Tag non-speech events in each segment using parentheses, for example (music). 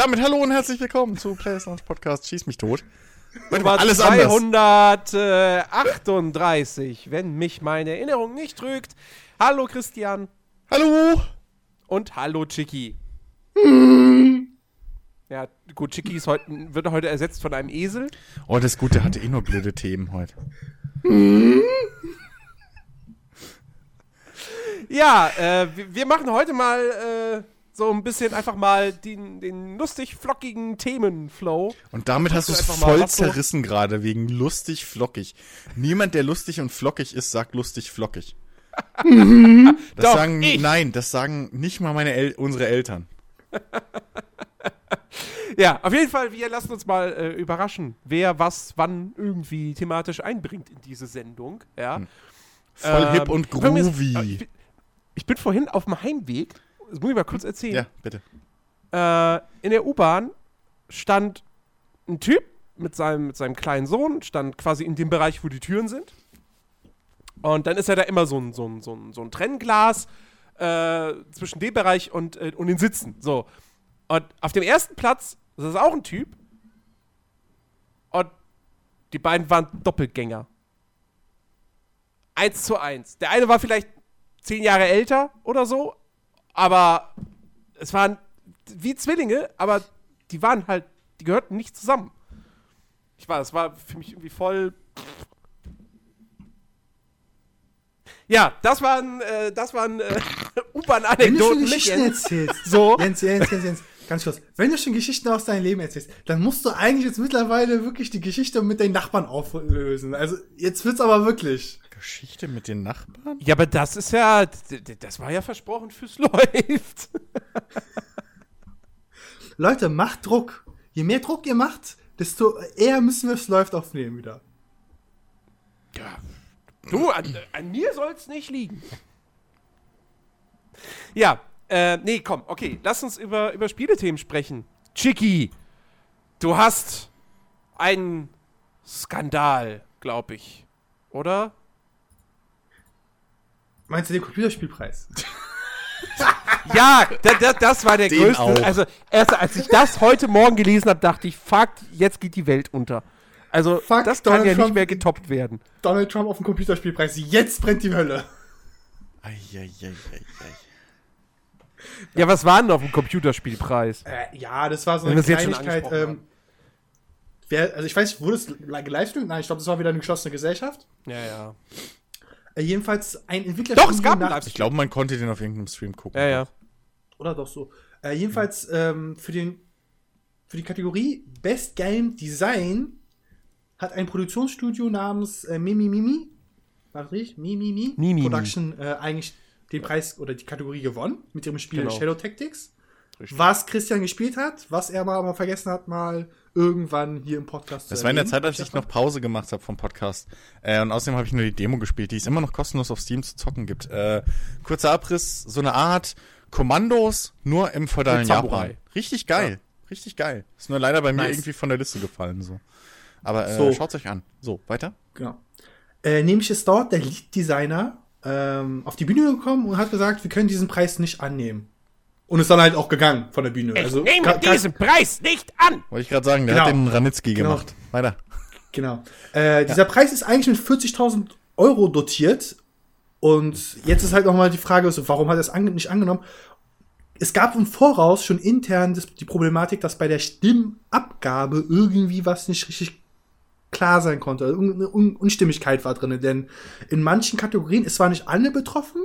Damit hallo und herzlich willkommen zu PlayStation Podcast Schieß mich tot. Nummer alles 238, wenn mich meine Erinnerung nicht trügt. Hallo Christian Hallo! und hallo Chicky. Ja, gut, Chicky ist heute, wird heute ersetzt von einem Esel. Oh, das ist gut, der hatte eh nur blöde Themen heute. Ja, äh, wir, wir machen heute mal äh, so ein bisschen einfach mal den, den lustig flockigen Themenflow. Und damit hast du es voll zerrissen gerade, wegen lustig flockig. Niemand, der lustig und flockig ist, sagt lustig flockig. das Doch, sagen, ich. nein, das sagen nicht mal meine El unsere Eltern. (laughs) Ja, auf jeden Fall, wir lassen uns mal äh, überraschen, wer was wann irgendwie thematisch einbringt in diese Sendung. Ja. Voll Ähm, hip und groovy. äh, Ich bin, ich bin vorhin auf dem Heimweg, das muss ich mal kurz erzählen. ja, bitte. Äh, in der U-Bahn stand ein Typ mit seinem, mit seinem kleinen Sohn, stand quasi in dem Bereich, wo die Türen sind. Und dann ist ja da immer so ein, so ein, so ein, so ein Trennglas äh, zwischen dem Bereich und, äh, und den Sitzen. So. Und auf dem ersten Platz das ist auch ein Typ. Und die beiden waren Doppelgänger. Eins zu eins. Der eine war vielleicht zehn Jahre älter oder so, aber es waren wie Zwillinge, aber die waren halt, die gehörten nicht zusammen. Ich war, das war für mich irgendwie voll. Ja, das waren, äh, das waren äh, (laughs) Wenn du schon U-Bahn-Anekdoten Geschichten erzählst, (laughs) So. Jens, Jens, Jens, Jens, ganz kurz. Wenn du schon Geschichten aus deinem Leben erzählst, dann musst du eigentlich jetzt mittlerweile wirklich die Geschichte mit deinen Nachbarn auflösen. Also jetzt wird's aber wirklich. Geschichte mit den Nachbarn? Ja, aber das ist ja, das war ja versprochen fürs (laughs) läuft. Leute, macht Druck. Je mehr Druck ihr macht, desto eher müssen wir es läuft aufnehmen wieder. Ja. Du, an, an mir soll's nicht liegen. Ja, äh, nee, komm, okay, lass uns über, über Spielethemen sprechen. Chicky, du hast einen Skandal, glaube ich. Oder? Meinst du den Computerspielpreis? (laughs) Ja, da, da, das war der Den größte. auch. Also, erst als ich das heute Morgen gelesen habe, dachte ich, fuck, jetzt geht die Welt unter. Also, Fuck, das kann Donald ja nicht Trump- mehr getoppt werden. Donald Trump auf dem Computerspielpreis. Jetzt brennt die Hölle. Eieieiei. Ja, was war denn auf dem Computerspielpreis? Äh, ja, das war so eine Kleinigkeit. Ähm, wer, also ich weiß nicht, wurde es li- gelivestreamt? Nein, ich glaube, das war wieder eine geschlossene Gesellschaft. Ja, ja. Äh, jedenfalls ein Entwickler. Doch, es gab einen nach- Ich glaube, man konnte den auf irgendeinem Stream gucken. Ja, ja. Oder doch so. Äh, jedenfalls ähm, für, den, für die Kategorie Best Game Design hat ein Produktionsstudio namens äh, Mimi Mimi, war das richtig? Mimi Mimi Mimimi. Production äh, eigentlich den Preis oder die Kategorie gewonnen mit ihrem Spiel Genau. Shadow Tactics. Richtig. Was Christian gespielt hat, was er mal, mal vergessen hat, mal irgendwann hier im Podcast Das zu war in der. Zeit, als ich noch Pause gemacht habe vom Podcast. Äh, und außerdem habe ich nur die Demo gespielt, die es immer noch kostenlos auf Steam zu zocken gibt. Äh, kurzer Abriss, so eine Art Kommandos, nur im feudalen. Japan. Richtig geil. Richtig geil. Ist nur leider bei mir Nice. irgendwie von der Liste gefallen. so. Aber äh, So. schaut's euch an. So, weiter? Genau. Äh, nämlich ist dort der Lead-Designer ähm, auf die Bühne gekommen und hat gesagt, wir können diesen Preis nicht annehmen. Und ist dann halt auch gegangen von der Bühne. Ich also, nehme ka- ka- diesen Preis nicht an! Wollte ich gerade sagen, der Genau. hat den Ranitzky Genau. gemacht. Weiter. Genau. Äh, dieser Preis ist eigentlich mit 40.000 Euro dotiert. Und jetzt ist halt nochmal die Frage, so, warum hat er es ange nicht angenommen? Es gab im Voraus schon intern das, die Problematik, dass bei der Stimmabgabe irgendwie was nicht richtig klar sein konnte. Also Irgendeine Un Unstimmigkeit war drin. Denn in manchen Kategorien, es waren nicht alle betroffen,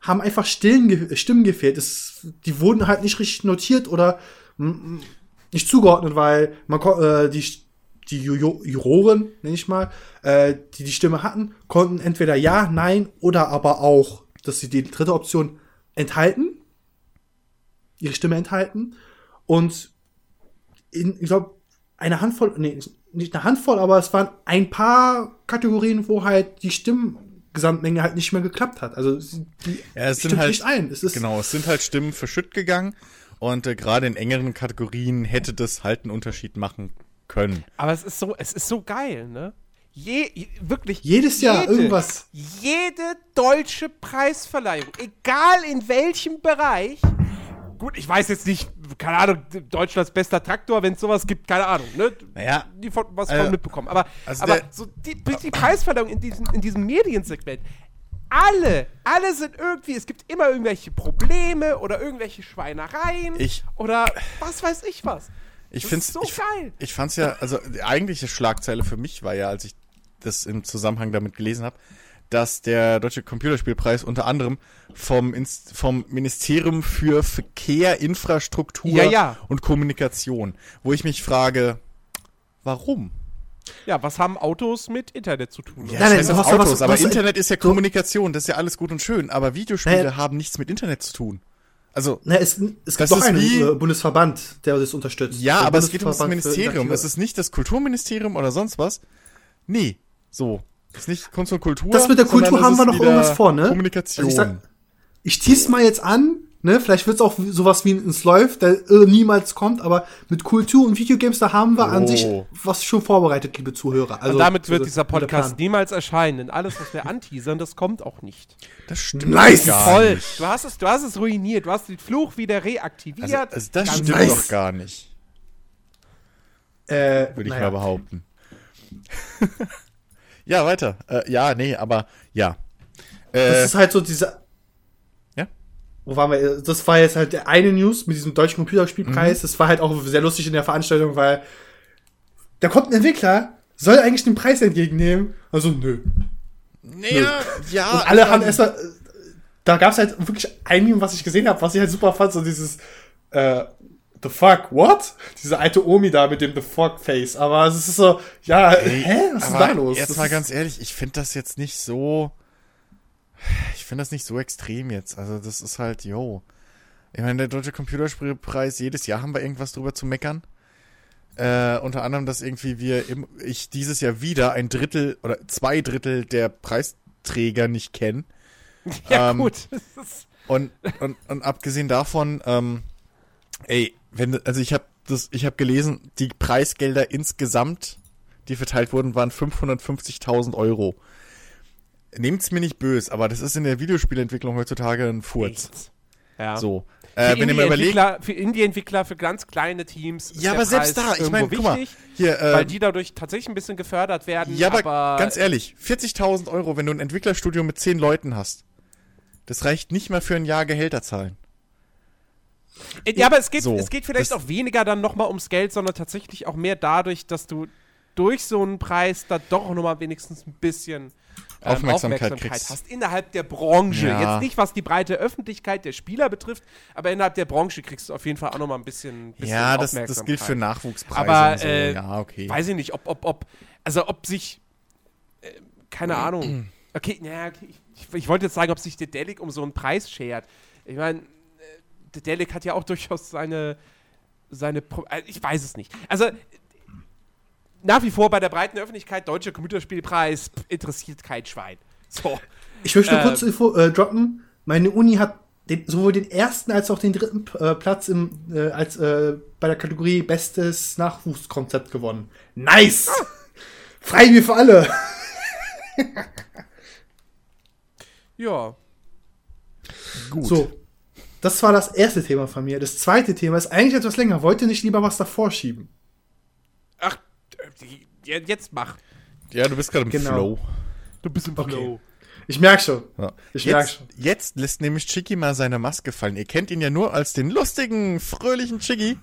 haben einfach Stimmen, ge Stimmen gefehlt. Es, die wurden halt nicht richtig notiert oder mm, mm, nicht zugeordnet, weil man äh, die, die Ju- Ju- Juroren, nenne ich mal, äh, die die Stimme hatten, konnten entweder ja, nein oder aber auch, dass sie die dritte Option enthalten, ihre Stimme enthalten und in, ich glaube, eine Handvoll, nee, nicht eine Handvoll, aber es waren ein paar Kategorien, wo halt die Stimmgesamtmenge halt nicht mehr geklappt hat. Also die Ja, es sind stimmt halt, nicht ein. Es ist genau, es sind halt Stimmen verschütt gegangen. Und äh, gerade in engeren Kategorien hätte das halt einen Unterschied machen können. Aber es ist so, es ist so geil, ne? Je, je- wirklich. Jedes Jahr jede, irgendwas. Jede deutsche Preisverleihung, egal in welchem Bereich, gut, ich weiß jetzt nicht, keine Ahnung, Deutschlands bester Traktor, wenn es sowas gibt, keine Ahnung, ne? Naja, Die von, was äh, von mitbekommen. Aber, also aber so die, die Preisverleihung in diesem, in diesem Mediensegment, alle, alle sind irgendwie, es gibt immer irgendwelche Probleme oder irgendwelche Schweinereien Ich- oder was weiß ich was. Ich finde so ich, geil. Ich fand's ja, also die eigentliche Schlagzeile für mich war ja, als ich das im Zusammenhang damit gelesen habe, dass der Deutsche Computerspielpreis unter anderem vom, Inst vom Ministerium für Verkehr, Infrastruktur Ja, ja. und Kommunikation, wo ich mich frage, warum? Ja, was haben Autos mit Internet zu tun? Ja, Nein, nein, was- Autos, du aber ja- Internet ist ja du- Kommunikation, das ist ja alles gut und schön, aber Videospiele Naja. haben nichts mit Internet zu tun. Also, Na, es, es gibt Das doch ist einen wie- äh, Bundesverband, der das unterstützt. Ja, Der aber es geht ums Bundesverband für Ministerium. Es ist nicht das Kulturministerium oder sonst was. Nee, so. Es ist nicht Kunst und Kultur. Das mit der Kultur haben wir noch irgendwas vor, ne? Kommunikation. Also ich sag, ich tease mal jetzt an, ne? Vielleicht wird es auch sowas wie ein Läuft, der äh, niemals kommt, aber mit Kultur und Videogames, da haben wir an Oh. sich was schon vorbereitet, liebe Zuhörer. Also, Und damit wird also, dieser Podcast niemals erscheinen, denn alles, was wir anteasern, das kommt auch nicht. das stimmt Nice! gar Voll. nicht. Du hast es, du hast es ruiniert. Du hast den Fluch wieder reaktiviert. Also, also das Ganz stimmt nice. doch gar nicht, Äh, würde ich naja. mal behaupten. (laughs) ja, weiter. Äh, ja, nee, aber ja. Das Äh, ist halt so diese. Ja? Wo waren wir? Das war jetzt halt der eine News mit diesem deutschen Computerspielpreis. Mhm. Das war halt auch sehr lustig in der Veranstaltung, weil da kommt ein Entwickler, soll eigentlich den Preis entgegennehmen. Also, nö. nee, ja. Und alle haben erstmal. Da gab es halt wirklich ein Meme, was ich gesehen habe, was ich halt super fand, so dieses äh, The fuck, what? Diese alte Omi da mit dem The fuck Face. Aber es ist so, ja, Ey, hä? Was ist da los? Jetzt Das mal ganz ehrlich, ich finde das jetzt nicht so. Ich finde das nicht so extrem jetzt. Also, das ist halt, yo. Ich meine, der Deutsche Computerspielpreis, jedes Jahr haben wir irgendwas drüber zu meckern. Äh, unter anderem, dass irgendwie wir, im, ich dieses Jahr wieder ein Drittel oder zwei Drittel der Preisträger nicht kenne. (laughs) ja, ähm, gut. Und, und, und abgesehen davon, ähm, ey, wenn, also ich habe das, ich habe gelesen, die Preisgelder insgesamt, die verteilt wurden, waren 550.000 Euro. Nehmt's mir nicht böse, aber das ist in der Videospielentwicklung heutzutage ein Furz. Nichts. Ja. So. Äh, wenn ihr mal überlegt, für Indie-Entwickler, für ganz kleine Teams. ist ja, aber selbst Preis da, ich meine, guck mal, hier, äh, weil die dadurch tatsächlich ein bisschen gefördert werden. ja, aber, aber ganz ehrlich, 40.000 Euro, wenn du ein Entwicklerstudio mit 10 Leuten hast, das reicht nicht mehr für ein Jahr Gehälter zahlen. Äh, Ja, aber es geht, So, es geht vielleicht auch weniger dann nochmal ums Geld, sondern tatsächlich auch mehr dadurch, dass du durch so einen Preis da doch nochmal wenigstens ein bisschen ähm, Aufmerksamkeit kriegst. hast innerhalb der Branche. Ja. Jetzt nicht, was die breite Öffentlichkeit der Spieler betrifft, aber innerhalb der Branche kriegst du auf jeden Fall auch nochmal ein bisschen, bisschen Ja, das, das Aufmerksamkeit. gilt für Nachwuchspreise Aber, und so. äh, ja, okay. Weiß ich nicht, ob, ob, ob, also ob sich, äh, keine Ahnung. (clears throat) Okay, naja, okay, ich, ich wollte jetzt sagen, ob sich der Delic um so einen Preis schert. Ich meine, der Delic hat ja auch (laughs) durchaus seine, seine, Pro äh, ich weiß es nicht. Also, nach wie vor bei der breiten Öffentlichkeit, Deutscher Computerspielpreis, pff, interessiert kein Schwein. So. Ich möchte nur Ähm. kurz Info äh, droppen. Meine Uni hat den, sowohl den ersten als auch den dritten äh, Platz im, äh, als, äh, bei der Kategorie Bestes Nachwuchskonzept gewonnen. Nice! Ah. Frei wie für alle! Ja. Gut. So. Das war das erste Thema von mir. Das zweite Thema ist eigentlich etwas länger. Wollt ihr nicht lieber was davor schieben? Ach, je- jetzt mach. Ja, du bist gerade im Genau. Flow. Du bist im Okay. Flow. Ich merke schon. Ja. Ich merk jetzt, schon. jetzt lässt nämlich Chicky mal seine Maske fallen. Ihr kennt ihn ja nur als den lustigen, fröhlichen Chicky.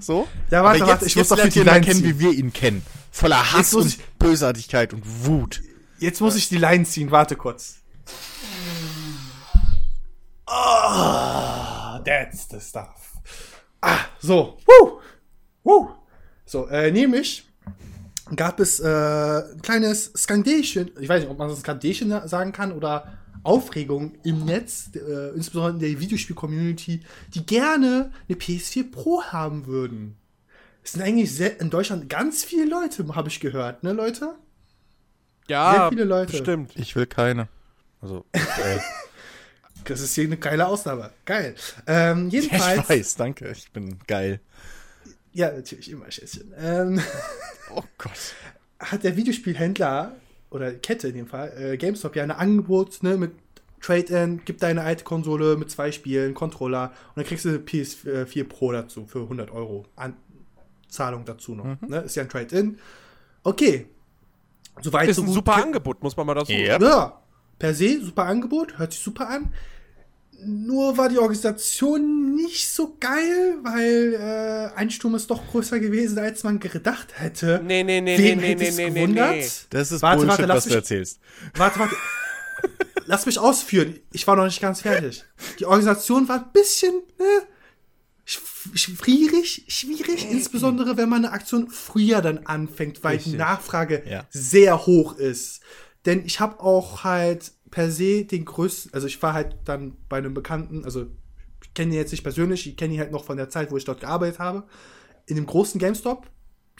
So. Ja, warte, Aber warte, jetzt, ich muss jetzt noch lernt die Line kennen, wie wir ihn kennen. Voller Hass Jetzt muss und ich- Bösartigkeit und Wut. Jetzt muss ich die Line ziehen. Warte kurz. Ah, that's the stuff. Ah, so. Woo. Woo. So, äh, nämlich gab es äh, ein kleines Skandation, ich weiß nicht, ob man das Skandation sagen kann oder Aufregung im Netz, äh, insbesondere in der Videospiel-Community, die gerne eine PS4 Pro haben würden. Es sind eigentlich sehr, in Deutschland ganz viele Leute, habe ich gehört, ne, Leute? Ja, Sehr viele Leute. Bestimmt. Ich will keine. Also, äh, Das ist hier eine geile Ausnahme. Geil. Ähm, ja, jedenfalls. ich weiß, danke. Ich bin geil. Ja, natürlich, immer Schätzchen. Ähm, (laughs) Oh Gott. hat der Videospielhändler, oder Kette in dem Fall, äh, GameStop ja ein Angebot ne, mit Trade-in, gib deine alte Konsole mit zwei Spielen, Controller und dann kriegst du eine PS4 Pro dazu für 100 Euro. An Zahlung dazu noch. Mhm. Ne? Ist ja ein Trade-in. Okay. Soweit Ist so ein gut. super Angebot, muss man mal dazu Ja. sagen. Ja, per se, super Angebot, hört sich super an. Nur war die Organisation nicht so geil, weil äh, ein Sturm ist doch größer gewesen, als man gedacht hätte. Nee, nee, nee, Wen nee, nee, nee, es nee, nee, gewundert? nee. Das ist Warte, Bullshit, warte, was du mich- erzählst. Warte, warte. (laughs) Lass mich ausführen. Ich war noch nicht ganz fertig. Die Organisation war ein bisschen ne, sch- schwierig, schwierig, insbesondere wenn man eine Aktion früher dann anfängt, weil die Richtig. Nachfrage Ja. sehr hoch ist. Denn ich habe auch halt per se den größten, also ich war halt dann bei einem Bekannten, also ich kenne ihn jetzt nicht persönlich, ich kenne ihn halt noch von der Zeit, wo ich dort gearbeitet habe, in dem großen GameStop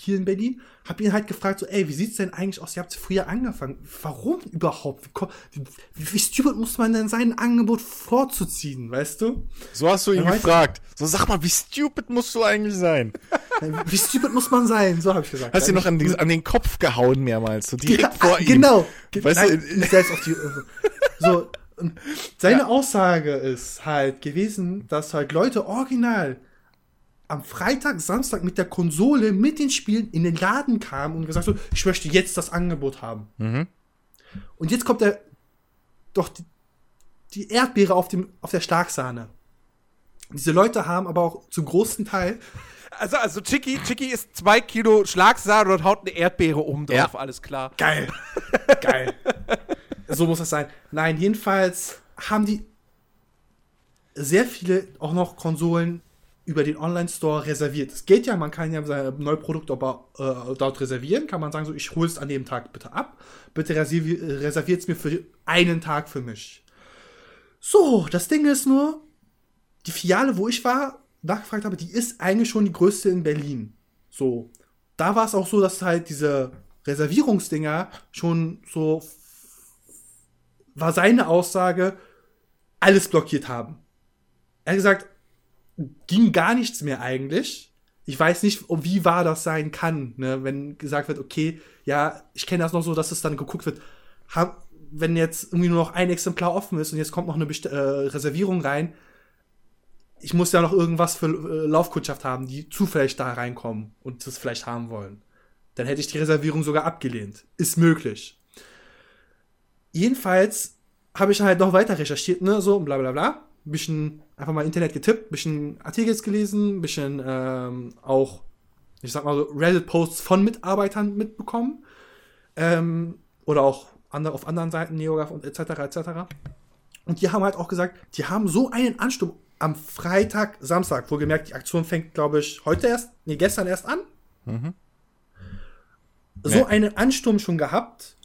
hier in Berlin, habe ihn halt gefragt, so, ey, wie sieht's denn eigentlich aus? Ihr habt früher angefangen. Warum überhaupt? Wie, wie, wie stupid muss man denn sein, ein Angebot vorzuziehen, weißt du? So hast du ihn Ja, weiter. gefragt. So, sag mal, wie stupid musst du eigentlich sein? (laughs) Wie stupid muss man sein? So habe ich gesagt. Hast du noch an, die, an den Kopf gehauen mehrmals, so direkt Ja, vor ihm. Genau. Weißt Nein, du, nicht selbst auf die. So, und (laughs) seine Aussage ist halt gewesen, dass halt Leute original am Freitag, Samstag mit der Konsole, mit den Spielen in den Laden kamen und gesagt so, ich möchte jetzt das Angebot haben. Mhm. Und jetzt kommt der doch die, die Erdbeere auf, dem, auf der Starksahne. Diese Leute haben aber auch zum großen Teil Also, also Chicky, Chicky ist zwei Kilo Schlagsahne und haut eine Erdbeere oben drauf, Ja. alles klar. Geil. (laughs) Geil. so muss das sein. Nein, jedenfalls haben die sehr viele auch noch Konsolen über den Online-Store reserviert. Es geht ja, man kann ja Produkte aber, äh, dort reservieren. Kann man sagen, so, ich hole es an dem Tag bitte ab. Bitte reserviert es mir für einen Tag für mich. So, das Ding ist nur, die Filiale, wo ich war, nachgefragt habe, die ist eigentlich schon die größte in Berlin. So. Da war es auch so, dass halt diese Reservierungsdinger schon so war seine Aussage, alles blockiert haben. Er hat gesagt, ging gar nichts mehr eigentlich. Ich weiß nicht, wie wahr das sein kann, ne? wenn gesagt wird, okay, ja, ich kenne das noch so, dass es dann geguckt wird, hab, wenn jetzt irgendwie nur noch ein Exemplar offen ist und jetzt kommt noch eine Best äh, Reservierung rein, ich muss ja noch irgendwas für äh, Laufkundschaft haben, die zufällig da reinkommen und das vielleicht haben wollen. Dann hätte ich die Reservierung sogar abgelehnt. Ist möglich. Jedenfalls habe ich halt noch weiter recherchiert, ne, so bla bla bla. Ein bisschen einfach mal Internet getippt, ein bisschen Artikels gelesen, ein bisschen ähm, auch, ich sag mal so, Reddit-Posts von Mitarbeitern mitbekommen. Ähm, oder auch andere, auf anderen Seiten, NeoGAF und etc. etc. Und die haben halt auch gesagt, die haben so einen Ansturm am Freitag, Samstag, wohlgemerkt, die Aktion fängt, glaube ich, heute erst, nee, gestern erst an. So Nee. einen Ansturm schon gehabt,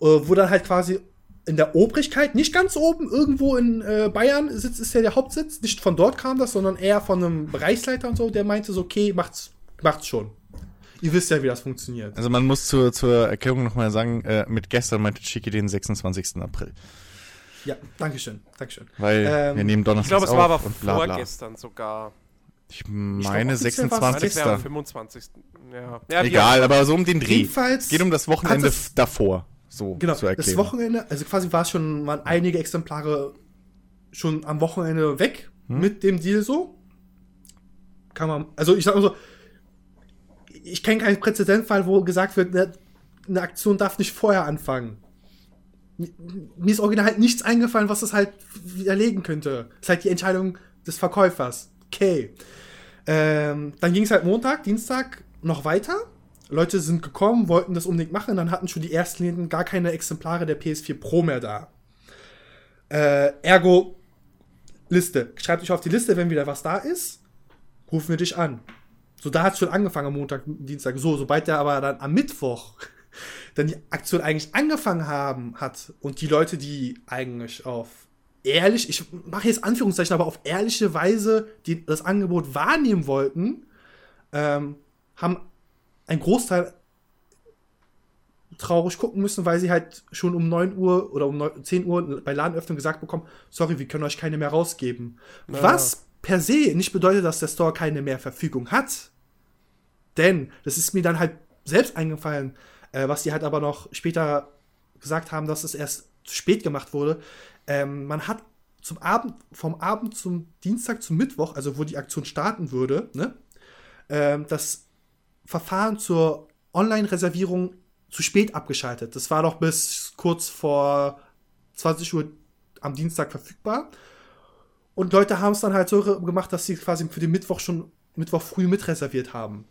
äh, wo dann halt quasi in der Obrigkeit, nicht ganz oben, irgendwo in äh, Bayern sitzt, ist ja der Hauptsitz. Nicht von dort kam das, sondern eher von einem Bereichsleiter und so, der meinte so, okay, macht's, macht's schon. Ihr wisst ja, wie das funktioniert. Also man muss zur, zur Erklärung nochmal sagen, äh, mit gestern meinte Chiki den 26. April. Ja, Dankeschön, Dankeschön. Weil Ähm, wir nehmen Ich Donnerstag glaube, es war aber bla bla. vorgestern sogar. Ich meine Nein, das 26. wäre am 25. Ja. ja Egal, aber so um den Dreh. Jedenfalls Es geht um das Wochenende davor. So Genau, zu erklären. das Wochenende, also quasi war es schon, waren einige Exemplare schon am Wochenende weg Hm? mit dem Deal so. Kann man, also ich sag mal so, ich kenne keinen Präzedenzfall, wo gesagt wird, eine, eine Aktion darf nicht vorher anfangen. Mi- Mir ist original halt nichts eingefallen, was das halt widerlegen könnte. Das ist halt die Entscheidung des Verkäufers. Okay. Ähm, dann ging es halt Montag, Dienstag noch weiter. Leute sind gekommen, wollten das unbedingt machen, dann hatten schon die ersten Läden gar keine Exemplare der PS4 Pro mehr da. Äh, ergo, Liste. Schreibt euch auf die Liste, wenn wieder was da ist, rufen wir dich an. So, da hat es schon angefangen am Montag, Dienstag. So, sobald der aber dann am Mittwoch (laughs) dann die Aktion eigentlich angefangen haben hat und die Leute, die eigentlich auf ehrlich, ich mache jetzt Anführungszeichen, aber auf ehrliche Weise die, das Angebot wahrnehmen wollten, ähm, haben ein Großteil traurig gucken müssen, weil sie halt schon um 9 Uhr oder um 9, 10 Uhr bei Ladenöffnung gesagt bekommen, sorry, wir können euch keine mehr rausgeben. Was per se nicht bedeutet, dass der Store keine mehr Verfügung hat. Denn, das ist mir dann halt selbst eingefallen, äh, was die halt aber noch später gesagt haben, dass es erst zu spät gemacht wurde. Ähm, man hat zum Abend, vom Abend zum Dienstag zum Mittwoch, also wo die Aktion starten würde, ne, ähm, das Verfahren zur Online-Reservierung zu spät abgeschaltet. Das war noch bis kurz vor 20 Uhr am Dienstag verfügbar. Und Leute haben es dann halt so gemacht, dass sie quasi für den Mittwoch schon Mittwoch früh mitreserviert haben.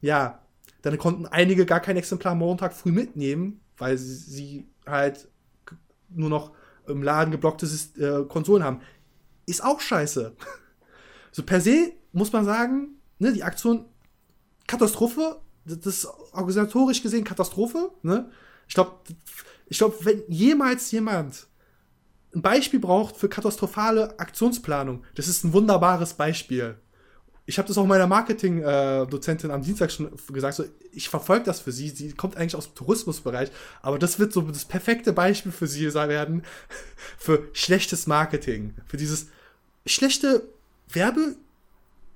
Ja, dann konnten einige gar kein Exemplar Montag früh mitnehmen, weil sie, halt nur noch im Laden geblockte äh, Konsolen haben. Ist auch scheiße. (laughs) So per se muss man sagen, ne, die Aktion Katastrophe, das ist organisatorisch gesehen Katastrophe, ne? Ich glaube, ich glaube, wenn jemals jemand ein Beispiel braucht für katastrophale Aktionsplanung, das ist ein wunderbares Beispiel. Ich habe das auch meiner Marketing-Dozentin am Dienstag schon gesagt. So, ich verfolge das für sie. Sie kommt eigentlich aus dem Tourismusbereich, aber das wird so das perfekte Beispiel für sie sein werden (laughs) für schlechtes Marketing, für dieses schlechte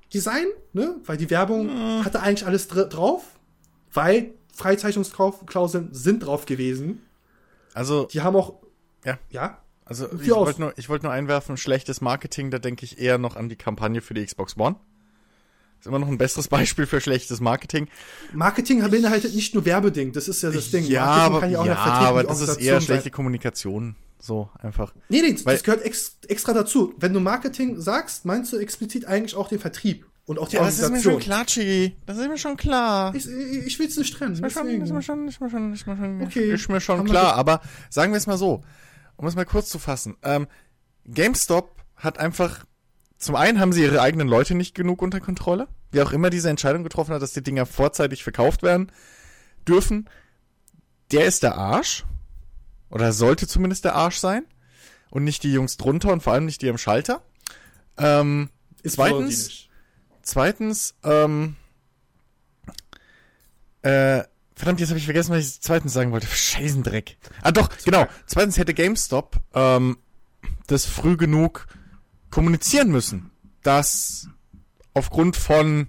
Werbedesign, ne? Weil die Werbung mhm. hatte eigentlich alles dr drauf, weil Freizeichnungsklauseln sind drauf gewesen. Also die haben auch ja ja also ich wollte nur, wollt nur einwerfen, schlechtes Marketing, da denke ich eher noch an die Kampagne für die Xbox One. Ist immer noch ein besseres (laughs) Beispiel für schlechtes Marketing. Marketing beinhaltet nicht nur Werbeding, das ist ja das Ding. Ja, Marketing aber, kann ja, auch ja, aber das ist eher schlechte sein. Kommunikation. So, einfach. Nee, nee, Weil, das gehört ex extra dazu. Wenn du Marketing sagst, meinst du explizit eigentlich auch den Vertrieb und auch die ja, Organisation. Das ist mir schon klar, Chigi. Das ist mir schon klar. Ich, ich, ich will es nicht trennen. Ist mir, schon, ist mir schon, ist mir schon, ist mir schon, okay. ist mir schon klar. Aber sagen wir es mal so um es mal kurz zu fassen. Ähm, GameStop hat einfach, zum einen haben sie ihre eigenen Leute nicht genug unter Kontrolle, wie auch immer diese Entscheidung getroffen hat, dass die Dinger vorzeitig verkauft werden dürfen. Der ist der Arsch. Oder sollte zumindest der Arsch sein. Und nicht die Jungs drunter und vor allem nicht die am Schalter. Ähm, ist zweitens, zweitens, ähm, äh, Verdammt, jetzt habe ich vergessen, was ich zweitens sagen wollte. (laughs) Scheißendreck. Ah doch, Super. genau. Zweitens hätte GameStop ähm, das früh genug kommunizieren müssen, dass aufgrund von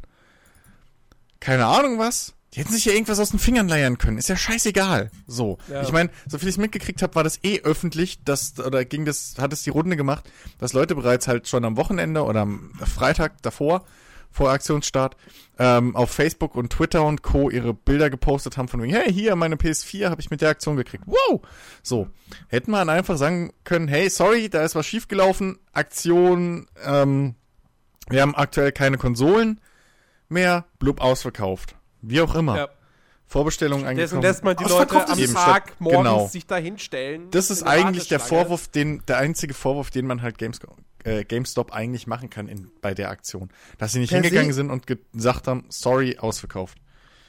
keine Ahnung was, die hätten sich ja irgendwas aus den Fingern leiern können. Ist ja scheißegal. So. Ja. Ich meine, so viel ich mitgekriegt habe, war das eh öffentlich, dass, oder ging das, hat es die Runde gemacht, dass Leute bereits halt schon am Wochenende oder am Freitag davor vor Aktionsstart ähm, auf Facebook und Twitter und Co. ihre Bilder gepostet haben von wegen, hey, hier, meine PS4 habe ich mit der Aktion gekriegt. Wow! So. Hätten man einfach sagen können, hey, sorry, da ist was schiefgelaufen, Aktion, ähm, wir haben aktuell keine Konsolen mehr, blub ausverkauft. Wie auch immer. Ja. Vorbestellungen angekommen. Deswegen lässt man die Leute am Tag morgens genau. sich da hinstellen. Das ist eigentlich der Vorwurf, den, der einzige Vorwurf, den man halt Games, äh, GameStop eigentlich machen kann in, bei der Aktion. Dass sie nicht per hingegangen sind und gesagt haben, sorry, ausverkauft.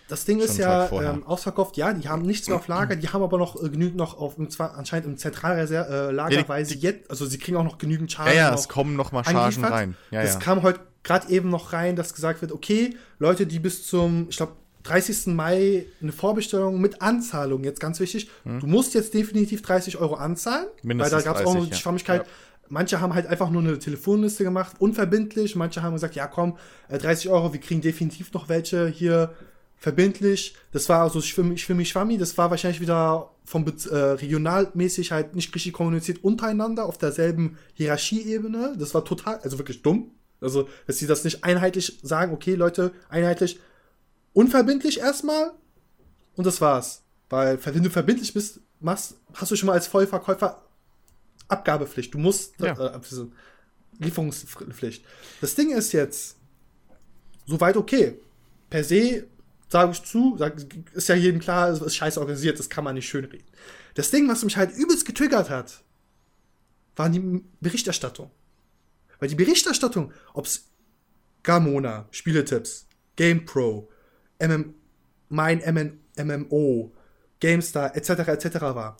Das Ding ist ja ähm, ausverkauft, ja, die haben nichts mehr auf Lager, die haben aber noch äh, genügend noch auf, zwar anscheinend im Zentrallager, äh, weil sie jetzt, also sie kriegen auch noch genügend Chargen. Ja, ja, es kommen noch mal Chargen rein. Ja, es ja. kam heute gerade eben noch rein, dass gesagt wird, okay, Leute, die bis zum, ich glaube, 30. Mai eine Vorbestellung mit Anzahlung, jetzt ganz wichtig. Hm. Du musst jetzt definitiv 30 Euro anzahlen, Mindestens weil da gab es auch noch die Schwammigkeit. Ja. Manche haben halt einfach nur eine Telefonliste gemacht, unverbindlich. Manche haben gesagt, ja komm, 30 äh, Euro, wir kriegen definitiv noch welche hier verbindlich. Das war also Schwimm, Schwimmi Schwammi, das war wahrscheinlich wieder vom äh, regionalmäßig halt nicht richtig kommuniziert untereinander auf derselben Hierarchieebene. Das war total, also wirklich dumm. Also, dass sie das nicht einheitlich sagen, okay, Leute, einheitlich, unverbindlich erstmal und das war's. Weil, wenn du verbindlich bist, machst, hast du schon mal als Vollverkäufer Abgabepflicht. Du musst ja. äh, Lieferungspflicht. Das Ding ist jetzt soweit okay. Per se sage ich zu, sag, ist ja jedem klar, es ist scheiße organisiert, das kann man nicht schönreden. Das Ding, was mich halt übelst getriggert hat, war die Berichterstattung. Weil die Berichterstattung, ob's Gamona, Spieletipps, GamePro, MM, mein MN, MMO, GameStar etc. etc. war,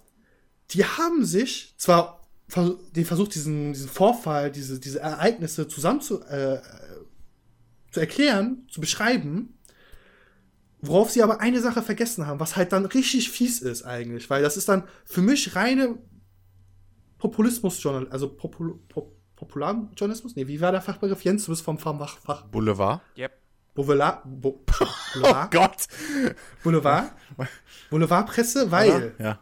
die haben sich zwar die versucht, diesen, diesen Vorfall, diese, diese Ereignisse zusammen zu, äh, zu erklären, zu beschreiben, worauf sie aber eine Sache vergessen haben, was halt dann richtig fies ist eigentlich, weil das ist dann für mich reine Populismusjournalismus, also Popul Pop Popularjournalismus? Nee, wie war der Fachbegriff? Jens, du bist vom. Fach Boulevard? Yep. Boulevard, Bo Boulevard. Oh Gott. Boulevard. Boulevardpresse, weil ja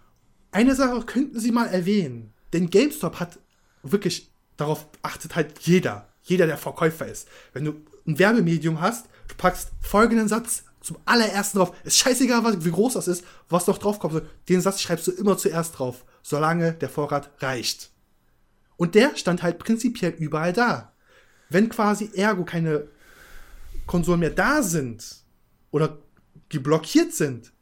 eine Sache könnten sie mal erwähnen. Denn GameStop hat wirklich, darauf achtet halt jeder. Jeder, der Verkäufer ist. Wenn du ein Werbemedium hast, du packst folgenden Satz zum allerersten drauf. Ist scheißegal, was, wie groß das ist, was noch drauf kommt. Den Satz schreibst du immer zuerst drauf, solange der Vorrat reicht. Und der stand halt prinzipiell überall da. Wenn quasi ergo keine Konsolen mehr da sind oder die blockiert sind,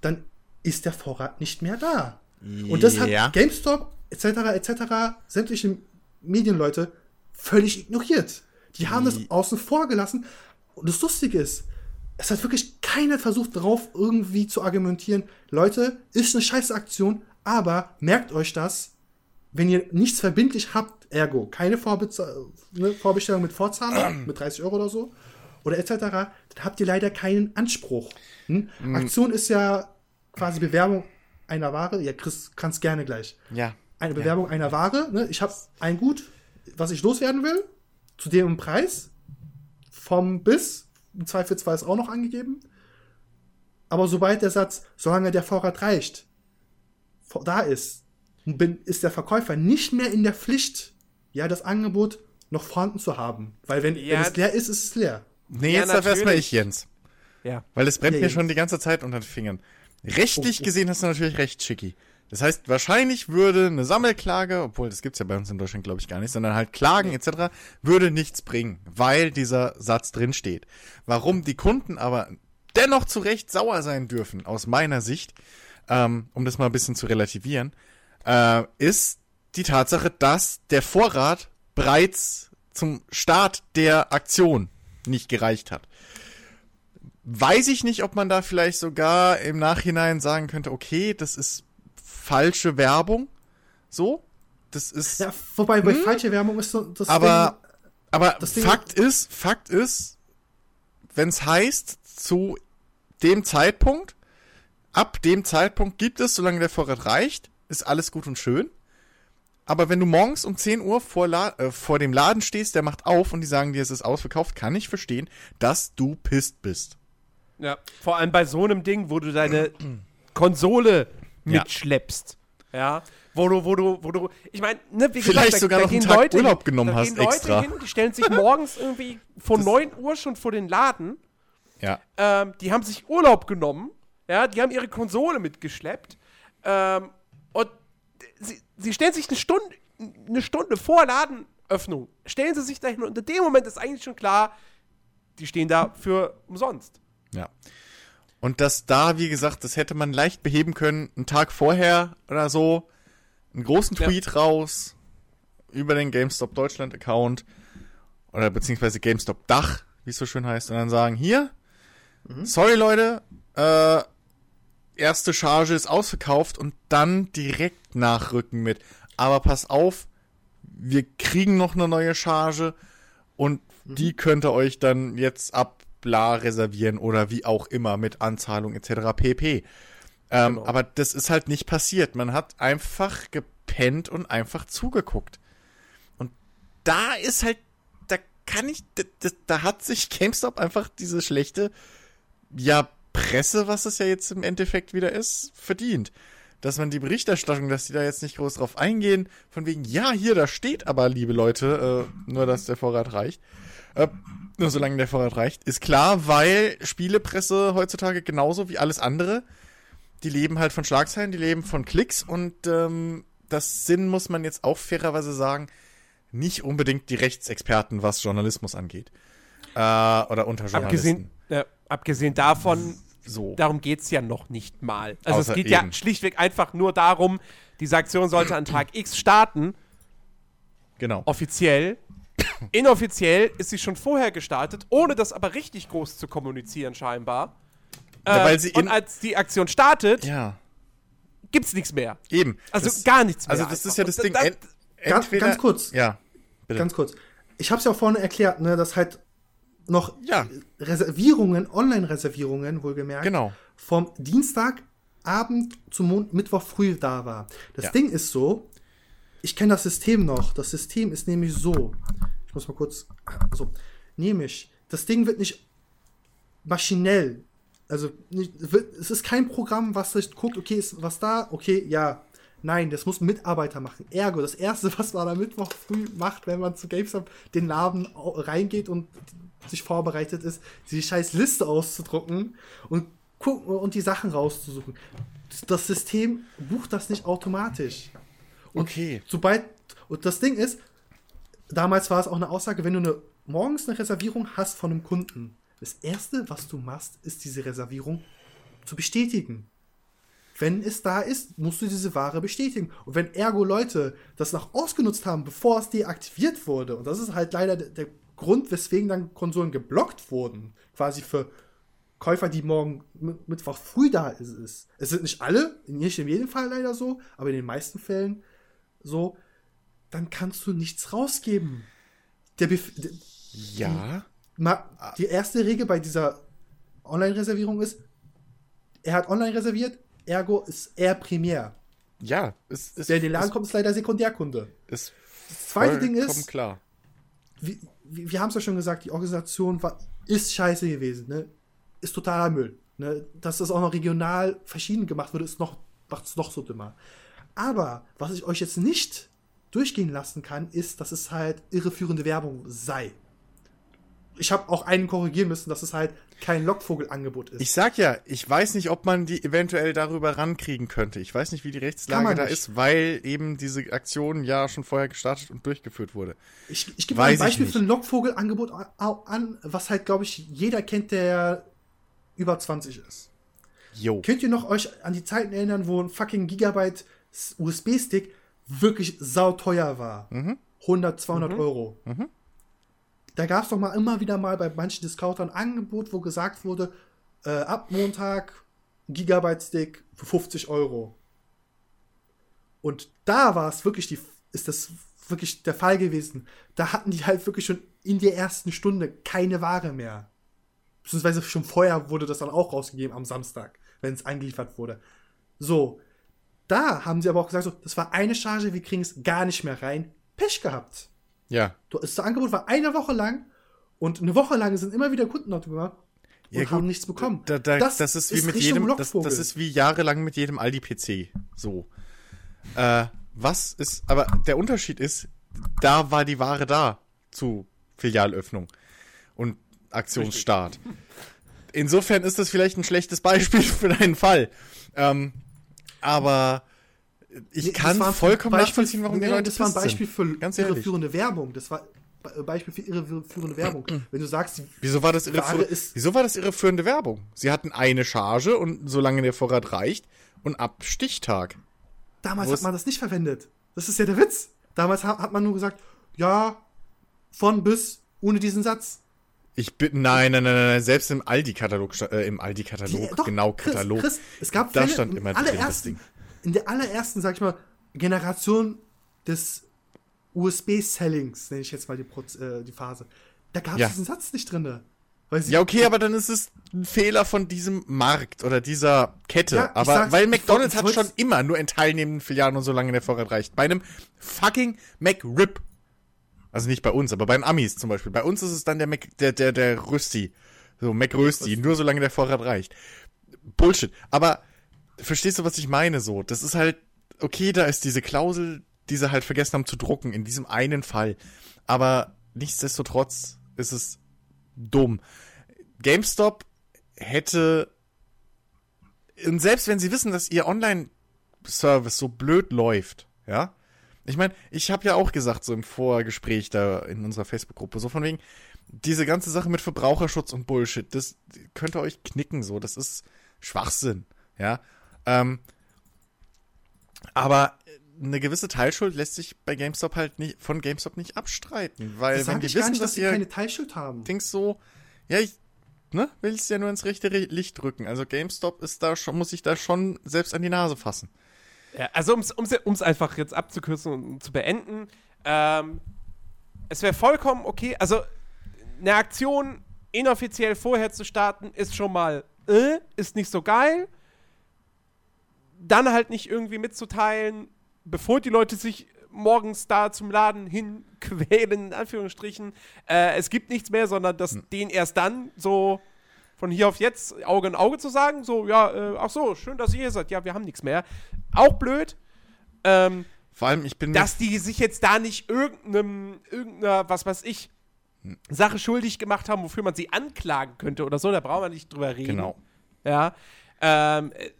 dann ist der Vorrat nicht mehr da. Und das hat Ja. GameStop etc. etc. sämtliche Medienleute völlig ignoriert. Die haben das außen vor gelassen. Und das Lustige ist, es hat wirklich keiner versucht, darauf irgendwie zu argumentieren. Leute, ist eine scheiß Aktion, aber merkt euch das, wenn ihr nichts verbindlich habt, ergo keine Vorbeza ne, Vorbestellung mit Vorzahlung, (clears throat) mit 30 Euro oder so, oder etc., dann habt ihr leider keinen Anspruch. Hm? Aktion ist ja quasi Bewerbung einer Ware. Ja, Chris, kannst gerne gleich. Ja. Eine Bewerbung einer Ware. Ne? Ich habe ein Gut, was ich loswerden will, zu dem Preis, vom bis, im Zweifelsfall ist auch noch angegeben. Aber sobald der Satz, solange der Vorrat reicht, da ist, bin, ist der Verkäufer nicht mehr in der Pflicht, ja, das Angebot noch vorhanden zu haben. Weil wenn, Ja. wenn es leer ist, ist es leer. Nee, Ja, jetzt darf erstmal ich, Jens. Ja. Weil es brennt Ja, mir Jens. schon die ganze Zeit unter den Fingern. Rechtlich Oh, oh. gesehen hast du natürlich recht, Schicki. Das heißt, wahrscheinlich würde eine Sammelklage, obwohl das gibt's ja bei uns in Deutschland, glaube ich, gar nicht, sondern halt Klagen etc., würde nichts bringen, weil dieser Satz drin steht. Warum die Kunden aber dennoch zu Recht sauer sein dürfen, aus meiner Sicht, ähm, um das mal ein bisschen zu relativieren, äh, ist die Tatsache, dass der Vorrat bereits zum Start der Aktion nicht gereicht hat. Weiß ich nicht, ob man da vielleicht sogar im Nachhinein sagen könnte, okay, das ist falsche Werbung. So. Das ist. Ja, wobei bei falsche Werbung ist so das Hm? aber, aber das Ding- Fakt ist, Fakt ist, wenn es heißt, zu dem Zeitpunkt, ab dem Zeitpunkt gibt es, solange der Vorrat reicht, ist alles gut und schön. Aber wenn du morgens um 10 Uhr vor, La äh, vor dem Laden stehst, der macht auf und die sagen dir, es ist ausverkauft, kann ich verstehen, dass du pisst bist. Ja. Vor allem bei so einem Ding, wo du deine (clears throat) Konsole Ja. mitschleppst. Ja. Wo du, wo du, wo du, ich meine, ne, wie Vielleicht gesagt, sogar noch einen Tag Leute Urlaub genommen da hast gehen Leute extra. Hin, die stellen sich morgens irgendwie von 9 Uhr schon vor den Laden. Ja. Ähm, die haben sich Urlaub genommen. Ja, die haben ihre Konsole mitgeschleppt. Ähm, sie, sie stellen sich eine Stunde, eine Stunde vor Ladenöffnung, stellen sie sich dahin und in dem Moment ist eigentlich schon klar, die stehen da für umsonst. Ja. Und das da, wie gesagt, das hätte man leicht beheben können, einen Tag vorher oder so, einen großen Ja. Tweet raus über den GameStop Deutschland Account oder beziehungsweise GameStop Dach, wie es so schön heißt, und dann sagen, hier, sorry Leute, äh, erste Charge ist ausverkauft und dann direkt nachrücken mit, aber pass auf, wir kriegen noch eine neue Charge und die könnt ihr euch dann jetzt ab bla reservieren oder wie auch immer mit Anzahlung etc. pp. Ähm, Genau. Aber das ist halt nicht passiert. Man hat einfach gepennt und einfach zugeguckt. Und da ist halt, da kann ich, da, da, da hat sich (laughs) GameStop einfach diese schlechte, ja, Presse, was es ja jetzt im Endeffekt wieder ist, verdient. Dass man die Berichterstattung, dass die da jetzt nicht groß drauf eingehen, von wegen, ja, hier, da steht aber, liebe Leute, äh, nur, dass der Vorrat reicht. Äh, nur solange der Vorrat reicht, ist klar, weil Spielepresse heutzutage genauso wie alles andere, die leben halt von Schlagzeilen, die leben von Klicks und ähm, das Sinn muss man jetzt auch fairerweise sagen, nicht unbedingt die Rechtsexperten, was Journalismus angeht. Äh, oder unter Journalisten. Abgesehen, äh, abgesehen davon, so. darum geht es ja noch nicht mal. Also Außer es geht eben. ja schlichtweg einfach nur darum, diese Aktion sollte an Tag X starten, Genau. offiziell. Inoffiziell ist sie schon vorher gestartet, ohne das aber richtig groß zu kommunizieren scheinbar. Ja, weil sie und als die Aktion startet, Ja, gibt's nichts mehr. eben. Also Das- gar nichts mehr. Also das ist ja das Und Ding. das- Ent, Ganz- entweder, ganz kurz. Ja, bitte. Ganz kurz. Ich habe es ja auch vorne erklärt, ne, dass halt noch Ja. Reservierungen, Online-Reservierungen, wohlgemerkt, Genau. vom Dienstagabend zum Mon Mittwoch früh da war. Das Ja. Ding ist so, ich kenne das System noch. Das System ist nämlich so. Ich muss mal kurz. So. Nämlich, das Ding wird nicht maschinell Also, nicht, es ist kein Programm, was sich guckt, okay, ist was da, okay, ja. Nein, das muss ein Mitarbeiter machen. Ergo, das Erste, (laughs) was man am Mittwoch früh macht, wenn man zu GameStop den Laden reingeht und sich vorbereitet ist, die scheiß Liste auszudrucken und gucken und die Sachen rauszusuchen. Das System bucht das nicht automatisch. Und Okay. Sobald, und das Ding ist, damals war es auch eine Aussage, wenn du eine, morgens eine Reservierung hast von einem Kunden, das erste, was du machst, ist diese Reservierung zu bestätigen. Wenn es da ist, musst du diese Ware bestätigen. Und wenn ergo Leute das noch ausgenutzt haben, bevor es deaktiviert wurde, und das ist halt leider der, der Grund, weswegen dann Konsolen geblockt wurden, quasi für Käufer, die morgen Mittwoch früh da ist. Es sind nicht alle, nicht in jedem Fall leider so, aber in den meisten Fällen so, dann kannst du nichts rausgeben. Der Bef Ja. Die erste Regel bei dieser Online-Reservierung ist, er hat online reserviert, ergo ist er primär. Ja. Ist, ist, Der in den Laden kommt, ist leider Sekundärkunde. Das zweite Ding ist, klar. wir, wir haben es ja schon gesagt, die Organisation war, ist scheiße gewesen, ne? Ist totaler Müll. Ne? Dass das auch noch regional verschieden gemacht wurde, ist noch, macht es noch so dümmer. Aber was ich euch jetzt nicht durchgehen lassen kann, ist, dass es halt irreführende Werbung sei. Ich habe auch einen korrigieren müssen, dass es halt kein Lockvogelangebot ist. Ich sag ja, ich weiß nicht, ob man die eventuell darüber rankriegen könnte. Ich weiß nicht, wie die Rechtslage da nicht. ist, weil eben diese Aktion ja schon vorher gestartet und durchgeführt wurde. Ich, ich gebe ein Beispiel für ein Lockvogelangebot an, was halt, glaube ich, jeder kennt, der über 20 ist. Jo. Könnt ihr noch euch an die Zeiten erinnern, wo ein fucking Gigabyte USB-Stick wirklich sauteuer war? 100, 200 Euro. Da gab es doch mal immer wieder mal bei manchen Discountern ein Angebot, wo gesagt wurde, äh, ab Montag Gigabyte-Stick für 50 Euro. Und da war es wirklich die, ist das wirklich der Fall gewesen. Da hatten die halt wirklich schon in der ersten Stunde keine Ware mehr. Beziehungsweise schon vorher wurde das dann auch rausgegeben am Samstag, wenn es eingeliefert wurde. So. Da haben sie aber auch gesagt, so, das war eine Charge, wir kriegen es gar nicht mehr rein. Pech gehabt. Ja. Das Angebot war eine Woche lang und eine Woche lang sind immer wieder Kunden dort gemacht und Ja, haben nichts bekommen. Da, da, das, ist wie mit Richtung jedem, das, das ist wie jahrelang mit jedem Aldi-PC. So. Äh, was ist, aber der Unterschied ist, da war die Ware da zu Filialöffnung und Aktionsstart. Insofern ist das vielleicht ein schlechtes Beispiel (laughs) für deinen Fall. Ähm, aber ich kann vollkommen Beispiel- nachvollziehen, warum die nee, Leute Das war ein Beispiel für Ganz ehrlich. irreführende Werbung. Das war ein Beispiel für irreführende Werbung. (clears throat) Wenn du sagst, die Wieso war das ist- wieso war das irreführende Werbung? Sie hatten eine Charge und solange der Vorrat reicht und ab Stichtag. damals hat man das nicht verwendet. Das ist ja der Witz. Damals ha- hat man nur gesagt, ja, von bis, ohne diesen Satz. Ich bin, nein, nein, nein, nein, nein, selbst im Aldi-Katalog, äh, im Aldi-Katalog, Die- genau, Katalog. Chris, es gab Da Fälle stand im immer drin, das allerersten, Ding. In der allerersten, sag ich mal, Generation des USB-Sellings, nenne ich jetzt mal die, Proz äh, die Phase. Da gab es Ja. diesen Satz nicht drin. Ja, okay, aber dann ist es ein Fehler von diesem Markt oder dieser Kette. Ja, aber weil ich McDonalds hat schon immer nur in teilnehmenden Filialen und solange der Vorrat reicht. Bei einem fucking McRib. Also nicht bei uns, aber bei den Amis zum Beispiel. Bei uns ist es dann der Mac, der, der, der Rösti. So, McRösti, nur solange der Vorrat reicht. Bullshit. Aber verstehst du, was ich meine so? Das ist halt, okay, da ist diese Klausel, die sie halt vergessen haben zu drucken, in diesem einen Fall. Aber nichtsdestotrotz ist es dumm. GameStop hätte, und selbst wenn sie wissen, dass ihr Online-Service so blöd läuft, ja, ich meine, ich habe ja auch gesagt, so im Vorgespräch da in unserer Facebook-Gruppe, so von wegen, diese ganze Sache mit Verbraucherschutz und Bullshit, das könnt ihr euch knicken, so, das ist Schwachsinn, ja. Ähm, aber eine gewisse Teilschuld lässt sich bei GameStop halt nicht, von GameStop nicht abstreiten, weil das wenn die ich gar wissen, nicht, dass dass sie keine Teilschuld haben. Dings so, ja, ich, ne, will es ja nur ins rechte Re- Licht drücken. Also GameStop ist da schon, muss sich da schon selbst an die Nase fassen. Ja, also um es einfach jetzt abzukürzen und zu beenden, ähm, es wäre vollkommen okay, also eine Aktion inoffiziell vorher zu starten, ist schon mal, äh, ist nicht so geil. Dann halt nicht irgendwie mitzuteilen, bevor die Leute sich morgens da zum Laden hinquälen, (laughs) in Anführungsstrichen. Äh, es gibt nichts mehr, sondern dass Hm. den erst dann so von hier auf jetzt Auge in Auge zu sagen, so, ja, äh, ach so, schön, dass ihr hier seid, ja, wir haben nichts mehr. Auch blöd. Ähm, Vor allem, ich bin dass die sich jetzt da nicht irgendeinem, irgendeiner, was weiß ich, Sache schuldig gemacht haben, wofür man sie anklagen könnte oder so, da brauchen wir nicht drüber reden. Genau. Ja. Ähm, äh,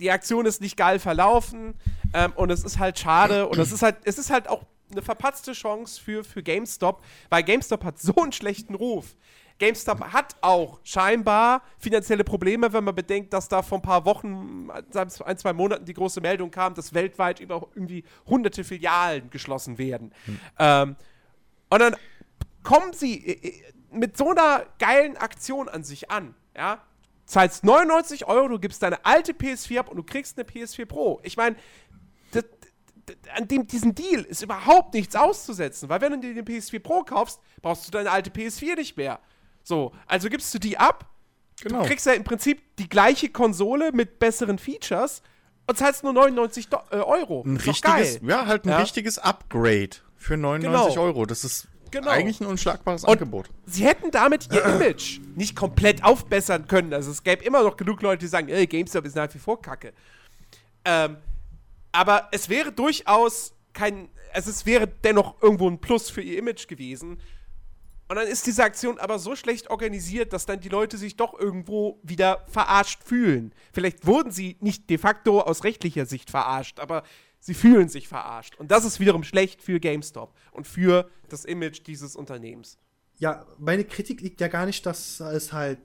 die Aktion ist nicht geil verlaufen ähm, und es ist halt schade und es ist halt, es ist halt auch eine verpatzte Chance für, für GameStop, weil GameStop hat so einen schlechten Ruf. GameStop hat auch scheinbar finanzielle Probleme, wenn man bedenkt, dass da vor ein paar Wochen, ein, zwei Monaten die große Meldung kam, dass weltweit irgendwie hunderte Filialen geschlossen werden. Ähm, und dann kommen sie äh, äh, mit so einer geilen Aktion an sich an, ja? Zahlst 99 Euro, du gibst deine alte PS4 ab und du kriegst eine PS4 Pro. Ich meine, an dem, diesem Deal ist überhaupt nichts auszusetzen, weil wenn du dir den PS4 Pro kaufst, brauchst du deine alte PS4 nicht mehr. So, also gibst du die ab, genau. du kriegst ja im Prinzip die gleiche Konsole mit besseren Features und zahlst nur 99 Do äh, Euro. ein richtiges, ja, halt ein Ja. richtiges Upgrade für 99 Genau. Euro. Das ist Genau. eigentlich ein unschlagbares Und Angebot. Sie hätten damit ihr Image nicht komplett aufbessern können. Also es gäbe immer noch genug Leute, die sagen, ey, GameStop ist nach wie vor Kacke. Ähm, aber es wäre durchaus kein, also es wäre dennoch irgendwo ein Plus für ihr Image gewesen. Und dann ist diese Aktion aber so schlecht organisiert, dass dann die Leute sich doch irgendwo wieder verarscht fühlen. Vielleicht wurden sie nicht de facto aus rechtlicher Sicht verarscht, aber sie fühlen sich verarscht. Und das ist wiederum schlecht für GameStop und für das Image dieses Unternehmens. Ja, meine Kritik liegt ja gar nicht, dass es halt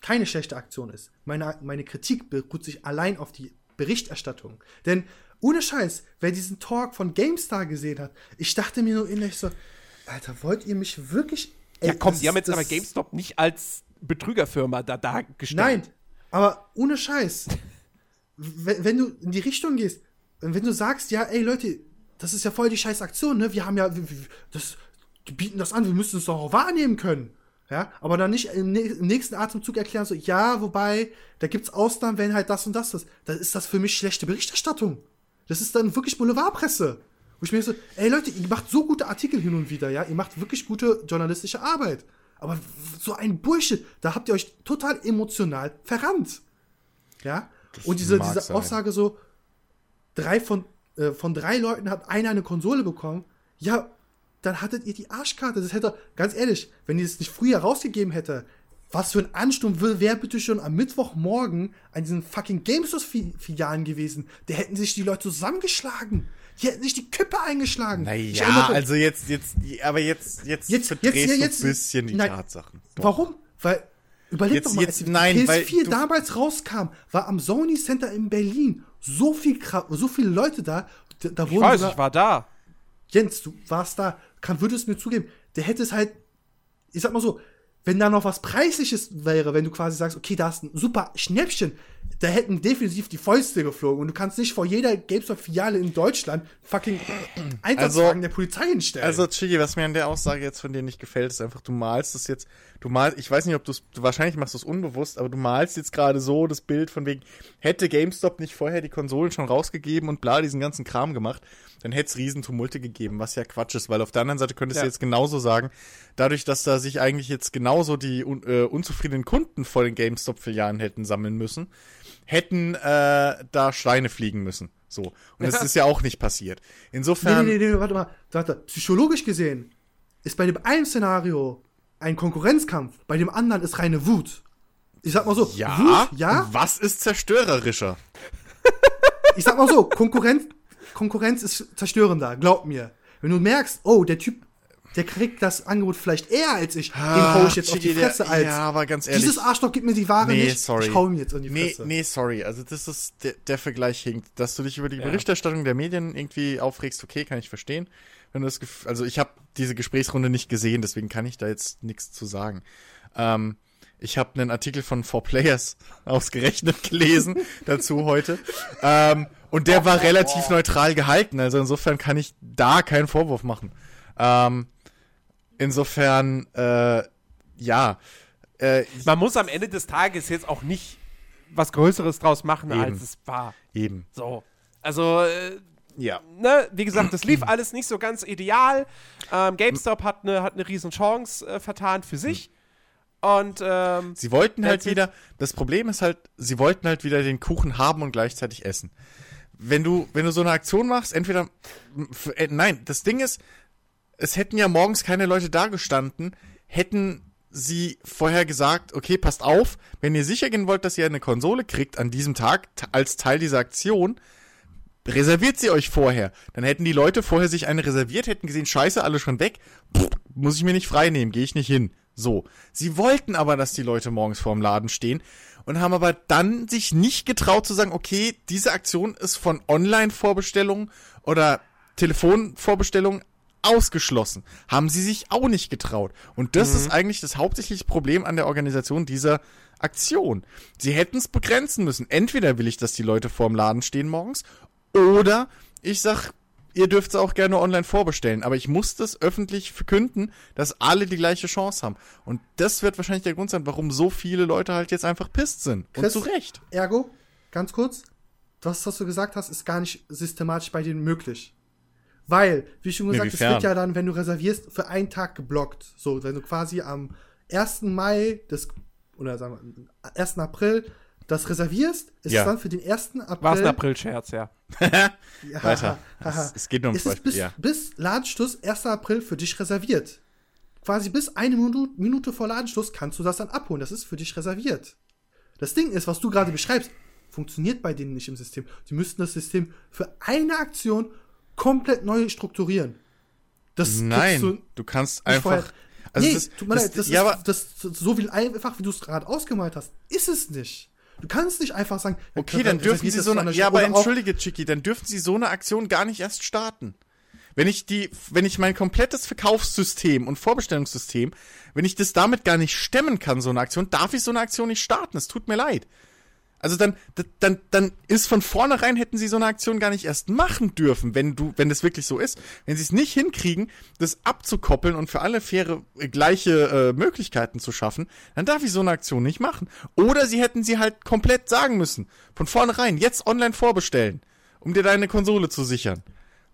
keine schlechte Aktion ist. Meine, meine Kritik beruht sich allein auf die Berichterstattung. Denn ohne Scheiß, wer diesen Talk von GameStar gesehen hat, ich dachte mir nur innerlich so, Alter, wollt ihr mich wirklich. Ja, Ey, komm, das die haben jetzt aber GameStop nicht als Betrügerfirma da dargestellt. Nein, aber ohne Scheiß. (laughs) wenn, wenn du in die Richtung gehst, wenn du sagst, ja, ey Leute, das ist ja voll die scheiß Aktion, ne? Wir haben ja, wir, wir- das, die bieten das an, wir müssen es doch auch wahrnehmen können. Ja, aber dann nicht im, nä- im nächsten Atemzug erklären, so, ja, wobei, da gibt's Ausnahmen, wenn halt das und das ist. Dann ist das für mich schlechte Berichterstattung. Das ist dann wirklich Boulevardpresse. Wo ich mir so, ey Leute, ihr macht so gute Artikel hin und wieder, ja, ihr macht wirklich gute journalistische Arbeit. Aber so ein Bullshit, da habt ihr euch total emotional verrannt. Ja? und diese, diese. Aussage so, drei von, äh, von drei Leuten hat einer eine Konsole bekommen. Ja, dann hattet ihr die Arschkarte. Das hätte, ganz ehrlich, wenn ihr das nicht früher rausgegeben hätte, was für ein Ansturm wäre bitte schon am Mittwochmorgen an diesen fucking GameStop-Filialen gewesen. Da hätten sich die Leute zusammengeschlagen. Die hätten sich die Köpfe eingeschlagen. Naja, also jetzt, jetzt, aber jetzt, jetzt, Jetzt- verdrehst jetzt- du jetzt- ein bisschen die nein. Tatsachen. Doch. Warum? Weil, überleg Jetzt- doch mal, jetzt- als die nein, weil PS4 du- damals rauskam, war am Sony Center in Berlin so viel, so viele Leute da. Da, da Ich wurden weiß, sogar- ich war da. Jens, du warst da, kann, würdest mir zugeben, der hätte es halt, ich sag mal so, wenn da noch was Preisliches wäre, wenn du quasi sagst, okay, da ist ein super Schnäppchen, da hätten definitiv die Fäuste geflogen und du kannst nicht vor jeder GameStop-Filiale in Deutschland fucking Einsatzwagen der Polizei hinstellen. Also, Chigi, was mir an der Aussage jetzt von dir nicht gefällt, ist einfach, du malst es jetzt, du malst, ich weiß nicht, ob du es, wahrscheinlich machst du es unbewusst, aber du malst jetzt gerade so das Bild von wegen, hätte GameStop nicht vorher die Konsolen schon rausgegeben und bla, diesen ganzen Kram gemacht, dann hätte es Riesentumulte gegeben, was ja Quatsch ist, weil auf der anderen Seite könntest Ja. du jetzt genauso sagen, dadurch, dass da sich eigentlich jetzt genauso die äh, unzufriedenen Kunden vor den GameStop-Filialen hätten sammeln müssen, hätten äh, da Schweine fliegen müssen. So. Und das ist ja auch nicht passiert. nee, Insofern. nee, nee, nee, warte mal, warte, psychologisch gesehen ist bei dem einen Szenario ein Konkurrenzkampf, bei dem anderen ist reine Wut. Ich sag mal so, Ja, Wut, ja, was ist zerstörerischer? (laughs) (laughs) ich sag mal so, Konkurrenz, Konkurrenz ist zerstörender, glaub mir. Wenn du merkst, oh, der Typ, der kriegt das Angebot vielleicht eher als ich, den hau ich jetzt auf die Fresse als. Ja, aber ganz ehrlich. Dieses Arschloch gibt mir die Ware nee, nicht, sorry. ich hau ihm jetzt in die nee, Fresse. nee, sorry. Also das ist, der, der Vergleich hinkt. Dass du dich über die Berichterstattung der Medien irgendwie aufregst, okay, kann ich verstehen. Wenn du das Gef also ich habe diese Gesprächsrunde nicht gesehen, deswegen kann ich da jetzt nichts zu sagen. Ähm, ich habe einen Artikel von 4Players (laughs) ausgerechnet gelesen (laughs) dazu heute. Ähm, und der war relativ neutral gehalten. Also insofern kann ich da keinen Vorwurf machen. Ähm, insofern, äh, ja. Äh, Man muss am Ende des Tages jetzt auch nicht was Größeres draus machen, Eben. als es war. eben. So. Also, äh, Ja. ne, wie gesagt, das lief alles nicht so ganz ideal. Ähm, GameStop hat eine hat ne riesen Chance äh, vertan für sich. Und ähm, Sie wollten halt wieder, das Problem ist halt, sie wollten halt wieder den Kuchen haben und gleichzeitig essen. Wenn du, wenn du so eine Aktion machst, entweder, äh, nein, das Ding ist, es hätten ja morgens keine Leute da gestanden, hätten sie vorher gesagt, okay, passt auf, wenn ihr sicher gehen wollt, dass ihr eine Konsole kriegt an diesem Tag als Teil dieser Aktion, reserviert sie euch vorher. Dann hätten die Leute vorher sich eine reserviert, hätten gesehen, scheiße, alle schon weg, Pff, muss ich mir nicht frei nehmen, gehe ich nicht hin. So. Sie wollten aber, dass die Leute morgens vorm Laden stehen und haben aber dann sich nicht getraut zu sagen, okay, diese Aktion ist von Online-Vorbestellungen oder Telefonvorbestellungen ausgeschlossen. Haben sie sich auch nicht getraut. Und das ist eigentlich das hauptsächliche Problem an der Organisation dieser Aktion. Sie hätten es begrenzen müssen. Entweder will ich, dass die Leute vorm Laden stehen morgens, oder ich sag, ihr dürft es auch gerne online vorbestellen. Aber ich muss das öffentlich verkünden, dass alle die gleiche Chance haben. Und das wird wahrscheinlich der Grund sein, warum so viele Leute halt jetzt einfach pisst sind. Und Chris? zu Recht. Ergo, ganz kurz, das, was du gesagt hast, ist gar nicht systematisch bei denen möglich. Weil, wie schon gesagt, es wird ja dann, wenn du reservierst, für einen Tag geblockt. So, wenn du quasi am 1. Mai des, oder sagen wir, 1. April das reservierst, ist Ja. es dann für den 1. April. war es ein April-Scherz, ja. (laughs) Ja, Weiter. Es, es geht nur um ist es bis, ja. bis Ladenschluss 1. April für dich reserviert. Quasi bis eine Minute, Minute vor Ladenschluss kannst du das dann abholen. Das ist für dich reserviert. Das Ding ist, was du gerade beschreibst, funktioniert bei denen nicht im System. Sie müssten das System für eine Aktion komplett neu strukturieren. Das Nein, du du kannst einfach. Also nee, das, tut mir leid, das ja, ist, das, so wie einfach, wie du es gerade ausgemalt hast, ist es nicht. Du kannst nicht einfach sagen, ja, Okay, dann dürfen reserviert Sie so eine, ja, aber entschuldige, Chicky, dann dürfen Sie so eine Aktion gar nicht erst starten. Wenn ich die, wenn ich mein komplettes Verkaufssystem und Vorbestellungssystem, wenn ich das damit gar nicht stemmen kann, so eine Aktion, darf ich so eine Aktion nicht starten. Es tut mir leid. Also dann, dann, dann ist von vornherein hätten sie so eine Aktion gar nicht erst machen dürfen, wenn du, wenn das wirklich so ist. Wenn sie es nicht hinkriegen, das abzukoppeln und für alle faire äh, gleiche äh, Möglichkeiten zu schaffen, dann darf ich so eine Aktion nicht machen. Oder sie hätten sie halt komplett sagen müssen. Von vornherein, jetzt online vorbestellen, um dir deine Konsole zu sichern.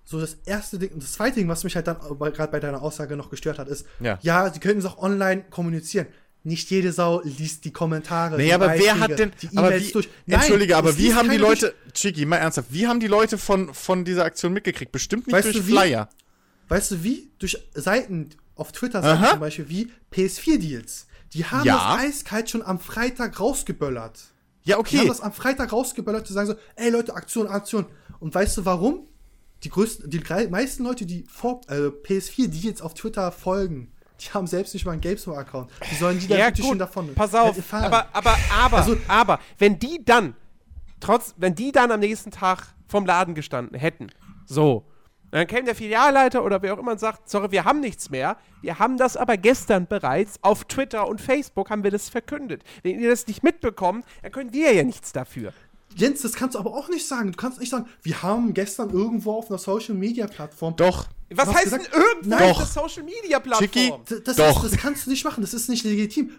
So, das erste Ding, und das zweite Ding, was mich halt dann gerade bei deiner Aussage noch gestört hat, ist, Ja. ja, sie könnten es auch online kommunizieren. Nicht jede Sau liest die Kommentare. Nee, die aber wer Beiträge, hat denn, die aber E-Mails wie, durch. Nein, entschuldige, aber wie haben die Leute, Chicky, mal ernsthaft, wie haben die Leute von, von dieser Aktion mitgekriegt? Bestimmt nicht Weißt durch? Flyer. Weißt du wie? Durch Seiten auf Twitter Seiten zum Beispiel wie PS4-Deals. Die haben Ja. das eiskalt schon am Freitag rausgeböllert. Ja, Die haben okay. das am Freitag rausgeböllert, zu sagen so, ey Leute, Aktion, Aktion. Und weißt du warum? Die größten, die meisten Leute, die vor, äh, PS4, die jetzt auf Twitter folgen, die haben selbst nicht mal einen GameStop-Account. Die sollen die dann Ja, gut, schön davon pass halt auf, erfahren. aber, aber, aber, Also- aber, wenn die dann, trotz, wenn die dann am nächsten Tag vom Laden gestanden hätten, so, dann käme der Filialleiter oder wer auch immer und sagt, sorry, wir haben nichts mehr, wir haben das aber gestern bereits auf Twitter und Facebook haben wir das verkündet. Wenn ihr das nicht mitbekommt, dann können wir ja nichts dafür. Jens, das kannst du aber auch nicht sagen. Du kannst nicht sagen, wir haben gestern irgendwo auf einer Social-Media-Plattform Doch. Was heißt gesagt- denn irgendwo auf doch. der Social Media Chicky, Plattform? D- Das, Doch. Ist, das kannst du nicht machen, das ist nicht legitim.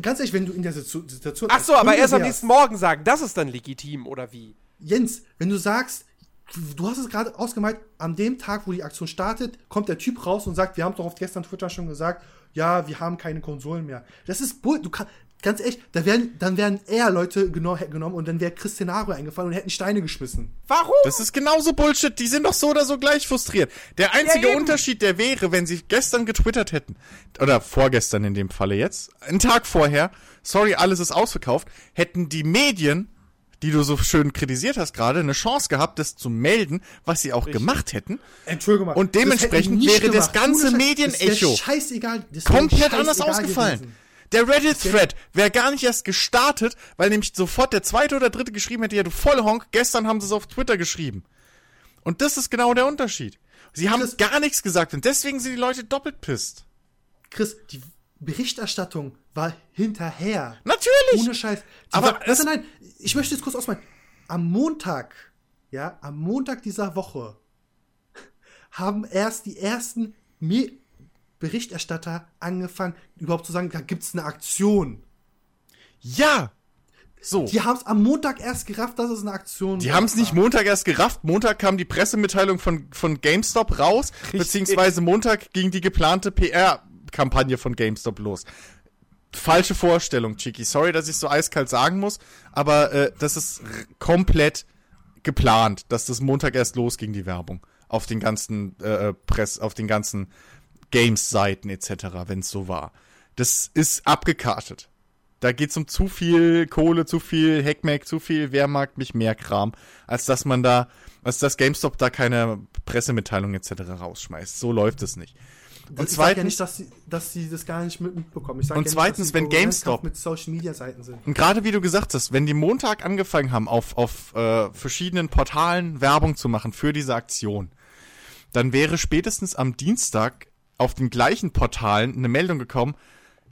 Ganz ehrlich, wenn du in der Situ- Situation. Ach so, aber erst am nächsten Morgen sagen, das ist dann legitim oder wie? Jens, wenn du sagst, du hast es gerade ausgemalt, an dem Tag, wo die Aktion startet, kommt der Typ raus und sagt, wir haben doch auf gestern Twitter schon gesagt, ja, wir haben keine Konsolen mehr. Das ist Bull. Du kannst, ganz ehrlich, da werden, dann werden eher Leute geno genommen und dann wäre Christianaro eingefallen und hätten Steine geschmissen. Warum? Das ist genauso Bullshit. Die sind doch so oder so gleich frustriert. Der einzige Ja. Unterschied, der wäre, wenn sie gestern getwittert hätten, oder vorgestern in dem Falle jetzt, einen Tag vorher, sorry, alles ist ausverkauft, hätten die Medien, die du so schön kritisiert hast gerade, eine Chance gehabt, das zu melden, was sie auch gemacht hätten. Entschuldigung mal. Und dementsprechend wäre das gemacht. ganze Medienecho das. Das wär komplett scheißegal anders ausgefallen. gewesen. Der Reddit-Thread wäre gar nicht erst gestartet, weil nämlich sofort der zweite oder dritte geschrieben hätte, ja du Vollhonk, gestern haben sie es auf Twitter geschrieben. Und das ist genau der Unterschied. Sie haben Chris- gar nichts gesagt und deswegen sind die Leute doppelt pisst. Chris, die Berichterstattung war hinterher. Natürlich! Ohne Scheiß. Aber war, nein, nein, ich möchte jetzt kurz ausmalen. Am Montag, ja, am Montag dieser Woche (laughs) haben erst die ersten Berichterstatter angefangen, überhaupt zu sagen, da gibt's eine Aktion. Ja! So. Die haben es am Montag erst gerafft, dass es eine Aktion Die haben es nicht Montag erst gerafft. Montag kam die Pressemitteilung von, von GameStop raus, beziehungsweise Montag ging die geplante PR-Kampagne von GameStop los. falsche Vorstellung, Chiki. Sorry, dass ich so eiskalt sagen muss, aber äh, das ist komplett geplant, dass das Montag erst losging, die Werbung. Auf den ganzen äh, Press, auf den ganzen Games-Seiten etc., wenn es so war. Das ist abgekartet. Da geht's um zu viel Kohle, zu viel Hackmack, zu viel Wehrmarkt, mich mehr Kram, als dass man da, als dass GameStop da keine Pressemitteilung etc. rausschmeißt. So läuft es nicht. Und ich sage ja zweitens, nicht, dass sie, dass sie das gar nicht mit- mitbekommen. Und ja zweitens, nicht, sie wenn GameStop- mit Social Media Seiten sind. Und gerade wie du gesagt hast, wenn die Montag angefangen haben, auf, auf äh, verschiedenen Portalen Werbung zu machen für diese Aktion, dann wäre spätestens am Dienstag auf den gleichen Portalen eine Meldung gekommen,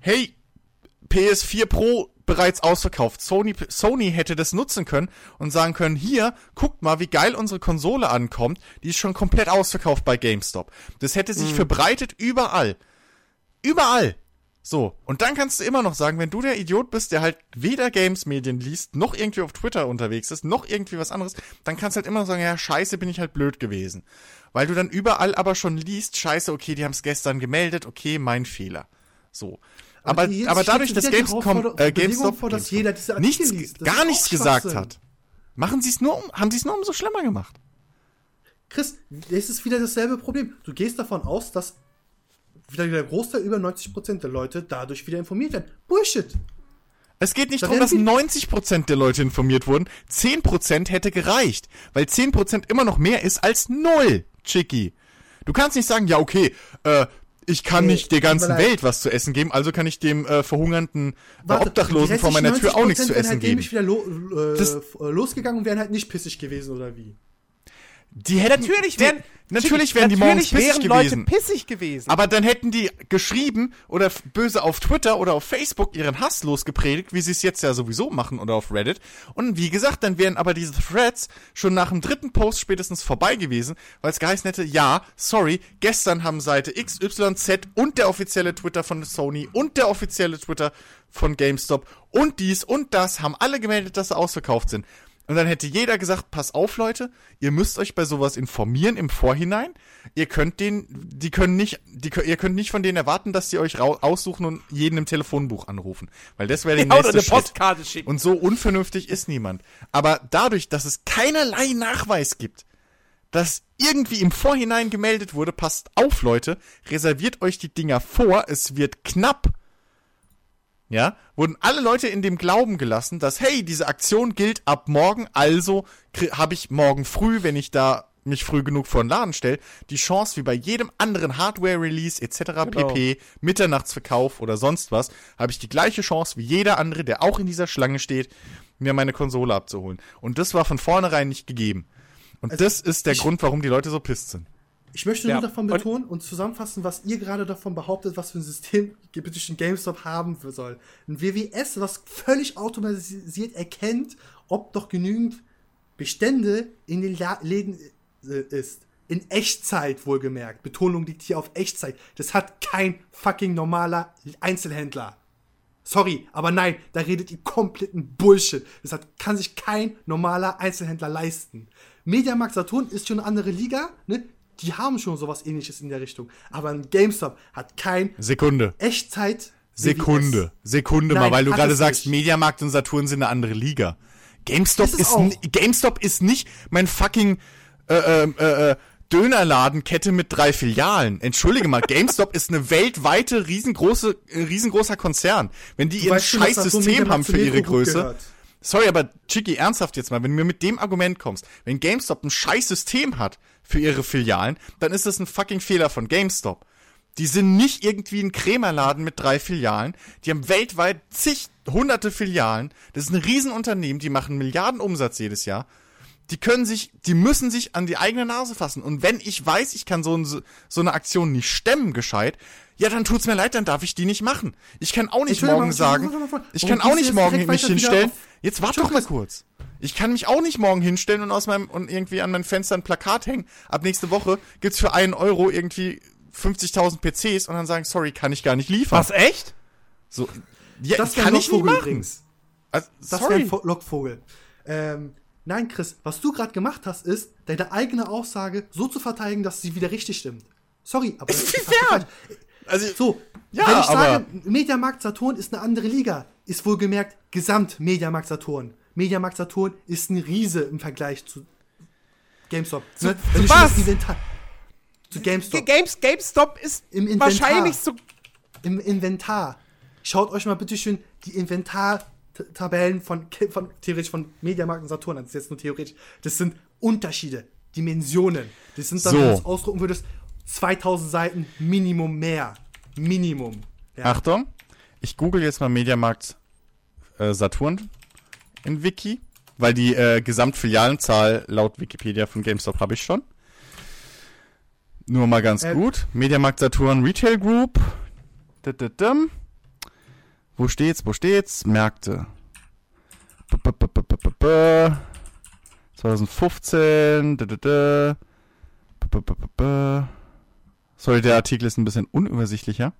hey, PS4 Pro bereits ausverkauft. Sony, Sony hätte das nutzen können und sagen können, hier, guckt mal, wie geil unsere Konsole ankommt. Die ist schon komplett ausverkauft bei GameStop. Das hätte sich verbreitet überall. Überall. So, und dann kannst du immer noch sagen, wenn du der Idiot bist, der halt weder Games-Medien liest, noch irgendwie auf Twitter unterwegs ist, noch irgendwie was anderes, dann kannst du halt immer noch sagen, ja, scheiße, bin ich halt blöd gewesen. Weil du dann überall aber schon liest, scheiße, okay, die haben es gestern gemeldet, okay, mein Fehler. So. Aber, aber steht dadurch, dass Gamescom, äh, GameStop vor, dass GameStop jeder diese Artikel nichts, liest. Gar nichts gesagt hat, machen sie es nur um, haben sie es nur umso schlimmer gemacht. Chris, es ist wieder dasselbe Problem. Du gehst davon aus, dass wieder der Großteil, über 90% der Leute dadurch wieder informiert werden. Bullshit. Es geht nicht Da darum, dass werden 90% der Leute informiert wurden. 10% hätte gereicht. Weil 10% immer noch mehr ist als null, Chicky. Du kannst nicht sagen, ja, okay, äh, ich kann Nee, nicht der ganzen. Welt was zu essen geben, also kann ich dem äh, verhungernden Warte, Obdachlosen vor meiner Tür auch nichts 90% zu essen halt geben. nämlich wieder lo äh, äh, losgegangen und wären halt nicht pissig gewesen, oder wie? Die hätten, Natürlich wären, natürlich wären die morgens pissig gewesen. Pissig gewesen. Aber dann hätten die geschrieben oder böse auf Twitter oder auf Facebook ihren Hass losgepredigt, wie sie es jetzt ja sowieso machen oder auf Reddit. Und wie gesagt, dann wären aber diese Threads schon nach dem dritten Post spätestens vorbei gewesen, weil es geheißen hätte, ja, sorry, gestern haben Seite XYZ und der offizielle Twitter von Sony und der offizielle Twitter von GameStop und dies und das haben alle gemeldet, dass sie ausverkauft sind. Und dann hätte jeder gesagt, pass auf, Leute, ihr müsst euch bei sowas informieren im Vorhinein. Ihr könnt den, die können nicht, die, ihr könnt nicht von denen erwarten, dass sie euch aussuchen und jeden im Telefonbuch anrufen. Weil das wäre der (laughs) ja, oder nächste eine Schritt. Postkarte schicken. Und so unvernünftig ist niemand. Aber dadurch, dass es keinerlei Nachweis gibt, dass irgendwie im Vorhinein gemeldet wurde, passt auf, Leute, reserviert euch die Dinger vor, es wird knapp. Ja, wurden alle Leute in dem Glauben gelassen, dass, hey, diese Aktion gilt ab morgen, also habe ich morgen früh, wenn ich da mich früh genug vor den Laden stelle, die Chance, wie bei jedem anderen Hardware-Release etc. Genau. pp, Mitternachtsverkauf oder sonst was, habe ich die gleiche Chance wie jeder andere, der auch in dieser Schlange steht, mir meine Konsole abzuholen. Und das war von vornherein nicht gegeben. Und Also das ist der Grund, warum die Leute so pisst sind. Ich möchte Ja. nur davon Und- betonen und zusammenfassen, was ihr gerade davon behauptet, was für ein System zwischen GameStop haben soll. Ein WWS, was völlig automatisiert erkennt, ob doch genügend Bestände in den La Läden äh, ist. In Echtzeit wohlgemerkt. Betonung liegt hier auf Echtzeit. Das hat kein fucking normaler Einzelhändler. Sorry, aber nein, da redet ihr kompletten Bullshit. Das hat, kann sich kein normaler Einzelhändler leisten. Mediamarkt Saturn ist schon eine andere Liga, ne? Die haben schon sowas ähnliches in der Richtung. Aber ein GameStop hat kein Sekunde. Echtzeit. Sekunde, Sekunde Nein, mal, weil du gerade sagst. Mediamarkt und Saturn sind eine andere Liga. GameStop Ist ist, GameStop ist nicht mein fucking äh, äh, äh, äh, Dönerladenkette mit drei Filialen. Entschuldige mal, GameStop ist eine weltweite riesengroße äh, riesengroßer Konzern. Wenn die ihr scheiß System haben für ihre Größe. gehört. Sorry, aber Chicky, ernsthaft jetzt mal, wenn du mir mit dem Argument kommst, wenn GameStop ein scheiß System hat für ihre Filialen, dann ist das ein fucking Fehler von GameStop. Die sind nicht irgendwie ein Krämerladen mit drei Filialen. Die haben weltweit zig, hunderte Filialen. Das ist ein Riesenunternehmen, die machen Milliarden Umsatz jedes Jahr. Die können sich, die müssen sich an die eigene Nase fassen. Und wenn ich weiß, ich kann so, ein, so eine Aktion nicht stemmen, gescheit, ja, dann tut's mir leid, dann darf ich die nicht machen. Ich kann auch nicht morgen sagen, ich kann auch gehst du nicht morgen mich hinstellen. Jetzt warte doch mal kurz. Ich kann mich auch nicht morgen hinstellen und aus meinem und irgendwie an mein Fenster ein Plakat hängen. Ab nächste Woche gibt's für einen Euro irgendwie 50.000 PCs und dann sagen, sorry, kann ich gar nicht liefern. Was, echt? So, ja, Das kann ich nicht machen. übrigens. Also, Das wäre sorry. ein Lockvogel. Ähm, nein, Chris, was du gerade gemacht hast, ist, deine eigene Aussage so zu verteidigen, dass sie wieder richtig stimmt. Sorry, aber das ist Inwiefern? falsch. Also, So, Ja, Wenn ich sage, Mediamarkt Saturn ist eine andere Liga, ist wohlgemerkt Gesamt Mediamarkt Saturn. Mediamarkt Saturn ist ein Riese im Vergleich zu GameStop. ne? zu Wenn ich was? zu GameStop. Games, GameStop ist Im Inventar. wahrscheinlich so. Im Inventar. Schaut euch mal bitte schön die Inventartabellen von, von theoretisch von Mediamarkt und Saturn an. Das ist jetzt nur theoretisch. Das sind Unterschiede, Dimensionen. Das sind dann, So. wenn du es ausdrucken würdest, 2000 Seiten Minimum mehr. Minimum. Ja. Achtung, ich google jetzt mal Mediamarkt äh, Saturn in Wiki, weil die äh, Gesamtfilialenzahl laut Wikipedia von GameStop habe ich schon. Nur mal ganz Äh, gut. Mediamarkt Saturn Retail Group. Wo steht's? Wo steht's? Märkte. B -b -b -b -b -b -b. 2015. Sorry, der Artikel ist ein bisschen unübersichtlicher.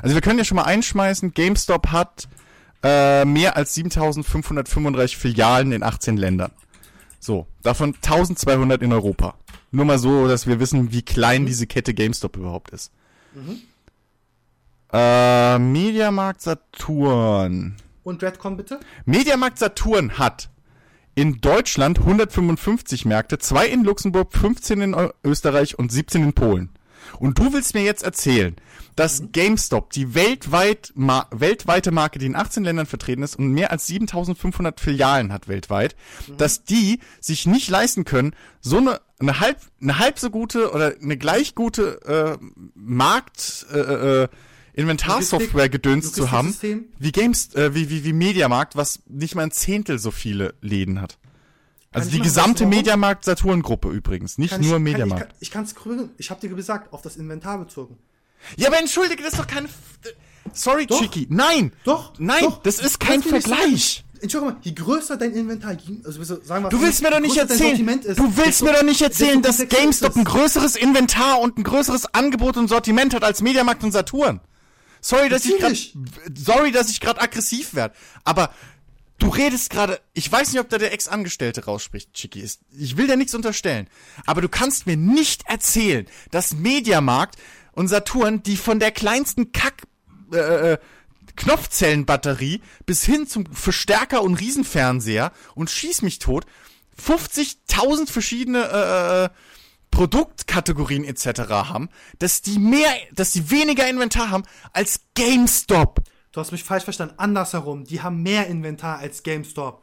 Also wir können ja schon mal einschmeißen, GameStop hat äh, mehr als 7535 Filialen in 18 Ländern. So, davon 1200 in Europa. Nur mal so, dass wir wissen, wie klein diese Kette GameStop überhaupt ist. Äh, Mediamarkt Saturn. Und Redcon bitte? Mediamarkt Saturn hat in Deutschland 155 Märkte, zwei in Luxemburg, 15 in Österreich und 17 in Polen. Und du willst mir jetzt erzählen, dass GameStop, die weltweit ma weltweite Marke, die in 18 Ländern vertreten ist und mehr als 7500 Filialen hat weltweit, dass die sich nicht leisten können, so eine, eine halb, eine halb so gute oder eine gleich gute äh, Markt, äh, äh, Inventarsoftware gedöns zu haben, wie Games, äh, wie, wie, wie Mediamarkt, was nicht mal ein Zehntel so viele Läden hat. Also die mal gesamte? Mediamarkt Saturn Gruppe übrigens, nicht Kann nur ich, Mediamarkt. Kann, ich kann es korrigieren. Ich habe dir gesagt, auf das Inventar bezogen. ja, aber entschuldige, das ist doch keine. F Sorry, Doch. Chicky. Nein. Doch. Nein, doch. das ist kein Vergleich. Entschuldigung mal, je größer dein Inventar, je- also sagen wir, Du willst mir doch nicht erzählen, ist, du willst mir doch nicht erzählen, dass GameStop ein es. größeres Inventar und ein größeres Angebot und Sortiment hat als Mediamarkt und Saturn. Sorry, dass ich grad, Natürlich. sorry, dass ich gerade aggressiv werde, aber du redest gerade, ich weiß nicht, ob da der Ex-Angestellte rausspricht, Chicky ist. Ich will dir nichts unterstellen, aber du kannst mir nicht erzählen, dass Mediamarkt und Saturn, die von der kleinsten Kack äh, äh, Knopfzellenbatterie bis hin zum Verstärker und Riesenfernseher und schieß mich tot 50.000 verschiedene äh, äh, Produktkategorien etc. haben, dass die mehr, dass die weniger Inventar haben als GameStop. Du hast mich falsch verstanden. Andersherum, die haben mehr Inventar als GameStop.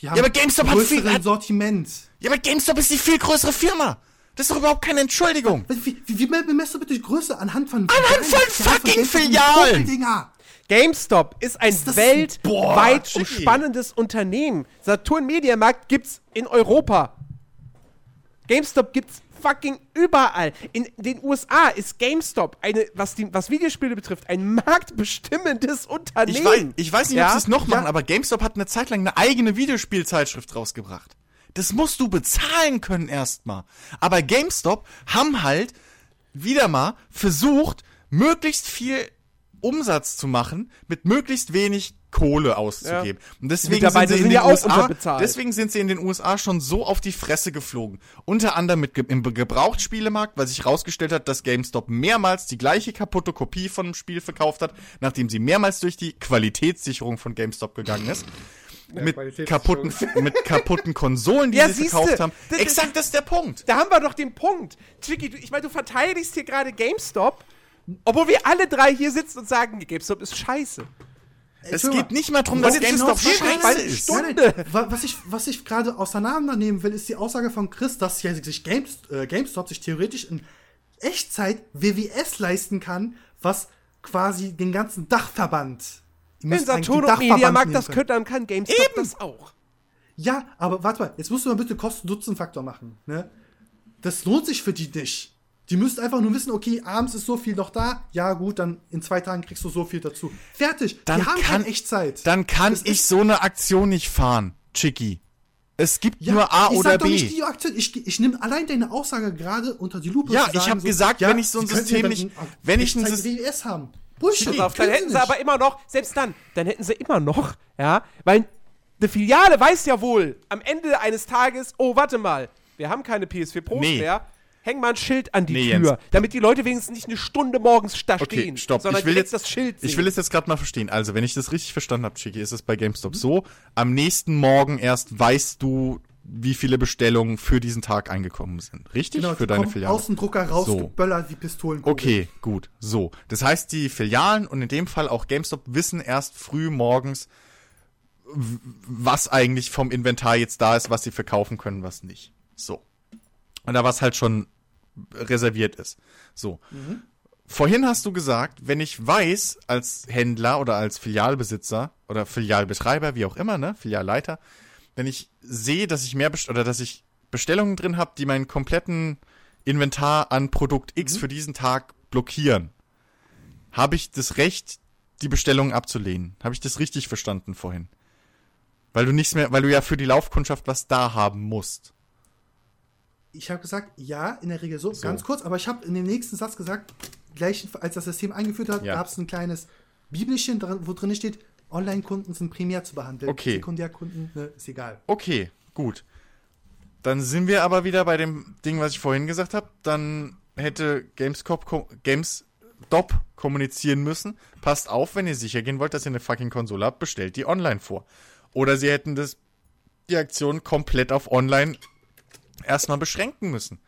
Die haben Ja, aber GameStop hat viel- hat- Sortiment. Ja, aber GameStop ist die viel größere Firma. Das ist doch überhaupt keine Entschuldigung. Wie, wie, wie bemessst du bitte die Größe anhand von Anhand von fucking Filialen. GameStop ist ein das- weltweit Boah, umspannendes Unternehmen. Saturn Mediamarkt gibt's in Europa. GameStop gibt's fucking überall. In den USA ist GameStop eine, was, die, was Videospiele betrifft, ein marktbestimmendes Unternehmen. Ich weiß, ich weiß nicht, ob Ja? sie es noch machen, Ja. aber GameStop hat eine Zeit lang eine eigene Videospielzeitschrift rausgebracht. Das musst du bezahlen können erstmal. Aber GameStop haben halt wieder mal versucht, möglichst viel Umsatz zu machen, mit möglichst wenig Kohle auszugeben. Und deswegen sind sie in den ja USA, deswegen sind sie in den USA schon so auf die Fresse geflogen. Unter anderem mit ge- im Gebrauchtspielemarkt, weil sich herausgestellt hat, dass GameStop mehrmals die gleiche kaputte Kopie von einem Spiel verkauft hat, nachdem sie mehrmals durch die Qualitätssicherung von GameStop gegangen ist. mit, kaputten, mit kaputten Konsolen, die Ja, sie verkauft haben. das- Exakt, das ist der Punkt. Da haben wir doch den Punkt. Tricky, du, ich meine, du verteidigst hier gerade GameStop, obwohl wir alle drei hier sitzen und sagen, GameStop ist scheiße. Es geht nicht mal darum, Und dass Nein, scheiße ist. Stunde. Was ich, was ich gerade auseinandernehmen will, ist die Aussage von Chris, dass sich Games, äh, GameStop sich theoretisch in Echtzeit WWS leisten kann, was quasi den ganzen Dachverband. Wenn Saturn den und Mediamarkt das können, dann kann GameStop Eben. das auch. Ja, aber warte mal, jetzt musst du mal bitte Kosten-Nutzen-Faktor machen. Ne? Das lohnt sich für die nicht. Die müssten einfach nur wissen, okay, abends ist so viel noch da. Ja, gut, dann in zwei Tagen kriegst du so viel dazu. Fertig. Dann die haben kann- keine Echtzeit. Dann kann Das ich so eine Aktion nicht fahren, Chicky. Es gibt Ja, nur A ich oder sag doch B. nicht die Aktion. Ich, ich nehme allein deine Aussage gerade unter die Lupe. Ja, ich sagen, hab gesagt, wenn ich so ein sie System ja nicht- wenn ich ein Echtzeit Sys- WWS haben. Bullshit. Auf, dann hätten sie nicht. aber immer noch, selbst dann, dann hätten sie immer noch, ja, weil eine Filiale weiß ja wohl am Ende eines Tages, oh, warte mal, wir haben keine PS4 Pros Nee. mehr. Häng mal ein Schild an die Nee, Tür, Jens. damit die Leute wenigstens nicht eine Stunde morgens da Okay, stehen, stopp. sondern Ich will jetzt das Schild sehen. Ich will es jetzt gerade mal verstehen. Also, wenn ich das richtig verstanden habe, Chiki, ist es bei GameStop so, am nächsten Morgen erst weißt du, wie viele Bestellungen für diesen Tag eingekommen sind. Richtig? Genau, für die deine kommen Filiale. aus dem Drucker rausgeböllert wie Pistolen. Okay, gut. So. Das heißt, die Filialen und in dem Fall auch GameStop wissen erst früh morgens, was eigentlich vom Inventar jetzt da ist, was sie verkaufen können, was nicht. So. Oder was halt schon reserviert ist. So. Vorhin hast du gesagt, wenn ich weiß, als Händler oder als Filialbesitzer oder Filialbetreiber, wie auch immer, ne, Filialleiter, wenn ich sehe, dass ich mehr best oder dass ich Bestellungen drin habe, die meinen kompletten Inventar an Produkt X für diesen Tag blockieren, habe ich das Recht, die Bestellung abzulehnen. Habe ich das richtig verstanden vorhin? Weil du nichts mehr, weil du ja für die Laufkundschaft was da haben musst. Ich habe gesagt, ja, in der Regel so, ganz kurz, aber ich habe in dem nächsten Satz gesagt, gleich als das System eingeführt hat, Ja. gab es ein kleines Bibelchen, wo drin steht, Online-Kunden sind primär zu behandeln. Okay. Sekundärkunden, ne, ist egal. Okay, gut. Dann sind wir aber wieder bei dem Ding, was ich vorhin gesagt habe. Dann hätte Gamescop, ko- GameStop kommunizieren müssen. Passt auf, wenn ihr sicher gehen wollt, dass ihr eine fucking Konsole habt, bestellt die online vor. Oder sie hätten das, die Aktion komplett auf online erstmal beschränken müssen.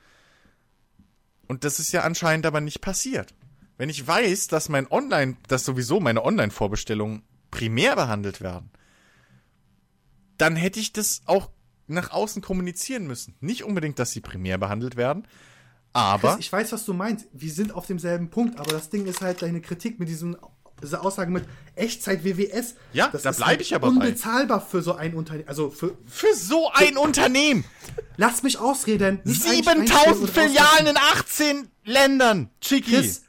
Und das ist ja anscheinend aber nicht passiert. Wenn ich weiß, dass mein Online, dass sowieso meine Online-Vorbestellungen primär behandelt werden, dann hätte ich das auch nach außen kommunizieren müssen. Nicht unbedingt, dass sie primär behandelt werden, aber Chris, ich weiß, was du meinst. Wir sind auf demselben Punkt, aber das Ding ist halt deine Kritik mit diesem, dieser Aussage mit Echtzeit WWS. Ja, das da ist bleib halt ich aber bei. unbezahlbar für so ein Unternehmen. Also für, für so ein Unternehmen, lass mich ausreden. nicht einstellen 7000 und Filialen in 18 Ländern, Chiki. Chris,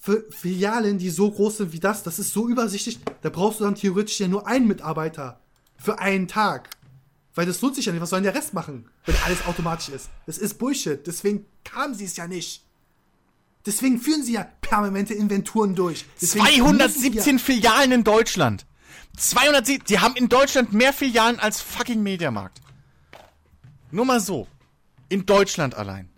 für Filialen, die so groß sind wie das, das ist so übersichtlich, da brauchst du dann theoretisch ja nur einen Mitarbeiter für einen Tag. Weil das lohnt sich ja nicht. Was soll denn der Rest machen, wenn alles automatisch ist? Das ist Bullshit. Deswegen kamen sie es ja nicht. Deswegen führen sie ja permanente Inventuren durch. Deswegen müssen 217 Filialen in Deutschland. 207, die haben in Deutschland mehr Filialen als fucking Mediamarkt. Nur mal so. In Deutschland allein.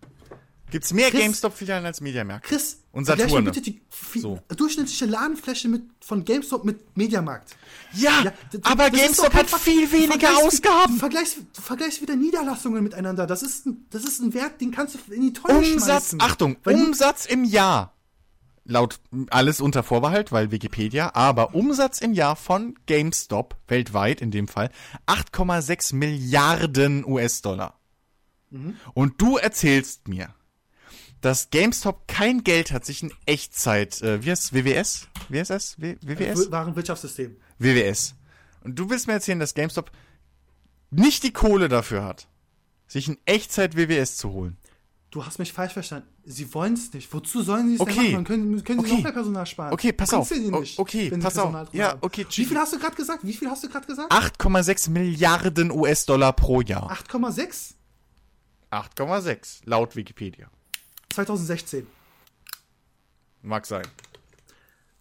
Gibt's mehr GameStop-Filialen als Mediamarkt. Chris, Und Saturn. bitte die So. durchschnittliche Ladenfläche mit, von GameStop mit Mediamarkt. Ja, Ja, aber GameStop hat viel weniger vergleichst- Ausgaben. Du vergleichst, du vergleichst wieder Niederlassungen miteinander. Das ist, ein, das ist ein Wert, den kannst du in die Tonne Umsatz, schmeißen. Achtung, Umsatz im Jahr. Laut alles unter Vorbehalt, weil Wikipedia, aber Umsatz im Jahr von GameStop, weltweit in dem Fall, 8,6 Milliarden US-Dollar. Mhm. Und du erzählst mir, dass GameStop kein Geld hat, sich in Echtzeit, äh, wie heißt WWS? Das? W WWS? Warenwirtschaftssystem. WWS. Und du willst mir erzählen, dass GameStop nicht die Kohle dafür hat, sich in Echtzeit WWS zu holen. Du hast mich falsch verstanden. Sie wollen es nicht. Wozu sollen sie es Okay. denn machen? Dann können, können sie Okay. noch mehr Personal sparen. Okay, pass auf. O- nicht, okay, sie pass auf. Ja, haben. okay, Wie viel hast du gerade gesagt? Wie viel hast du gerade gesagt? 8,6 Milliarden US-Dollar pro Jahr. 8,6? 8,6 laut Wikipedia. 2016. Mag sein.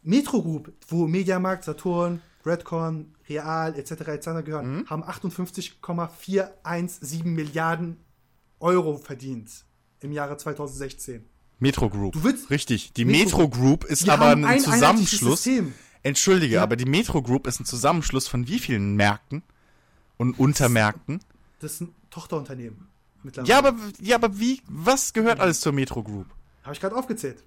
Metro Group, wo Mediamarkt, Saturn, Redcon, Real etc. etc. gehören, Mhm. haben 58,417 Milliarden Euro verdient im Jahre 2016. Metro Group. Du willst- Richtig. Die Metro Metro Group ist aber ein ein Zusammenschluss. Entschuldige, Ja. aber die Metro Group ist ein Zusammenschluss von wie vielen Märkten und Untermärkten? Das ist ein Tochterunternehmen. Mittlerweile. Ja, aber, ja, aber wie, was gehört alles zur Metro Group? Habe ich gerade aufgezählt.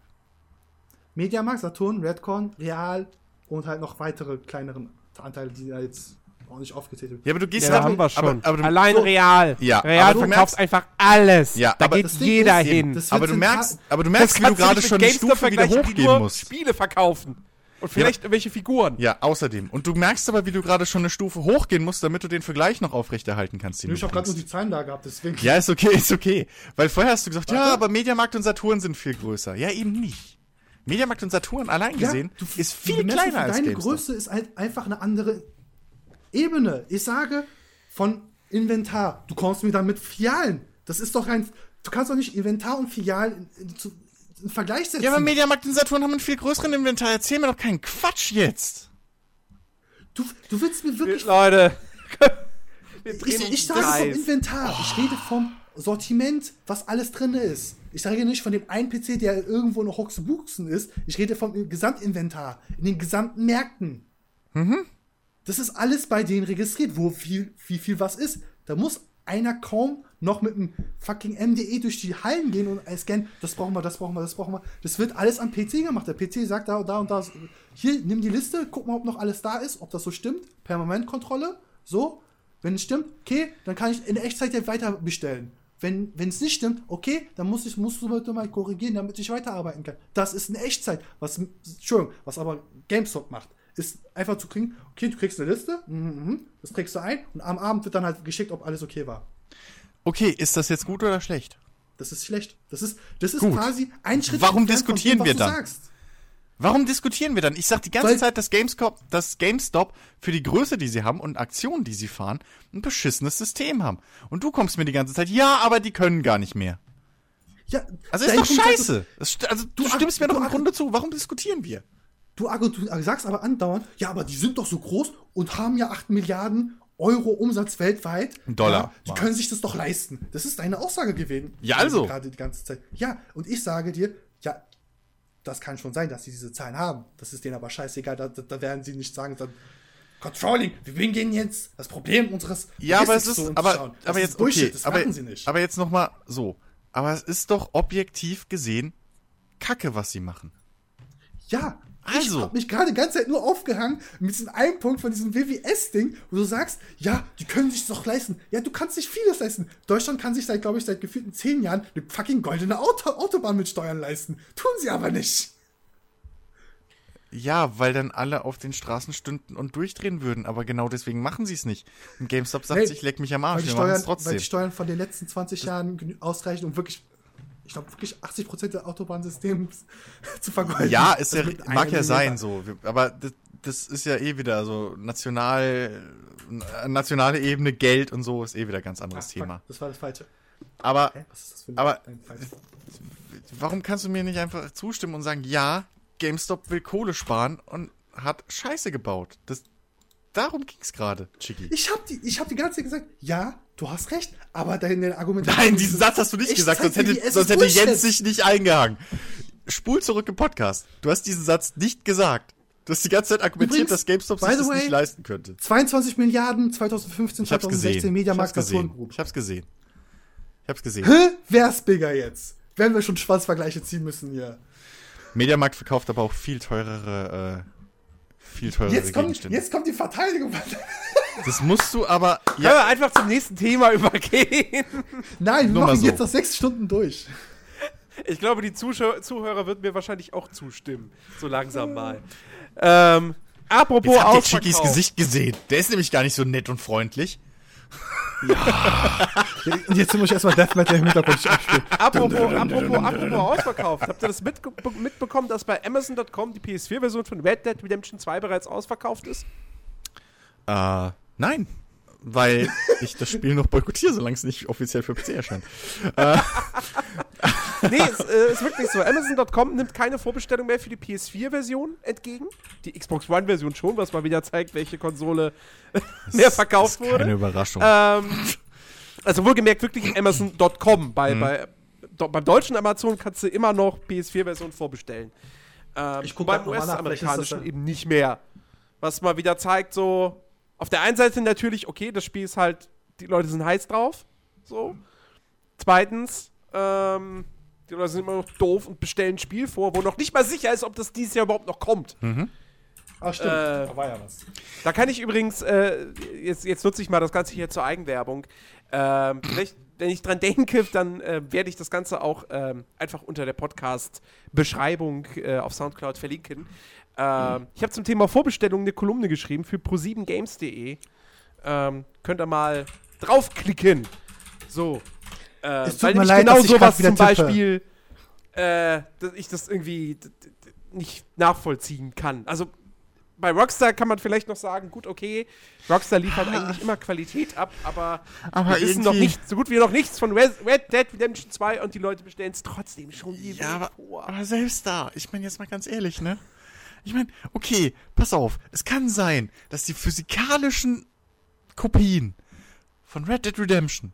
Mediamarkt, Saturn, Redcon, Real und halt noch weitere kleineren Anteile, die da jetzt auch nicht aufgezählt sind. Ja, aber du gehst Ja, da aber- haben wir schon. Aber, aber Allein so- Real. Ja, Real aber du verkauft merkst- einfach alles. Ja, da aber geht jeder ist, hin. das- aber du merkst, aber du merkst, wie du gerade nicht schon eine Stufe wieder hochgehen musst. Spiele verkaufen. Und vielleicht irgendwelche Figuren. Ja, außerdem. Und du merkst aber, wie du gerade schon eine Stufe hochgehen musst, damit du den Vergleich noch aufrechterhalten kannst. Den Ich du habe gerade nur die Zahlen da gehabt, deswegen. Ja, ist okay, ist okay. Weil vorher hast du gesagt, ja, Warte. aber Mediamarkt und Saturn sind viel größer. Ja, eben nicht. Mediamarkt und Saturn allein Ja, gesehen du- ist viel Bemessung kleiner als Deine GameStop. Größe ist halt einfach eine andere Ebene. Ich sage, von Inventar, du kommst mir dann mit Filialen. Das ist doch ein. Du kannst doch nicht Inventar und Filialen in, in, zu- in Vergleich setzen. Ja, aber Mediamarkt und Saturn haben einen viel größeren Inventar. Erzähl mir doch keinen Quatsch jetzt. du, du willst mir wirklich. Leute. (laughs) Ich, ich sage vom. Inventar. Ich rede vom Sortiment, was alles drin ist. Ich rede nicht von dem einen PC, der irgendwo noch Hoxbuchsen ist. Ich rede vom Gesamtinventar, in den gesamten Märkten. Das ist alles bei denen registriert, wo viel, wie viel was ist. Da muss einer kaum noch mit dem fucking MDE durch die Hallen gehen und scannen, das brauchen wir, das brauchen wir, das brauchen wir. Das wird alles am PC gemacht. Der PC sagt da, da und da, hier, nimm die Liste, guck mal, ob noch alles da ist, ob das so stimmt. Permanentkontrolle, so. Wenn es stimmt, okay, dann kann ich in Echtzeit ja weiter bestellen. Wenn es nicht stimmt, okay, dann muss ich, musst du bitte mal korrigieren, damit ich weiterarbeiten kann. Das ist eine Echtzeit. Was, Entschuldigung, was aber GameStop macht, ist einfach zu kriegen, okay, du kriegst eine Liste, mhm, mhm, das trägst du ein und am Abend wird dann halt geschickt, ob alles okay war. Okay, ist das jetzt gut oder schlecht? Das ist schlecht. Das ist, das ist Gut. quasi ein Schritt. Warum diskutieren dem, wir dann? Sagst. Warum diskutieren wir dann? Ich sag die ganze Weil- Zeit, dass GameStop, dass GameStop für die Größe, die sie haben und Aktionen, die sie fahren, ein beschissenes System haben. Und du kommst mir die ganze Zeit, ja, aber die können gar nicht mehr. Ja, Also ist doch scheiße. Das st- also du, Du stimmst mir doch im Grunde zu. Warum diskutieren wir? Du, du sagst aber andauernd, ja, aber die sind doch so groß und haben ja 8 Milliarden Euro Umsatz weltweit. Dollar. Ja, die können sich das doch leisten. Das ist deine Aussage gewesen. Ja, also. Gerade die ganze Zeit. Ja, und ich sage dir, ja, das kann schon sein, dass sie diese Zahlen haben. Das ist denen aber scheißegal. Da, da, da werden sie nicht sagen, dann, Controlling, wir gehen jetzt das Problem unseres Ja, aber es ist, uns aber, aber jetzt, Bullshit, okay, das aber, machen sie nicht. aber jetzt noch mal so. Aber es ist doch objektiv gesehen Kacke, was sie machen. Ja, Also. ich hab mich gerade die ganze Zeit nur aufgehangen mit diesem einen Punkt von diesem WWS-Ding, wo du sagst, ja, die können sich doch leisten. Ja, du kannst sich vieles leisten. Deutschland kann sich seit, glaube ich, seit gefühlten zehn Jahren eine fucking goldene Auto Autobahn mit Steuern leisten. Tun sie aber nicht. Ja, weil dann alle auf den Straßen stünden und durchdrehen würden. Aber genau deswegen machen sie es nicht. Und GameStop sagt Nee, sich, leck mich am Weil Arsch. die, machen es Steuern, weil die Steuern von den letzten 20 Jahren ausreichen, um wirklich, ich glaube, wirklich 80% des Autobahnsystems (laughs) zu vergolden. Ja, ist ja, mag ja sein so. Aber das, das ist ja eh wieder so national, äh, nationale Ebene, Geld und so ist eh wieder ein ganz anderes fuck, Thema. Das war das Falsche. Aber Hä? Was ist das für ein Aber- warum kannst du mir nicht einfach zustimmen und sagen, ja, GameStop will Kohle sparen und hat Scheiße gebaut? Das, darum ging's gerade, Chicky. Ich habe die, ich hab die ganze Zeit gesagt, ja, du hast recht, aber deine Argumentation. Nein, diesen Satz hast du nicht Ich gesagt, sonst hätte, es sonst hätte Jens sich nicht eingehangen. Spul zurück im Podcast. Du hast diesen Satz nicht gesagt. Du hast die ganze Zeit argumentiert, Übrigens, dass GameStop sich das way, nicht leisten könnte. 22 Milliarden 2015, Ich hab's 2016 gesehen. Ich Mediamarkt. Saturn Group. Ich hab's gesehen. Ich hab's gesehen. Hä? Wer ist bigger jetzt? Wenn wir schon Schwanzvergleiche ziehen müssen hier. Mediamarkt verkauft aber auch viel teurere, äh, viel teurere Jetzt kommt, Gegenstände. jetzt kommt die Verteidigung. (laughs) Das musst du aber, Können ja, wir einfach zum nächsten Thema (laughs) übergehen? Nein, wir Nur machen so. jetzt noch sechs Stunden durch. Ich glaube, die Zuschauer, Zuhörer würden mir wahrscheinlich auch zustimmen. So langsam mal. Ähm, apropos jetzt habt ihr. Chickys Gesicht gesehen. Der ist nämlich gar nicht so nett und freundlich. Und jetzt muss ich erstmal Death Metal im Hintergrund (laughs) abspielen. Apropos, apropos, apropos ausverkauft. Habt ihr das mitge mitbekommen, dass bei Amazon.com die PS4-Version von Red Dead Redemption 2 bereits ausverkauft ist? Äh, nein. Weil ich das Spiel noch boykottiere, solange es nicht offiziell für PC erscheint. (laughs) Nee, es äh, ist wirklich so. Amazon.com nimmt keine Vorbestellung mehr für die PS4-Version entgegen. Die Xbox One-Version schon, was mal wieder zeigt, welche Konsole mehr verkauft das ist Keine wurde. Überraschung. Ähm, also wohlgemerkt wirklich Amazon.com. Mhm. Bei, bei, do, beim deutschen Amazon kannst du immer noch PS4-Version vorbestellen. Ähm, Ich guck beim US-amerikanischen eben nicht mehr. Was mal wieder zeigt, so, auf der einen Seite natürlich, okay, das Spiel ist halt, die Leute sind heiß drauf. So. Zweitens, ähm, die Leute sind immer noch doof und bestellen ein Spiel vor, wo noch nicht mal sicher ist, ob das dieses Jahr überhaupt noch kommt. Ach, stimmt. Äh, da war ja was. Da kann ich übrigens, äh, jetzt, jetzt nutze ich mal das Ganze hier zur Eigenwerbung. Ähm, vielleicht, wenn ich dran denke, dann äh, werde ich das Ganze auch ähm, einfach unter der Podcast-Beschreibung äh, auf Soundcloud verlinken. Ähm, Ich habe zum Thema Vorbestellung eine Kolumne geschrieben für pro7games.de. Ähm, könnt ihr mal draufklicken. So. Äh, Es tut weil mir leid, genau sowas zum. Beispiel, äh, dass ich das irgendwie nicht nachvollziehen kann. Also bei Rockstar kann man vielleicht noch sagen, gut, okay, Rockstar liefert eigentlich immer Qualität ab, aber, Aber wir wissen noch nicht, so gut wie noch nichts von Red Dead Redemption 2 und die Leute bestellen es trotzdem schon wie Ja, aber, vor. aber selbst da, ich meine jetzt mal ganz ehrlich, ne? Ich meine, okay, pass auf, es kann sein, dass die physikalischen Kopien von Red Dead Redemption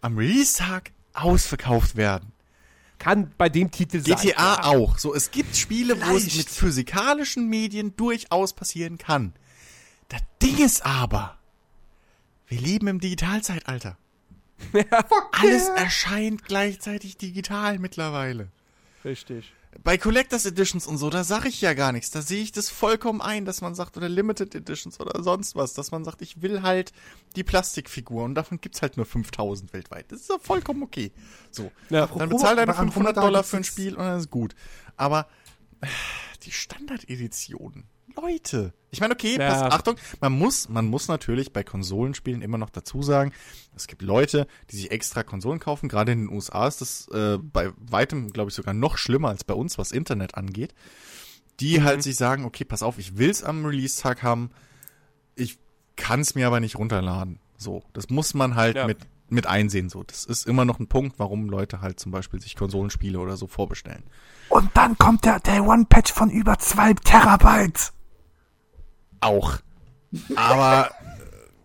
am Release-Tag ausverkauft werden. kann bei dem Titel sein. GTA ja. auch. So, es gibt Spiele, wo es Vielleicht. mit physikalischen Medien durchaus passieren kann. Das Ding ist aber, wir leben im Digitalzeitalter. (laughs) Alles erscheint gleichzeitig digital mittlerweile. Richtig. Bei Collectors Editions und so, da sage ich ja gar nichts. Da sehe ich das vollkommen ein, dass man sagt, oder Limited Editions oder sonst was, dass man sagt, ich will halt die Plastikfigur und davon gibt's halt nur 5000 weltweit. Das ist ja vollkommen okay. So. Ja. Dann Apropos, bezahl deine aber am 500 100 Dollar für ein Spiel und dann ist gut. Aber äh, die Standard-Editionen, Leute. Ich meine, okay, Ja. pass, Achtung, man muss, man muss natürlich bei Konsolenspielen immer noch dazu sagen, es gibt Leute, die sich extra Konsolen kaufen. Gerade in den USA ist das äh, bei weitem, glaube ich, sogar noch schlimmer als bei uns, was Internet angeht. Die halt sich sagen, okay, pass auf, ich will's am Release-Tag haben, ich kann's mir aber nicht runterladen. So, das muss man halt Ja. mit mit einsehen. So, das ist immer noch ein Punkt, warum Leute halt zum Beispiel sich Konsolenspiele oder so vorbestellen. Und dann kommt der Day One Patch von über 2 Terabyte. Auch. Aber äh,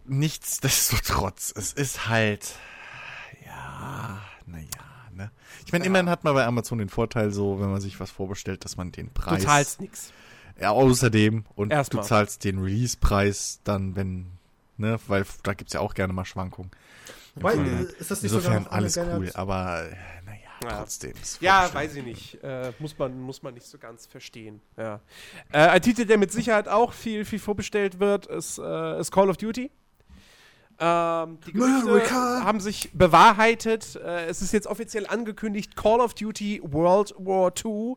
nichtsdestotrotz, es ist halt, ja, naja, ne. Ich meine, immerhin hat man bei Amazon den Vorteil so, wenn man sich was vorbestellt, dass man den Du Preis. zahlst nix. Ja, außerdem. Und Erstmal. du zahlst den Release-Preis dann, wenn, ne, weil da gibt's ja auch gerne mal Schwankungen. Im äh, ist das nicht Insofern alles cool, aber naja, Ja. trotzdem. Ja, Vorbestellen. weiß ich nicht. Äh, muss, man, muss man nicht so ganz verstehen. Ja. Äh, ein Titel, der mit Sicherheit auch viel, viel vorbestellt wird, ist, äh, ist Call of Duty. Ähm, die Gerüchte America. haben sich bewahrheitet. Äh, es ist jetzt offiziell angekündigt, Call of Duty World War II.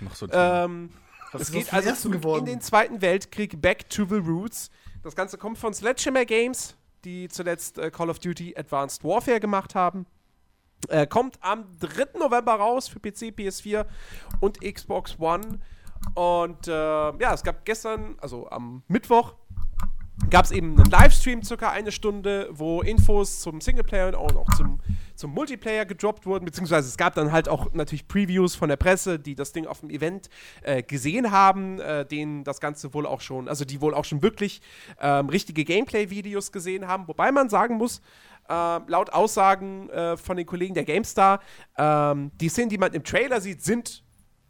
Noch so ein Ähm, Was es geht also zurück geworden? in den Zweiten Weltkrieg, Back to the Roots. Das Ganze kommt von Sledgehammer Games, die zuletzt äh, Call of Duty Advanced Warfare gemacht haben. Äh, kommt am 3. November raus für PC, PS4 und Xbox One. Und äh, ja, es gab gestern, also am Mittwoch, gab es eben einen Livestream, circa eine Stunde, wo Infos zum Singleplayer und auch zum, zum Multiplayer gedroppt wurden, beziehungsweise es gab dann halt auch natürlich Previews von der Presse, die das Ding auf dem Event äh, gesehen haben, äh, denen das Ganze wohl auch schon, also die wohl auch schon wirklich ähm, richtige Gameplay-Videos gesehen haben, wobei man sagen muss, äh, laut Aussagen äh, von den Kollegen der GameStar, ähm, die Szenen, die man im Trailer sieht, sind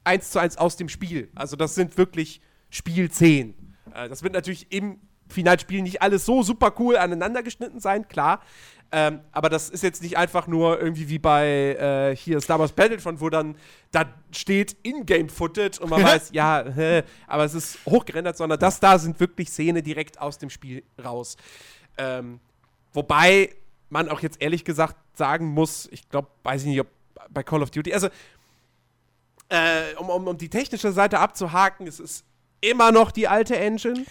eins zu eins aus dem Spiel. Also das sind wirklich Spielszenen. Äh, das wird natürlich im Finalspiel nicht alles so super cool aneinander geschnitten sein, klar. Ähm, aber das ist jetzt nicht einfach nur irgendwie wie bei äh, hier Star Wars Battlefront, wo dann da steht In-Game-Footage und man (laughs) weiß, ja, hä, aber es ist hochgerendert, sondern das da sind wirklich Szenen direkt aus dem Spiel raus. Ähm, wobei man auch jetzt ehrlich gesagt sagen muss, ich glaube, weiß ich nicht, ob bei Call of Duty, also äh, um, um, um die technische Seite abzuhaken, es ist immer noch die alte Engine.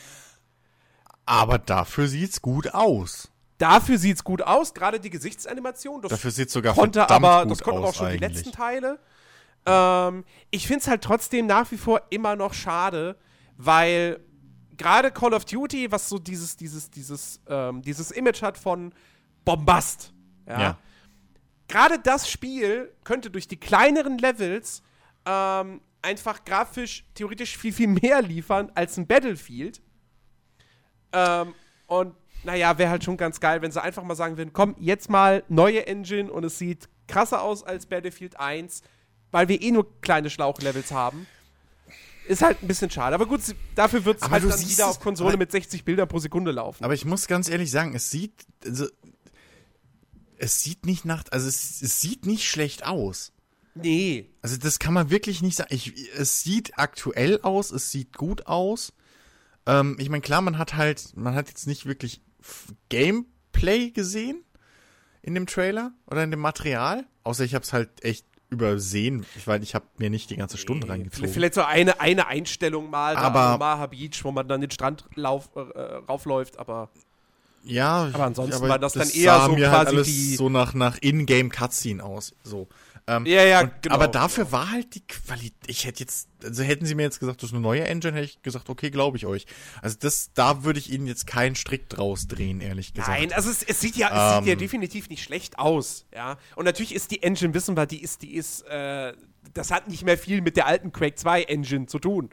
Aber dafür sieht's gut aus. Dafür sieht es gut aus, gerade die Gesichtsanimation. Das Dafür sieht's sogar konnte aber, gut das konnten aber auch aus schon die eigentlich. letzten Teile. Ähm, ich finde es halt trotzdem nach wie vor immer noch schade, weil gerade Call of Duty, was so dieses, dieses, dieses, ähm, dieses Image hat von Bombast. Ja. Ja. Gerade das Spiel könnte durch die kleineren Levels ähm, einfach grafisch theoretisch viel, viel mehr liefern als ein Battlefield. Ähm, und naja, wäre halt schon ganz geil, wenn sie einfach mal sagen würden, komm, jetzt mal neue Engine und es sieht krasser aus als Battlefield 1, weil wir eh nur kleine Schlauchlevels haben. Ist halt ein bisschen schade. Aber gut, dafür wird es halt dann wieder auf Konsole mit 60 Bildern pro Sekunde laufen. Aber ich muss ganz ehrlich sagen, es sieht, also, es sieht nicht nach, also es, es sieht nicht schlecht aus. nee. Also das kann man wirklich nicht sagen. Ich, es sieht aktuell aus, es sieht gut aus. Ähm, ich meine, klar, man hat halt, man hat jetzt nicht wirklich Gameplay gesehen in dem Trailer oder in dem Material. Außer ich habe es halt echt übersehen. Ich weiß, ich habe mir nicht die ganze Stunde reingezogen. Vielleicht so eine, eine Einstellung mal Aber- am Omaha Beach, wo man dann den Strand lauf, äh, raufläuft, aber Ja, Aber ansonsten war das dann eher so halt quasi alles die- so nach nach In-Game Cutscene aus, so. Ähm, Ja, ja, und, genau. Aber dafür war halt die Qualität. Ich hätte jetzt, also hätten sie mir jetzt gesagt, das ist eine neue Engine, hätte ich gesagt, okay, glaube ich euch. Also das, da würde ich ihnen jetzt keinen Strick draus drehen, ehrlich gesagt. Nein, also es, es sieht ja, es sieht ja Ähm. definitiv nicht schlecht aus, ja. Und natürlich ist die Engine, wissen wir, die ist, die ist, äh, das hat nicht mehr viel mit der alten Quake 2 Engine zu tun.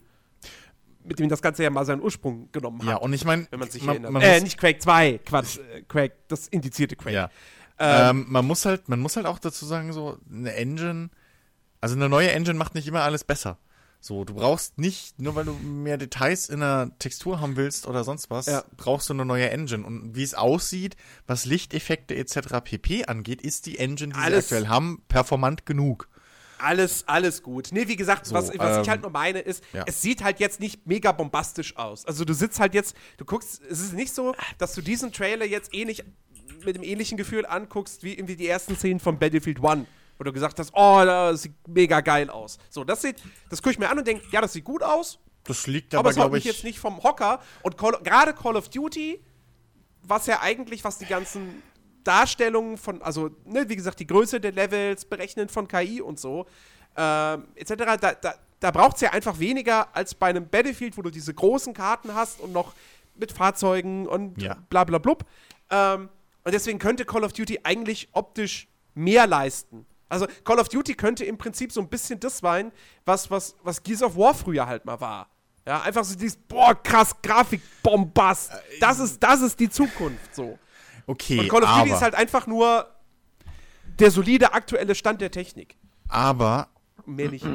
Mit dem das Ganze ja mal seinen Ursprung genommen hat. Ja, und ich meine, wenn man sich man, erinnert. man äh, nicht Quake 2, Quatsch, äh, Quake, das indizierte Quake. ja. Ähm, man muss halt, man muss halt auch dazu sagen, so eine Engine, Also eine neue Engine macht nicht immer alles besser. So, du brauchst nicht, nur weil du mehr Details in der Textur haben willst oder sonst was, Ja. brauchst du eine neue Engine. Und wie es aussieht, was Lichteffekte etc. pp angeht, ist die Engine, die Alles- sie aktuell haben, performant genug. Alles, alles gut. Nee, wie gesagt, So, was, was ich ähm, halt nur meine ist, ja. es sieht halt jetzt nicht mega bombastisch aus. Also du sitzt halt jetzt, du guckst, es ist nicht so, dass du diesen Trailer jetzt ähnlich mit dem ähnlichen Gefühl anguckst, wie irgendwie die ersten Szenen von Battlefield 1. Wo du gesagt hast, oh, das sieht mega geil aus. So, das sieht, das gucke ich mir an und denke, ja, das sieht gut aus, Das liegt aber aber, glaube ich. jetzt nicht vom Hocker. Und gerade Call of Duty, was ja eigentlich, was die ganzen Darstellungen von, also, ne, wie gesagt, die Größe der Levels, Berechnen von KI und so, ähm, etc., da, da, da braucht es ja einfach weniger als bei einem Battlefield, wo du diese großen Karten hast und noch mit Fahrzeugen und Ja. bla bla blub. Ähm, und deswegen könnte Call of Duty eigentlich optisch mehr leisten. Also Call of Duty könnte im Prinzip so ein bisschen das sein, was, was, was Gears of War früher halt mal war. Ja, einfach so dieses, boah, krass, Grafikbombast. Das ist, das ist die Zukunft so. Okay, Und Call of Duty ist halt einfach nur der solide aktuelle Stand der Technik. aber, Mehr nicht.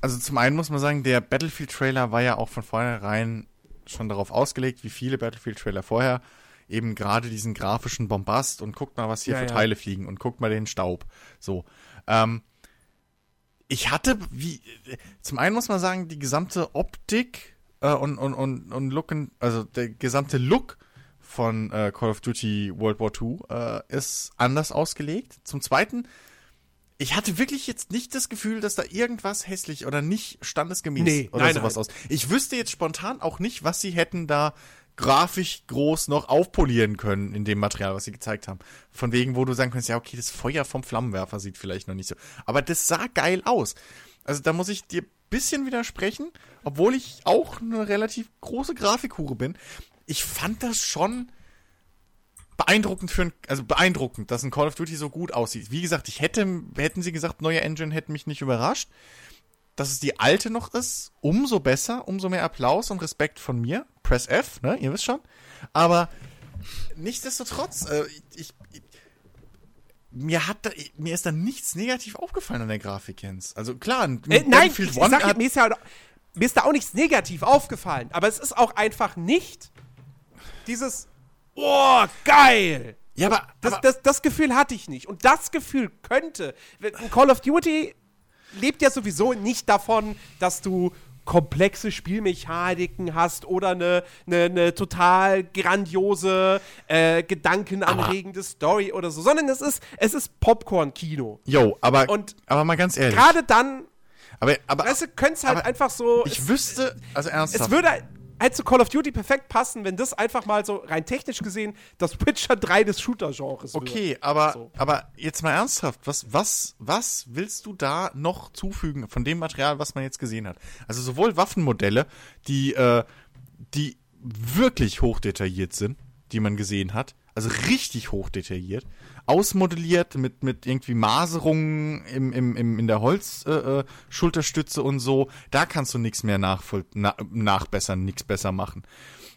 also zum einen muss man sagen, der Battlefield-Trailer war ja auch von vornherein schon darauf ausgelegt, wie viele Battlefield-Trailer vorher, eben gerade diesen grafischen Bombast und guckt mal, was hier Ja, für ja. Teile fliegen und guckt mal den Staub. So. Ähm, ich hatte, wie, zum einen muss man sagen, die gesamte Optik äh, und, und, und, und Look, also der gesamte Look von äh, Call of Duty World War II äh, ist anders ausgelegt. Zum zweiten, ich hatte wirklich jetzt nicht das Gefühl, dass da irgendwas hässlich oder nicht standesgemäß Nee, oder nein, sowas nein. aus. Ich wüsste jetzt spontan auch nicht, was sie hätten da grafisch groß noch aufpolieren können in dem Material, was sie gezeigt haben. Von wegen, wo du sagen kannst, ja, okay, das Feuer vom Flammenwerfer sieht vielleicht noch nicht so. Aber das sah geil aus. Also da muss ich dir bisschen widersprechen, obwohl ich auch eine relativ große Grafikhure bin. Ich fand das schon beeindruckend für ein, also beeindruckend, dass ein Call of Duty so gut aussieht. Wie gesagt, ich hätte, hätten sie gesagt, neue Engine hätte mich nicht überrascht. Dass es die alte noch ist, umso besser, umso mehr Applaus und Respekt von mir. Press F, ne, ihr wisst schon. Aber nichtsdestotrotz, äh, ich, ich, mir hat da, mir ist da nichts negativ aufgefallen an der Grafik, Jens. Also klar, Äh, nein, ich, ich sag, mir, ist ja, mir ist da auch nichts negativ aufgefallen. Aber es ist auch einfach nicht dieses, oh, geil. ja, aber, Das, aber das, das Gefühl hatte ich nicht. Und das Gefühl könnte. Call of Duty lebt ja sowieso nicht davon, dass du komplexe Spielmechaniken hast oder eine, eine, eine total grandiose, äh, gedankenanregende Story oder so, sondern es ist, es ist Popcorn-Kino. yo, aber, Und aber mal ganz ehrlich. Gerade dann, aber, aber, weißt du, könnte es halt aber einfach so. ich es, wüsste, also ernsthaft. es würde halt zu Call of Duty perfekt passen, wenn das einfach mal so rein technisch gesehen das Witcher 3 des Shooter-Genres wird. Okay, aber, So. aber jetzt mal ernsthaft, was, was, was willst du da noch zufügen von dem Material, was man jetzt gesehen hat? Also sowohl Waffenmodelle, die, äh, die wirklich hochdetailliert sind, die man gesehen hat, also richtig hochdetailliert, ausmodelliert mit, mit irgendwie Maserungen im, im, im, in der Holzschulterstütze äh, Schulterstütze und so, da kannst du nichts mehr nachvoll na, nachbessern, nichts besser machen.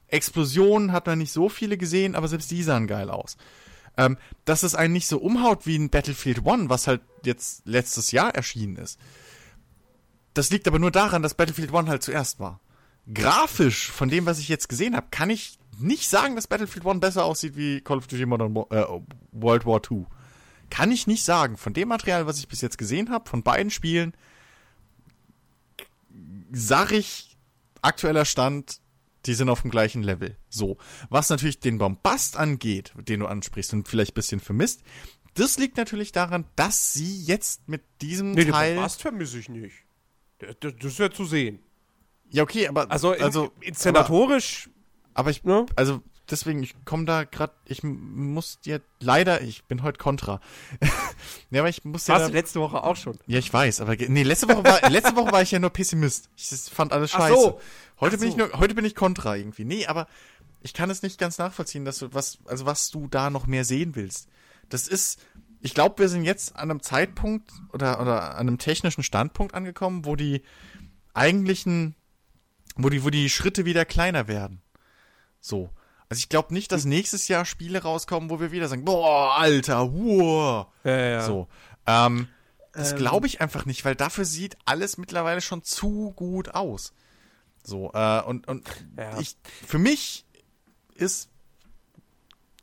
Explosionen hat man nicht so viele gesehen, aber selbst die sahen geil aus. Ähm, dass es einen nicht so umhaut wie ein Battlefield One, was halt jetzt letztes Jahr erschienen ist. Das liegt aber nur daran, dass Battlefield One halt zuerst war. Grafisch, von dem, was ich jetzt gesehen habe, kann ich nicht sagen, dass Battlefield One besser aussieht wie Call of Duty Modern Wa- äh, World War II. Kann ich nicht sagen. Von dem Material, was ich bis jetzt gesehen habe, von beiden Spielen, sag ich, aktueller Stand, die sind auf dem gleichen Level. So. Was natürlich den Bombast angeht, den du ansprichst und vielleicht ein bisschen vermisst, das liegt natürlich daran, dass sie jetzt mit diesem Nee, den Teil. Bombast vermisse ich nicht. Das, ist ja zu sehen. Ja, okay, aber. Also, also inszenatorisch, Aber ich, ne? also deswegen, ich komme da gerade, ich muss dir leider, ich bin heute kontra. (laughs) ja, aber ich muss dir Warst du letzte Woche auch schon. Ja, ich weiß, aber nee, letzte Woche war, (laughs) letzte Woche war ich ja nur Pessimist. Ich fand alles Ach scheiße. so. Heute Ach bin ich so. nur, heute bin ich kontra irgendwie. Nee, aber ich kann es nicht ganz nachvollziehen, dass du was, also was du da noch mehr sehen willst. Das ist, ich glaube, wir sind jetzt an einem Zeitpunkt oder oder an einem technischen Standpunkt angekommen, wo die eigentlichen, wo die, wo die Schritte wieder kleiner werden. So. Also ich glaube nicht, dass nächstes Jahr Spiele rauskommen, wo wir wieder sagen, boah, Alter, wow. Ja, ja. So. Ähm, Das Ähm, glaube ich einfach nicht, weil dafür sieht alles mittlerweile schon zu gut aus. So, äh, und, und Ja. ich, für mich ist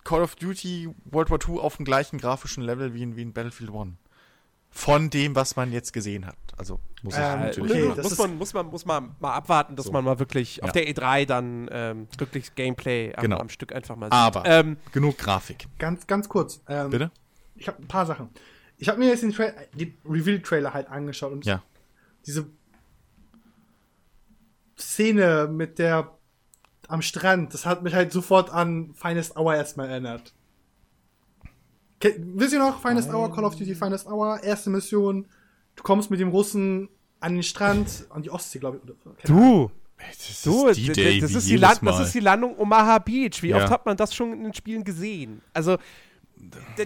Call of Duty World War II auf dem gleichen grafischen Level wie in, wie in Battlefield 1. Von dem, was man jetzt gesehen hat. Also muss ich Ähm, natürlich okay, muss, man, muss, man, muss man mal abwarten, dass So. man mal wirklich auf Ja. der E3 dann ähm, wirklich Gameplay am, Genau. am Stück einfach mal sieht. Aber Ähm, genug Grafik. Ganz, ganz kurz. Ähm, Bitte? Ich habe ein paar Sachen. Ich habe mir jetzt den Tra die Reveal-Trailer halt angeschaut und Ja. diese Szene mit der am Strand, das hat mich halt sofort an Finest Hour erstmal erinnert. Wisst ihr noch, Finest Hour, Call of Duty Finest Hour, erste Mission, du kommst mit dem Russen an den Strand, an die Ostsee, glaube ich. Du, Das du, ist D-Day das, ist die Land, das ist die Landung Omaha Beach. Wie Ja. oft hat man das schon in den Spielen gesehen? Also,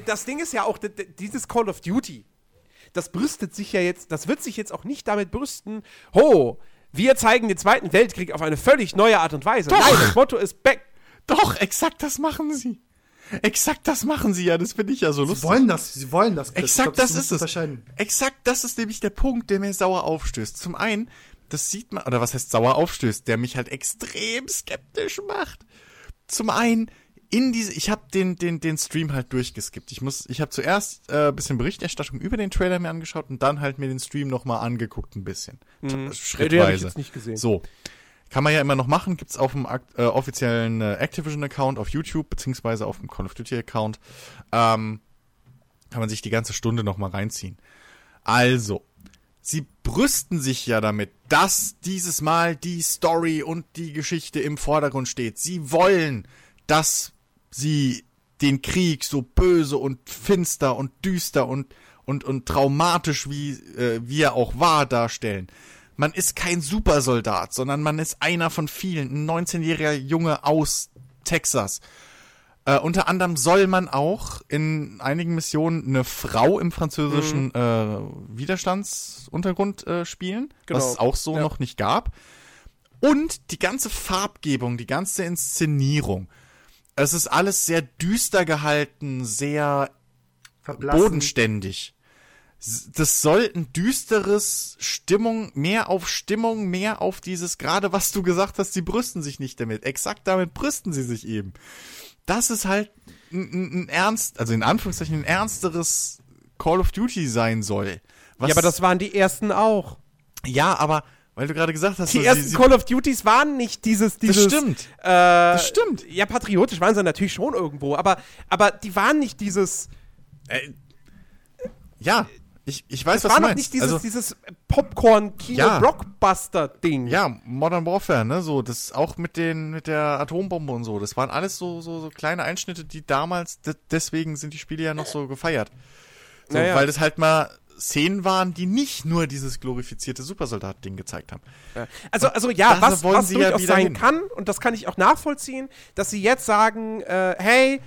das Ding ist ja auch, dieses Call of Duty, das brüstet sich ja jetzt, das wird sich jetzt auch nicht damit brüsten, ho, wir zeigen den Zweiten Weltkrieg auf eine völlig neue Art und Weise. Doch. Nein, das Motto ist back. Doch, exakt das machen sie. Exakt das machen sie ja, das finde ich ja so Sie lustig. wollen das, sie wollen das. Chris. Ich Exakt glaub, das musst ist es. Exakt das ist nämlich der Punkt, der mir sauer aufstößt. Zum einen, das sieht man, oder was heißt sauer aufstößt, der mich halt extrem skeptisch macht. Zum einen, in diese, ich habe den, den, den Stream halt durchgeskippt. Ich muss, ich habe zuerst äh, bisschen Berichterstattung über den Trailer mir angeschaut und dann halt mir den Stream nochmal angeguckt ein bisschen. Mhm. Den hab ich Schrittweise. jetzt nicht gesehen. So. Kann man ja immer noch machen, gibt's auf dem äh, offiziellen äh, Activision-Account auf YouTube, beziehungsweise auf dem Call of Duty-Account. Ähm, kann man sich die ganze Stunde noch mal reinziehen. Also, sie brüsten sich ja damit, dass dieses Mal die Story und die Geschichte im Vordergrund steht. Sie wollen, dass sie den Krieg so böse und finster und düster und und und traumatisch wie äh, wie er auch war darstellen. Man ist kein Supersoldat, sondern man ist einer von vielen, ein 19-jähriger Junge aus Texas. Äh, unter anderem soll man auch in einigen Missionen eine Frau im französischen äh, Widerstandsuntergrund äh, spielen, Genau. was es auch so Ja. noch nicht gab. Und die ganze Farbgebung, die ganze Inszenierung. Es ist alles sehr düster gehalten, sehr Verblassen. bodenständig. Das soll ein düsteres Stimmung, mehr auf Stimmung, mehr auf dieses, gerade was du gesagt hast, sie brüsten sich nicht damit. Exakt damit brüsten sie sich eben. Das ist halt ein, ein, ein ernst, also in Anführungszeichen ein ernsteres Call of Duty sein soll. Was, Ja, aber das waren die ersten auch. ja, aber weil du gerade gesagt hast, Die ersten sie, sie, Call of Duties waren nicht dieses, dieses. stimmt. Äh, das stimmt. Ja, patriotisch waren sie natürlich schon irgendwo, aber, aber die waren nicht dieses. Äh, ja, ich, ich weiß, Es was war du noch meinst. nicht dieses, also, dieses Ja. Popcorn-Kino-Blockbuster-Ding. Ja, Modern Warfare, ne, so, das auch mit den, mit der Atombombe und so, das waren alles so, so, so kleine Einschnitte, die damals, de deswegen sind die Spiele ja noch so gefeiert. So, Naja. Weil das halt mal Szenen waren, die nicht nur dieses glorifizierte Supersoldat-Ding gezeigt haben. Also, also ja, da was, was ja durchaus wieder sein hin. kann, und das kann ich auch nachvollziehen, dass sie jetzt sagen, äh, hey,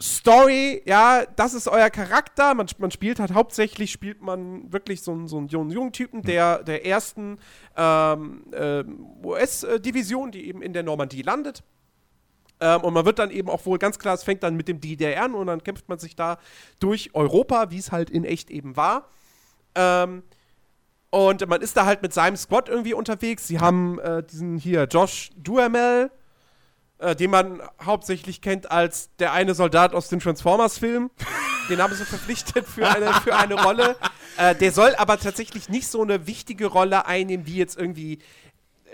Story, ja, das ist euer Charakter. Man, man spielt halt hauptsächlich, spielt man wirklich so, einen- so einen jungen, Typen der, der ersten ähm, ähm, US-Division, die eben in der Normandie landet. Ähm, und man wird dann eben auch wohl ganz klar, es fängt dann mit dem DDR an und dann kämpft man sich da durch Europa, wie es halt in echt eben war. Ähm, und man ist da halt mit seinem Squad irgendwie unterwegs. Sie haben äh, diesen hier Josh Duhamel, äh, den man hauptsächlich kennt als der eine Soldat aus dem Transformers-Film. Den haben sie verpflichtet für eine, für eine Rolle. Äh, der soll aber tatsächlich nicht so eine wichtige Rolle einnehmen, wie jetzt irgendwie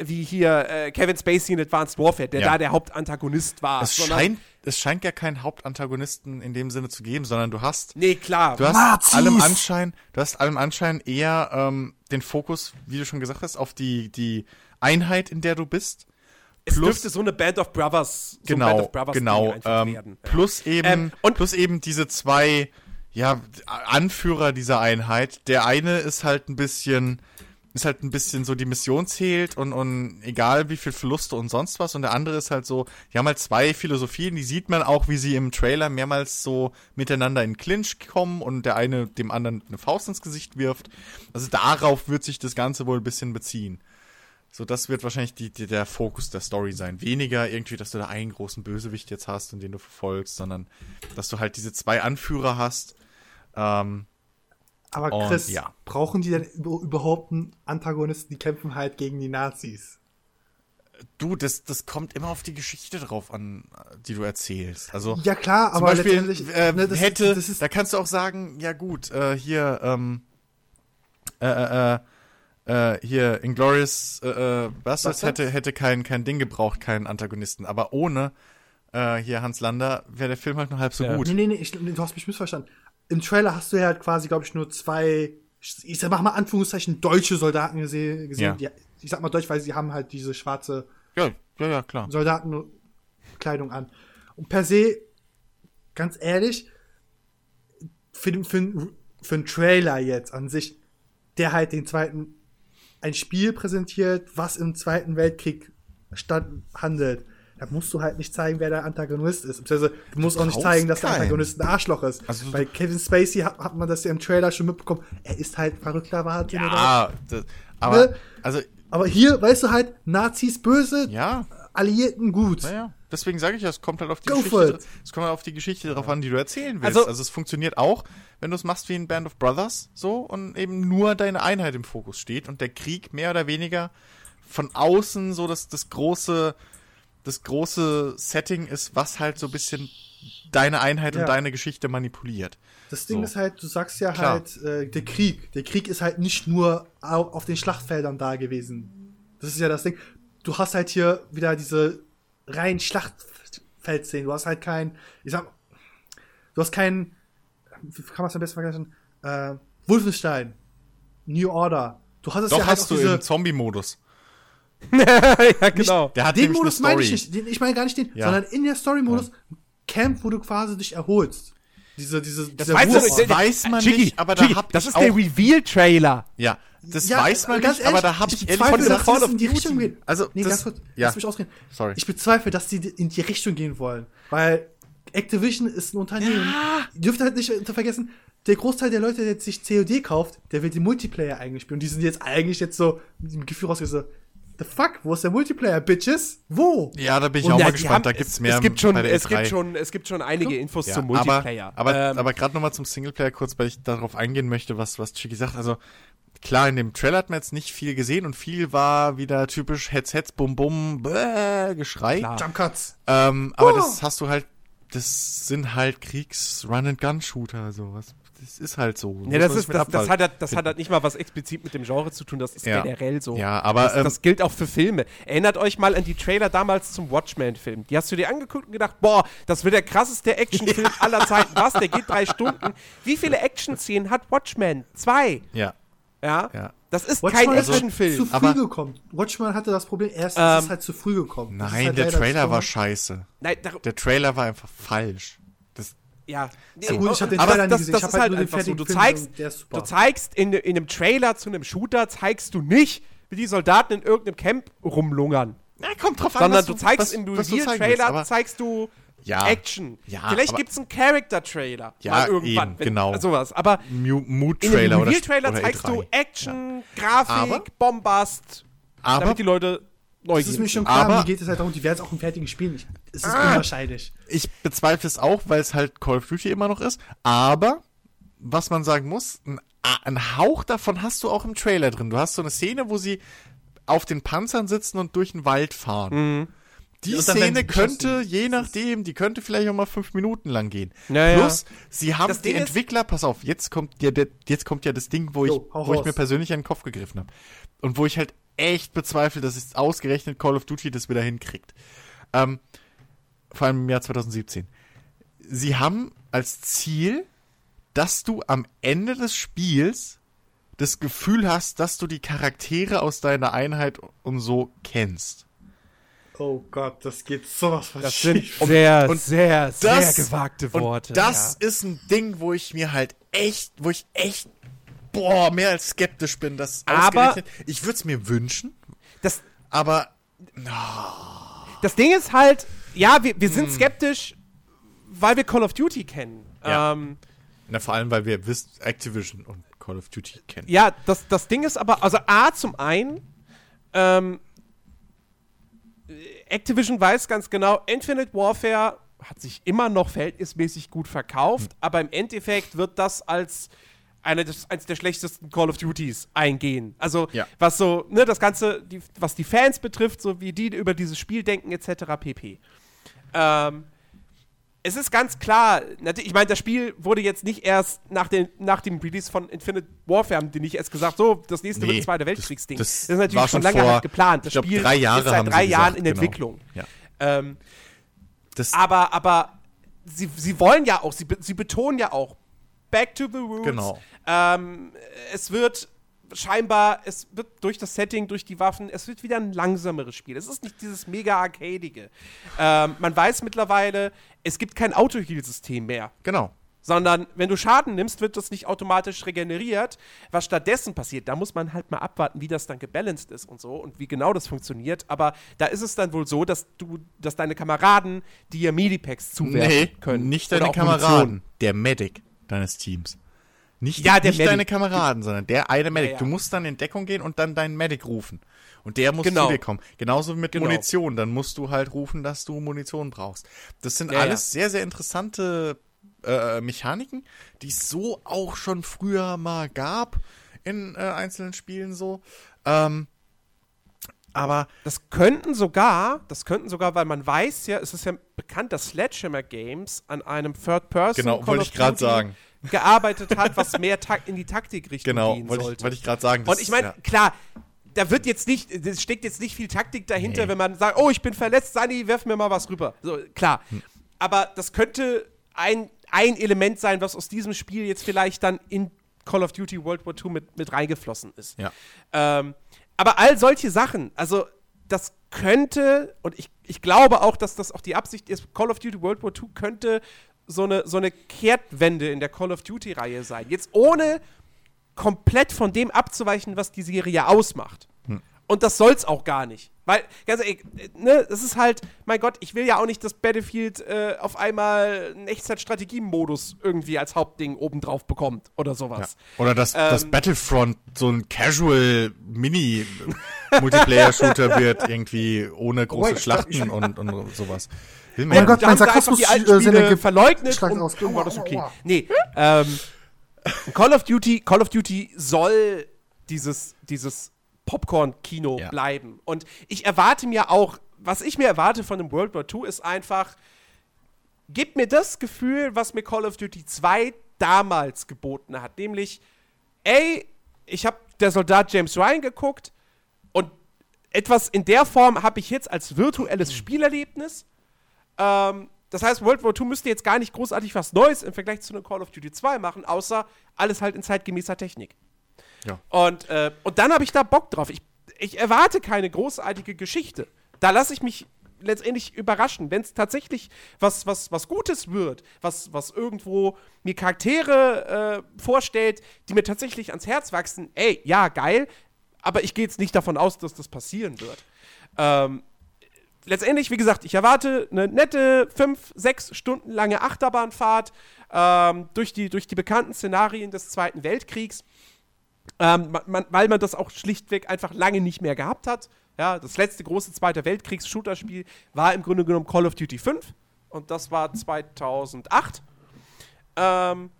wie hier äh, Kevin Spacey in Advanced Warfare, der Ja. da der Hauptantagonist war. Es scheint, es scheint ja keinen Hauptantagonisten in dem Sinne zu geben, sondern du hast Nee, klar. Du hast Nazis! allem Anschein, du hast allem Anschein eher ähm, den Fokus, wie du schon gesagt hast, auf die, die Einheit, in der du bist. Es plus- dürfte so eine Band of Brothers, so Genau, Band of Brothers genau. Ähm, werden. plus eben, Ähm, und- plus eben diese zwei, ja, Anführer dieser Einheit. Der eine ist halt ein bisschen, ist halt ein bisschen so die Mission zählt und, und egal wie viel Verluste und sonst was. Und der andere ist halt so, die haben halt zwei Philosophien, die sieht man auch, wie sie im Trailer mehrmals so miteinander in Clinch kommen und der eine dem anderen eine Faust ins Gesicht wirft. Also darauf wird sich das Ganze wohl ein bisschen beziehen. So, das wird wahrscheinlich die, die, der Fokus der Story sein. Weniger irgendwie, dass du da einen großen Bösewicht jetzt hast und den du verfolgst, sondern dass du halt diese zwei Anführer hast. Ähm, Aber Und Chris, ja. brauchen die denn über- überhaupt einen Antagonisten, die kämpfen halt gegen die Nazis? Du, das, das kommt immer auf die Geschichte drauf an, die du erzählst. Also Ja klar, aber Beispiel letztendlich äh, ne, das, hätte, das ist da kannst du auch sagen, ja gut, äh, hier, ähm, äh, äh, äh, hier, Inglourious äh, äh, Bastards Bastards? hätte, hätte kein, kein Ding gebraucht, keinen Antagonisten. Aber ohne äh, hier Hans Lander wäre der Film halt nur halb so Ja. gut. Nee, nee, nee, ich, du hast mich missverstanden. Im Trailer hast du ja halt quasi, glaube ich, nur zwei, ich sag mal Anführungszeichen, deutsche Soldaten gese gesehen. Ja. Die, ich sag mal deutsch, weil sie haben halt diese schwarze Ja, ja, ja, klar. Soldatenkleidung an. Und per se, ganz ehrlich, für den, für, den, für den Trailer jetzt an sich, der halt den zweiten, ein Spiel präsentiert, was im Zweiten Weltkrieg statthandelt. Da musst du halt nicht zeigen, wer der Antagonist ist. Beziehungsweise du musst auch nicht zeigen, dass der keinen. Antagonist ein Arschloch ist. Also- Bei Kevin Spacey hat, hat man das ja im Trailer schon mitbekommen. Er ist halt verrückter Wahnsinn. Ja, das, aber, Ne? also, Aber hier, weißt du halt, Nazis böse, ja, Alliierten gut. naja. Deswegen sage ich ja, es kommt halt auf die Go Geschichte, es kommt halt auf die Geschichte drauf an, die du erzählen willst. Also- Also, es funktioniert auch, wenn du es machst wie in Band of Brothers, so, und eben nur deine Einheit im Fokus steht und der Krieg mehr oder weniger von außen so das, das große, das große Setting ist, was halt so ein bisschen deine Einheit Ja. und deine Geschichte manipuliert. Das Ding So. ist halt, du sagst ja Klar. halt, äh, der Krieg. Der Krieg ist halt nicht nur au auf den Schlachtfeldern da gewesen. Das ist ja das Ding. Du hast halt hier wieder diese reinen Schlachtfeldszenen. Du hast halt kein, ich sag, du hast kein, wie kann man es am besten vergleichen? Äh, Wolfenstein, New Order. Du hast es Doch ja halt hast du diese, im Zombie-Modus. (laughs) ja, genau. Der hat den Modus eine meine ich nicht. Den, ich meine gar nicht den, Ja. sondern in der Story-Modus Camp, wo du quasi dich erholst. Diese, diese, Das dieser weißt du nicht, weiß man Chigi, nicht, aber da Chigi, hab das ich ist der Reveal-Trailer. Ja, das Ja, weiß man ganz nicht, aber ehrlich, da habe ich, ehrlich bezweifle, gesagt dass in die. Richtung gehen. Also, nee, das- ganz kurz, ja. lass mich ausreden. Sorry. Ich bezweifle, dass die in die Richtung gehen wollen, weil Activision ist ein Unternehmen. Ihr dürft halt nicht vergessen, der Großteil der Leute, der jetzt sich COD kauft, der wird den Multiplayer eigentlich spielen. Und die sind jetzt eigentlich jetzt so mit dem Gefühl rausgesagt, the fuck, wo ist der Multiplayer, Bitches? Wo? Ja, da bin ich Und auch ja, mal gespannt. haben- da gibt's es, mehr Es gibt schon, es E3. gibt schon, es gibt schon einige Infos Ja, zum Multiplayer. Aber, aber, Ähm, aber gerade nochmal zum Singleplayer kurz, weil ich darauf eingehen möchte, was, was Chicky sagt. Also, klar, in dem Trailer hat man jetzt nicht viel gesehen und viel war wieder typisch Hetz, Hetz, Bum, Bum, bäh, Geschrei. Klar. Jump Cuts. Ähm, aber Oh. das hast du halt, das sind halt Kriegs-Run-and-Gun-Shooter, sowas. Das ist halt so. Ja, das, ist, das, das, hat, halt- das hat halt nicht mal was explizit mit dem Genre zu tun, das ist Ja. generell so. Ja, aber, das, ähm, das gilt auch für Filme. Erinnert euch mal an die Trailer damals zum Watchmen-Film. Die hast du dir angeguckt und gedacht, boah, das wird der krasseste Actionfilm (laughs) aller Zeiten. Was? Der geht drei Stunden. Wie viele Action-Szenen hat Watchmen? Zwei. Ja, Ja. ja. Das ist Watchmen kein halt Actionfilm. zu früh aber- gekommen. Watchmen hatte das Problem, erst Ähm, ist es halt zu früh gekommen. Nein, halt der Trailer war scheiße. Nein, Der Trailer war einfach falsch. Das, ja. Ja, gut, ich hab den aber Trailer nie das, gesehen. das Ich hab ist halt halt einfach so. Du Film zeigst, gesehen, der ist super. du zeigst in, in einem Trailer zu einem Shooter, zeigst du nicht, wie die Soldaten in irgendeinem Camp rumlungern. ja, kommt drauf an, Sondern was du zeigst was- was du willst, aber- zeigst du Ja. Action. Ja, Vielleicht gibt es einen Character-Trailer. Ja, mal irgendwann. eben, genau. Sowas. Aber Mood-Trailer oder Reveal-Trailer oder zeigst E3. du Action, Grafik, Aber- Bombast, Aber damit die Leute Das ist mir schon sind. klar, Aber- mir geht es halt darum, die werden es auch im fertigen Spiel nicht. Es ist Ah. unwahrscheinlich. ich bezweifle es auch, weil es halt Call of Duty immer noch ist. Aber, was man sagen muss, ein, ein Hauch davon hast du auch im Trailer drin. Du hast so eine Szene, wo sie auf den Panzern sitzen und durch den Wald fahren. Mhm. Die Szene könnte, je nachdem, die könnte vielleicht auch mal fünf Minuten lang gehen. Ja, ja. Plus, sie haben Das die Ding ist- Entwickler, pass auf, jetzt kommt ja, jetzt kommt ja das Ding, wo Jo, ich, wo ich mir persönlich an den Kopf gegriffen habe. Und wo ich halt echt bezweifle, dass es ausgerechnet Call of Duty das wieder hinkriegt. Ähm, vor allem im Jahr 2017. Sie haben als Ziel, dass du am Ende des Spiels das Gefühl hast, dass du die Charaktere aus deiner Einheit und so kennst. Oh Gott, das geht sowas von Das sind schief. sehr, und sehr, Das, sehr gewagte Worte. Und das ist ein Ding, wo ich mir halt echt, wo ich echt, boah, mehr als skeptisch bin, dass Aber- ich würde es mir wünschen, ja. das, aber das Ding ist halt, ja, wir, wir Hm. sind skeptisch, weil wir Call of Duty kennen. Ja. Ähm, na, vor allem, weil wir wisst Activision und Call of Duty kennen. Ja, das, das Ding ist aber, also A, zum einen, ähm, Activision weiß ganz genau, Infinite Warfare hat sich immer noch verhältnismäßig gut verkauft, aber im Endeffekt wird das als, eine des, eines der schlechtesten Call of Duties eingehen. Also, Ja. was so, ne, das Ganze, die, was die Fans betrifft, so wie die über dieses Spiel denken, etc. pp. Ähm, es ist ganz klar, ich meine, das Spiel wurde jetzt nicht erst nach, den, nach dem Release von Infinite Warfare, haben die nicht erst gesagt, so, das nächste wird Nee, ein Zweiter das- Weltkriegsding. das Das, ist natürlich war schon lange vor- halt geplant. Das glaub, Spiel drei Jahre ist seit drei Jahren gesagt, in genau. Entwicklung. Ja. Ähm, Das, aber, aber sie, sie wollen ja auch, sie, sie betonen ja auch, back to the roots. Genau. Ähm, es wird scheinbar, es wird durch das Setting, durch die Waffen, es wird wieder ein langsameres Spiel. Es ist nicht dieses mega arcadige. Ähm, man weiß mittlerweile, es gibt kein Auto-Heal-System mehr. genau. Sondern wenn du Schaden nimmst, wird das nicht automatisch regeneriert. Was stattdessen passiert, da muss man halt mal abwarten, wie das dann gebalanced ist und so und wie genau das funktioniert. Aber da ist es dann wohl so, dass du, dass deine Kameraden dir Medipacks zuwerfen Nee, können. nicht deine auch Munition. Kameraden. Der Medic deines Teams. Nicht, Ja, der nicht Medic. deine Kameraden, sondern der eine Medic. ja. Du musst dann in Deckung gehen und dann deinen Medic rufen. Und der muss Genau. zu dir kommen. Genauso mit Genau. Munition. Dann musst du halt rufen, dass du Munition brauchst. Das sind Ja, alles sehr, sehr interessante äh, Mechaniken, die es so auch schon früher mal gab in äh, einzelnen Spielen so. Ähm, aber Das könnten sogar, das könnten sogar, weil man weiß ja, es ist ja bekannt, dass Sledgehammer Games an einem Third Person Genau, wollte ich Duty sagen. Gearbeitet hat, was mehr in die Taktikrichtung genau, gehen wollte ich, sollte. wollte ich gerade sagen. Und ich meine, ja. klar, da wird jetzt nicht, es steckt jetzt nicht viel Taktik dahinter, Nee. wenn man sagt, oh, ich bin verletzt, Sani, werf mir mal was rüber. So, klar. Hm. Aber das könnte ein, ein Element sein, was aus diesem Spiel jetzt vielleicht dann in Call of Duty World War II mit, mit reingeflossen ist. Ja. Ähm, aber all solche Sachen, also das könnte, und ich, ich glaube auch, dass das auch die Absicht ist, Call of Duty World War II könnte so eine, so eine Kehrtwende in der Call of Duty-Reihe sein. Jetzt ohne komplett von dem abzuweichen, was die Serie ausmacht. Und das soll's auch gar nicht. Weil, ganz ehrlich, ne, das ist halt, mein Gott, ich will ja auch nicht, dass Battlefield äh, auf einmal einen Echtzeit-Strategie-Modus irgendwie als Hauptding obendrauf bekommt oder Ja. sowas. Oder dass das Ähm, Battlefront so ein Casual Mini Multiplayer Shooter (laughs) wird irgendwie ohne große Schlachten und, und sowas. Will Oh man mein ja Gott, mein haben sie einfach Sarkasmus die alten äh, verleugnet und aus. war das Aua, okay. aua. Nee, ähm, Call of Duty, Call of Duty soll dieses, dieses Popcorn-Kino Ja. bleiben. Und ich erwarte mir auch, was ich mir erwarte von dem World War II ist einfach, gib mir das Gefühl, was mir Call of Duty 2 damals geboten hat. Nämlich, ey, ich habe der Soldat James Ryan geguckt und etwas in der Form habe ich jetzt als virtuelles Spielerlebnis. Ähm, das heißt, World War II müsste jetzt gar nicht großartig was Neues im Vergleich zu einem Call of Duty 2 machen, außer alles halt in zeitgemäßer Technik. Ja. Und, äh, und dann habe ich da Bock drauf. Ich, ich erwarte keine großartige Geschichte. Da lasse ich mich letztendlich überraschen. Wenn es tatsächlich was, was, was Gutes wird, was, was irgendwo mir Charaktere äh, vorstellt, die mir tatsächlich ans Herz wachsen, ey, ja, geil, aber ich gehe jetzt nicht davon aus, dass das passieren wird. Ähm, letztendlich, wie gesagt, ich erwarte eine nette fünf, sechs Stunden lange Achterbahnfahrt ähm, durch, die, durch die bekannten Szenarien des Zweiten Weltkriegs. Ähm, man, weil man das auch schlichtweg einfach lange nicht mehr gehabt hat. Ja, das letzte große Zweite Weltkriegs-Shooter-Spiel war im Grunde genommen Call of Duty 5 und das war 2008. Ähm,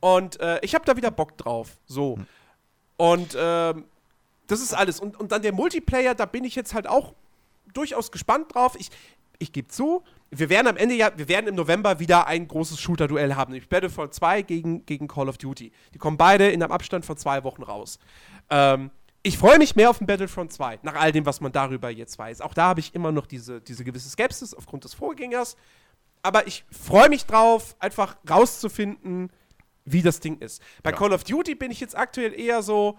und äh, ich habe da wieder Bock drauf. So. Und ähm, das ist alles. Und, und dann der Multiplayer, da bin ich jetzt halt auch durchaus gespannt drauf. Ich, ich gebe zu, wir werden am Ende ja, wir werden im November wieder ein großes Shooter-Duell haben, nämlich Battlefront 2 gegen, gegen Call of Duty. Die kommen beide in einem Abstand von zwei Wochen raus. Ähm, ich freue mich mehr auf den Battlefront 2, nach all dem, was man darüber jetzt weiß. Auch da habe ich immer noch diese, diese gewisse Skepsis aufgrund des Vorgängers. Aber ich freue mich drauf, einfach rauszufinden, wie das Ding ist. Bei Ja. Call of Duty bin ich jetzt aktuell eher so,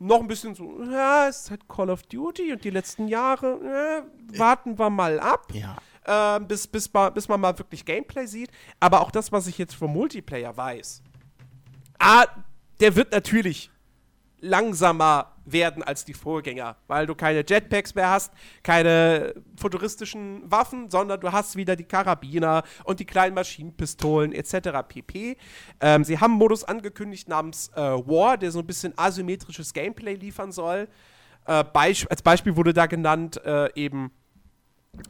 noch ein bisschen so, ja, es ist halt Call of Duty und die letzten Jahre, äh, warten wir mal ab, Ja. ähm, bis, bis, bis man mal wirklich Gameplay sieht. Aber auch das, was ich jetzt vom Multiplayer weiß, ah, der wird natürlich langsamer werden als die Vorgänger, weil du keine Jetpacks mehr hast, keine futuristischen Waffen, sondern du hast wieder die Karabiner und die kleinen Maschinenpistolen etc. pp. Ähm, sie haben einen Modus angekündigt namens äh, War, der so ein bisschen asymmetrisches Gameplay liefern soll. Äh, Beisp als Beispiel wurde da genannt äh, eben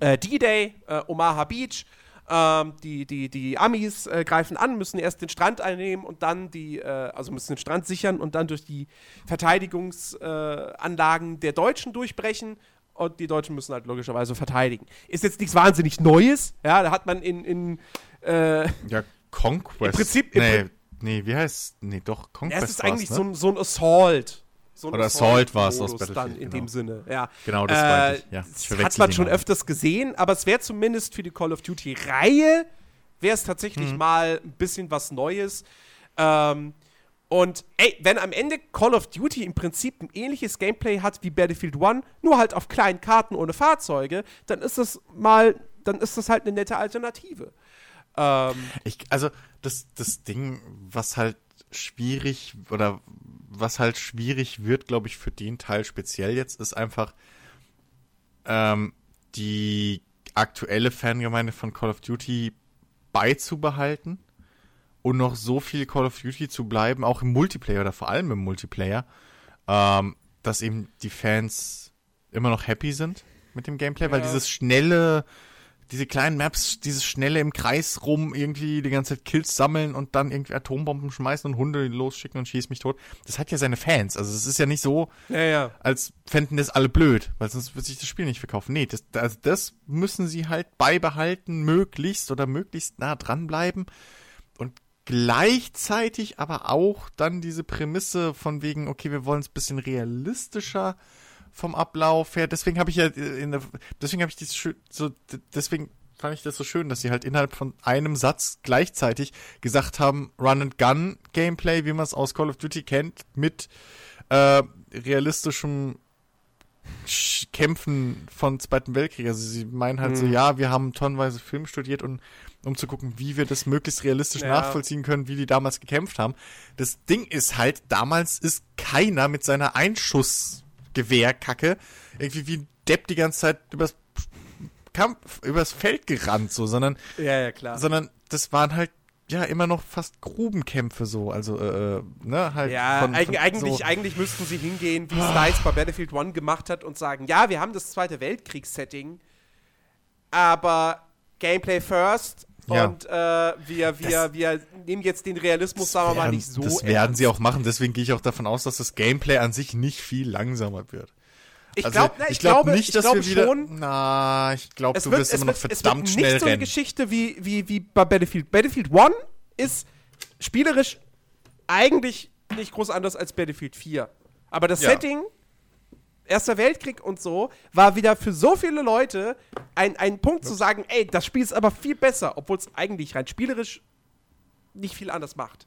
äh, D-Day, äh, Omaha Beach. Ähm, die, die, die Amis äh, greifen an, müssen erst den Strand einnehmen und dann die, äh, also müssen den Strand sichern und dann durch die Verteidigungsanlagen der Deutschen durchbrechen und die Deutschen müssen halt logischerweise verteidigen. Ist jetzt nichts wahnsinnig Neues, ja, da hat man in, in äh, Ja, Conquest. Im Prinzip- im nee, nee, wie heißt. Nee, doch, ja, Conquest. es ist eigentlich so, ne? ein, so ein Assault. So Oder Assault war's aus Modus dann Battlefield, in genau. dem Sinne, ja. Genau, das äh, ich. Ja, ich hat man schon Namen. öfters gesehen, aber es wäre zumindest für die Call of Duty-Reihe, wäre es Mhm. tatsächlich mal ein bisschen was Neues. Ähm, und ey, wenn am Ende Call of Duty im Prinzip ein ähnliches Gameplay hat wie Battlefield 1, nur halt auf kleinen Karten ohne Fahrzeuge, dann ist das mal, dann ist das halt eine nette Alternative. Ähm, Ich, also, das, das Ding, was halt schwierig oder was halt schwierig wird, glaube ich, für den Teil speziell jetzt, ist einfach ähm, die aktuelle Fangemeinde von Call of Duty beizubehalten und noch so viel Call of Duty zu bleiben, auch im Multiplayer oder vor allem im Multiplayer, ähm, dass eben die Fans immer noch happy sind mit dem Gameplay, weil Ja. dieses schnelle, diese kleinen Maps, dieses schnelle im Kreis rum irgendwie die ganze Zeit Kills sammeln und dann irgendwie Atombomben schmeißen und Hunde losschicken und schieß mich tot. Das hat ja seine Fans. Also es ist ja nicht so, ja, ja. als fänden das alle blöd, weil sonst wird sich das Spiel nicht verkaufen. Nee, das, also das müssen sie halt beibehalten, möglichst oder möglichst nah dranbleiben und gleichzeitig aber auch dann diese Prämisse von wegen, okay, wir wollen es ein bisschen realistischer vom Ablauf her. Deswegen habe ich ja äh, in der, deswegen habe ich schön, so, deswegen fand ich das so schön, dass sie halt innerhalb von einem Satz gleichzeitig gesagt haben, Run and Gun Gameplay, wie man es aus Call of Duty kennt, mit äh, realistischem Sch- Kämpfen von Zweiten Weltkrieg. Also sie meinen halt so, Mhm. ja, wir haben tonnenweise Film studiert und um zu gucken, wie wir das möglichst realistisch Ja. nachvollziehen können, wie die damals gekämpft haben. Das Ding ist halt, damals ist keiner mit seiner Einschussgewehrkacke irgendwie wie ein Depp die ganze Zeit übers Kampf, übers Feld gerannt, so, sondern, Ja, ja, klar. sondern das waren halt ja immer noch fast Grubenkämpfe so, also äh, ne, halt Ja, von, von eigentlich, so, eigentlich müssten sie hingehen, wie Slice bei Battlefield 1 gemacht hat und sagen, ja, wir haben das Zweite Weltkriegs-Setting, aber Gameplay first Ja. und äh, wir, wir, Das- wir nehmen jetzt den Realismus, sagen wir mal, nicht so Das werden ernst. sie auch machen, deswegen gehe ich auch davon aus, dass das Gameplay an sich nicht viel langsamer wird. Ich, Also, glaub, na, ich, ich glaub glaube nicht, ich dass glaube wir wieder. schon, Na, ich glaube, du wird, wirst es, immer wird, noch es wird verdammt nicht schnell so eine rennen. Geschichte wie, wie, wie bei Battlefield. Battlefield 1 ist spielerisch eigentlich nicht groß anders als Battlefield 4. Aber das Ja. Setting, Erster Weltkrieg und so, war wieder für so viele Leute ein, ein Punkt zu sagen, ey, das Spiel ist aber viel besser, obwohl es eigentlich rein spielerisch nicht viel anders macht.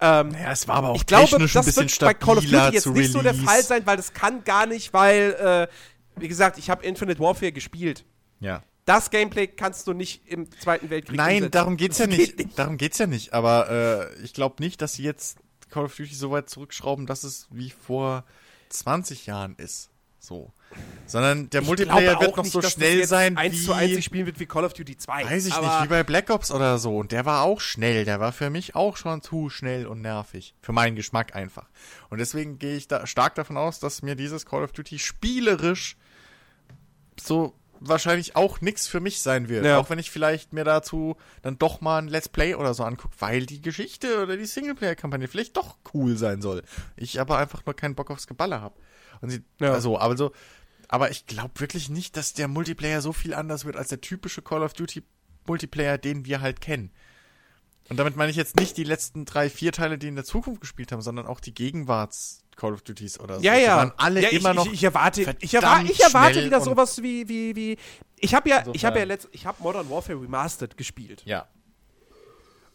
Ähm, Ja, es war aber auch ich glaube, technisch ein das bisschen wird bei Call of Duty jetzt nicht so der. Fall sein, weil das kann gar nicht, weil, äh, wie gesagt, ich habe Infinite Warfare gespielt. Ja. Das Gameplay kannst du nicht im Zweiten Weltkrieg Nein, umsetzen. darum geht's ja Das nicht. geht Darum geht's ja nicht. Aber äh, ich glaube nicht, dass sie jetzt Call of Duty so weit zurückschrauben, dass es wie vor 20 Jahren ist. So. Sondern der Ich Multiplayer wird noch nicht, so schnell sein eins wie zu eins sich spielen wird wie Call of Duty 2. Weiß ich nicht, wie bei Black Ops oder so. Und der war auch schnell. Der war für mich auch schon zu schnell und nervig. Für meinen Geschmack einfach. Und deswegen gehe ich da stark davon aus, dass mir dieses Call of Duty spielerisch so wahrscheinlich auch nix für mich sein wird. Ja. Auch wenn ich vielleicht mir dazu dann doch mal ein Let's Play oder so angucke, weil die Geschichte oder die Singleplayer-Kampagne vielleicht doch cool sein soll. Ich aber einfach nur keinen Bock aufs Geballer habe. Und sie, Ja. also, aber so, aber ich glaube wirklich nicht, dass der Multiplayer so viel anders wird als der typische Call of Duty Multiplayer, den wir halt kennen. Und damit meine ich jetzt nicht die letzten drei, vier Teile, die in der Zukunft gespielt haben, sondern auch die Gegenwarts Call of Duties oder so. ja, Die ja. waren alle ja, immer ich, noch Ich, ich erwarte, ich, erwarte, ich erwarte wieder sowas wie, wie, wie. Ich habe ja, ich habe ja Insofern. letzt, ich habe Modern Warfare Remastered gespielt. Ja.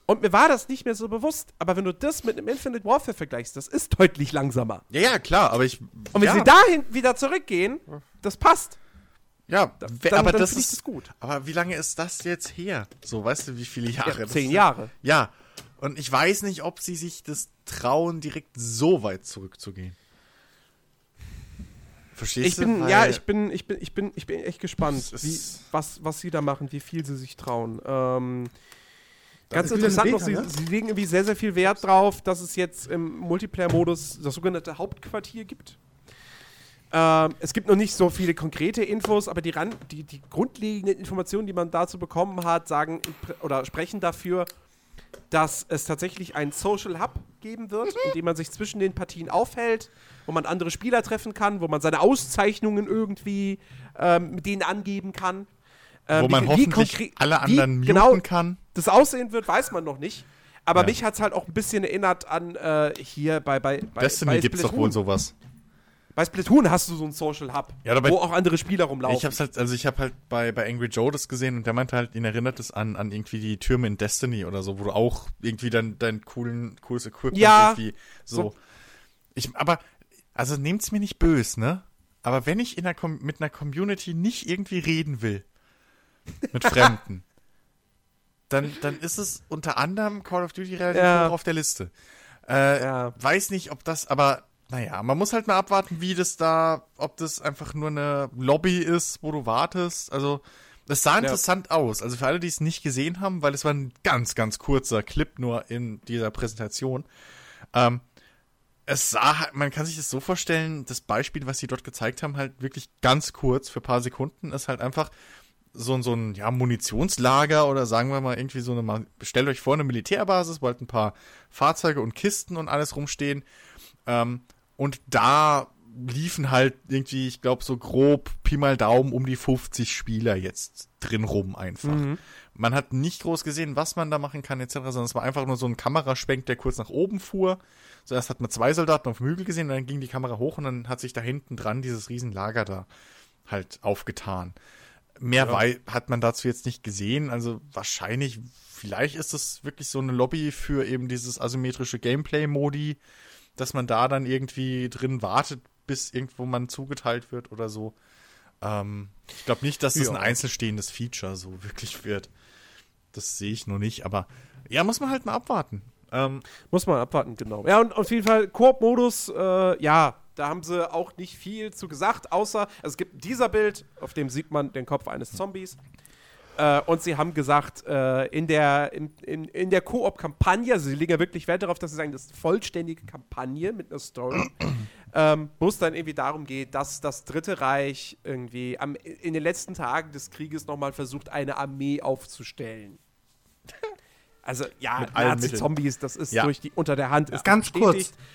Und mir war das nicht mehr so bewusst. Aber wenn du das mit einem Infinite Warfare vergleichst, das ist deutlich langsamer. Ja, ja, klar, aber ich. Und wenn ja, sie dahin wieder zurückgehen, das passt. Ja, Dann, aber dann das ist. das gut. Aber wie lange ist das jetzt her? So, weißt du, wie viele Jahre? das zehn? Jahre. Ja. Und ich weiß nicht, ob sie sich das trauen, direkt so weit zurückzugehen. Verstehst Ich du? bin, Weil- ja, ich bin, ich bin, ich bin, ich bin echt gespannt, Es wie, was, was sie da machen, wie viel sie sich trauen. Ähm, ganz interessant eine noch, ne? sie legen irgendwie sehr, sehr viel Wert drauf, dass es jetzt im Multiplayer-Modus das sogenannte Hauptquartier gibt. Ähm, es gibt noch nicht so viele konkrete Infos, aber die, Ran die, die grundlegenden Informationen, die man dazu bekommen hat, sagen oder sprechen dafür, dass es tatsächlich einen Social Hub geben wird, in dem man sich zwischen den Partien aufhält, wo man andere Spieler treffen kann, wo man seine Auszeichnungen irgendwie ähm, mit denen angeben kann. Ähm, wo man wie, hoffentlich wie alle anderen wie genau kann. Das aussehen wird, weiß man noch nicht. Aber ja. mich hat es halt auch ein bisschen erinnert an äh, hier bei, bei, bei Destiny gibt es doch wohl sowas. Bei Splatoon hast du so einen Social Hub, ja, wo auch andere Spieler rumlaufen. Ich hab's halt, also ich habe halt bei, bei Angry Joe das gesehen und der meinte halt, ihn erinnert es an, an irgendwie die Türme in Destiny oder so, wo du auch irgendwie dann dein coolen, cooles Equipment ja, irgendwie so. so. Ich, aber, also nehmt's mir nicht böse, ne? Aber wenn ich in einer mit einer Community nicht irgendwie reden will, mit (laughs) Fremden, dann, dann ist es unter anderem Call of Duty relativ ja. hoch auf der Liste. Äh, ja. Weiß nicht, ob das, aber naja, man muss halt mal abwarten, wie das da, ob das einfach nur eine Lobby ist, wo du wartest. Also, es sah interessant ja. aus. Also für alle, die es nicht gesehen haben, weil es war ein ganz, ganz kurzer Clip nur in dieser Präsentation. Ähm, es sah, halt, man kann sich das so vorstellen, das Beispiel, was sie dort gezeigt haben, halt wirklich ganz kurz für paar Sekunden, ist halt einfach so, so ein ja, Munitionslager oder sagen wir mal irgendwie so eine, stellt euch vor, eine Militärbasis, wo halt ein paar Fahrzeuge und Kisten und alles rumstehen. Ähm, und da liefen halt irgendwie, ich glaube, so grob Pi mal Daumen um die 50 Spieler jetzt drin rum einfach. Mhm. Man hat nicht groß gesehen, was man da machen kann, etc., sondern es war einfach nur so ein Kameraschwenk, der kurz nach oben fuhr. Zuerst hat man zwei Soldaten auf dem Hügel gesehen, dann ging die Kamera hoch und dann hat sich da hinten dran dieses Riesenlager da halt aufgetan. Mehr ja. hat man dazu jetzt nicht gesehen, also wahrscheinlich, vielleicht ist es wirklich so eine Lobby für eben dieses asymmetrische Gameplay-Modi, dass man da dann irgendwie drin wartet, bis irgendwo man zugeteilt wird oder so. Ähm, ich glaube nicht, dass das ja. ein einzelstehendes Feature so wirklich wird. Das sehe ich nur nicht, aber ja, muss man halt mal abwarten. Ähm, muss man abwarten, genau. Ja, und auf jeden Fall Koop-Modus, äh, ja, da haben sie auch nicht viel zu gesagt, außer also es gibt dieser Bild, auf dem sieht man den Kopf eines Zombies. Äh, und sie haben gesagt, äh, in der, in, in, in der Koop-Kampagne, also sie legen ja wirklich Wert darauf, dass sie sagen, das ist eine vollständige Kampagne mit einer Story, (clears throat) ähm, wo es dann irgendwie darum geht, dass das Dritte Reich irgendwie am, in den letzten Tagen des Krieges nochmal versucht, eine Armee aufzustellen. (laughs) Also ja, Nazi-Zombies, das ist ja. durch die unter der Hand. Ja. Ist Ganz bestätigt. kurz.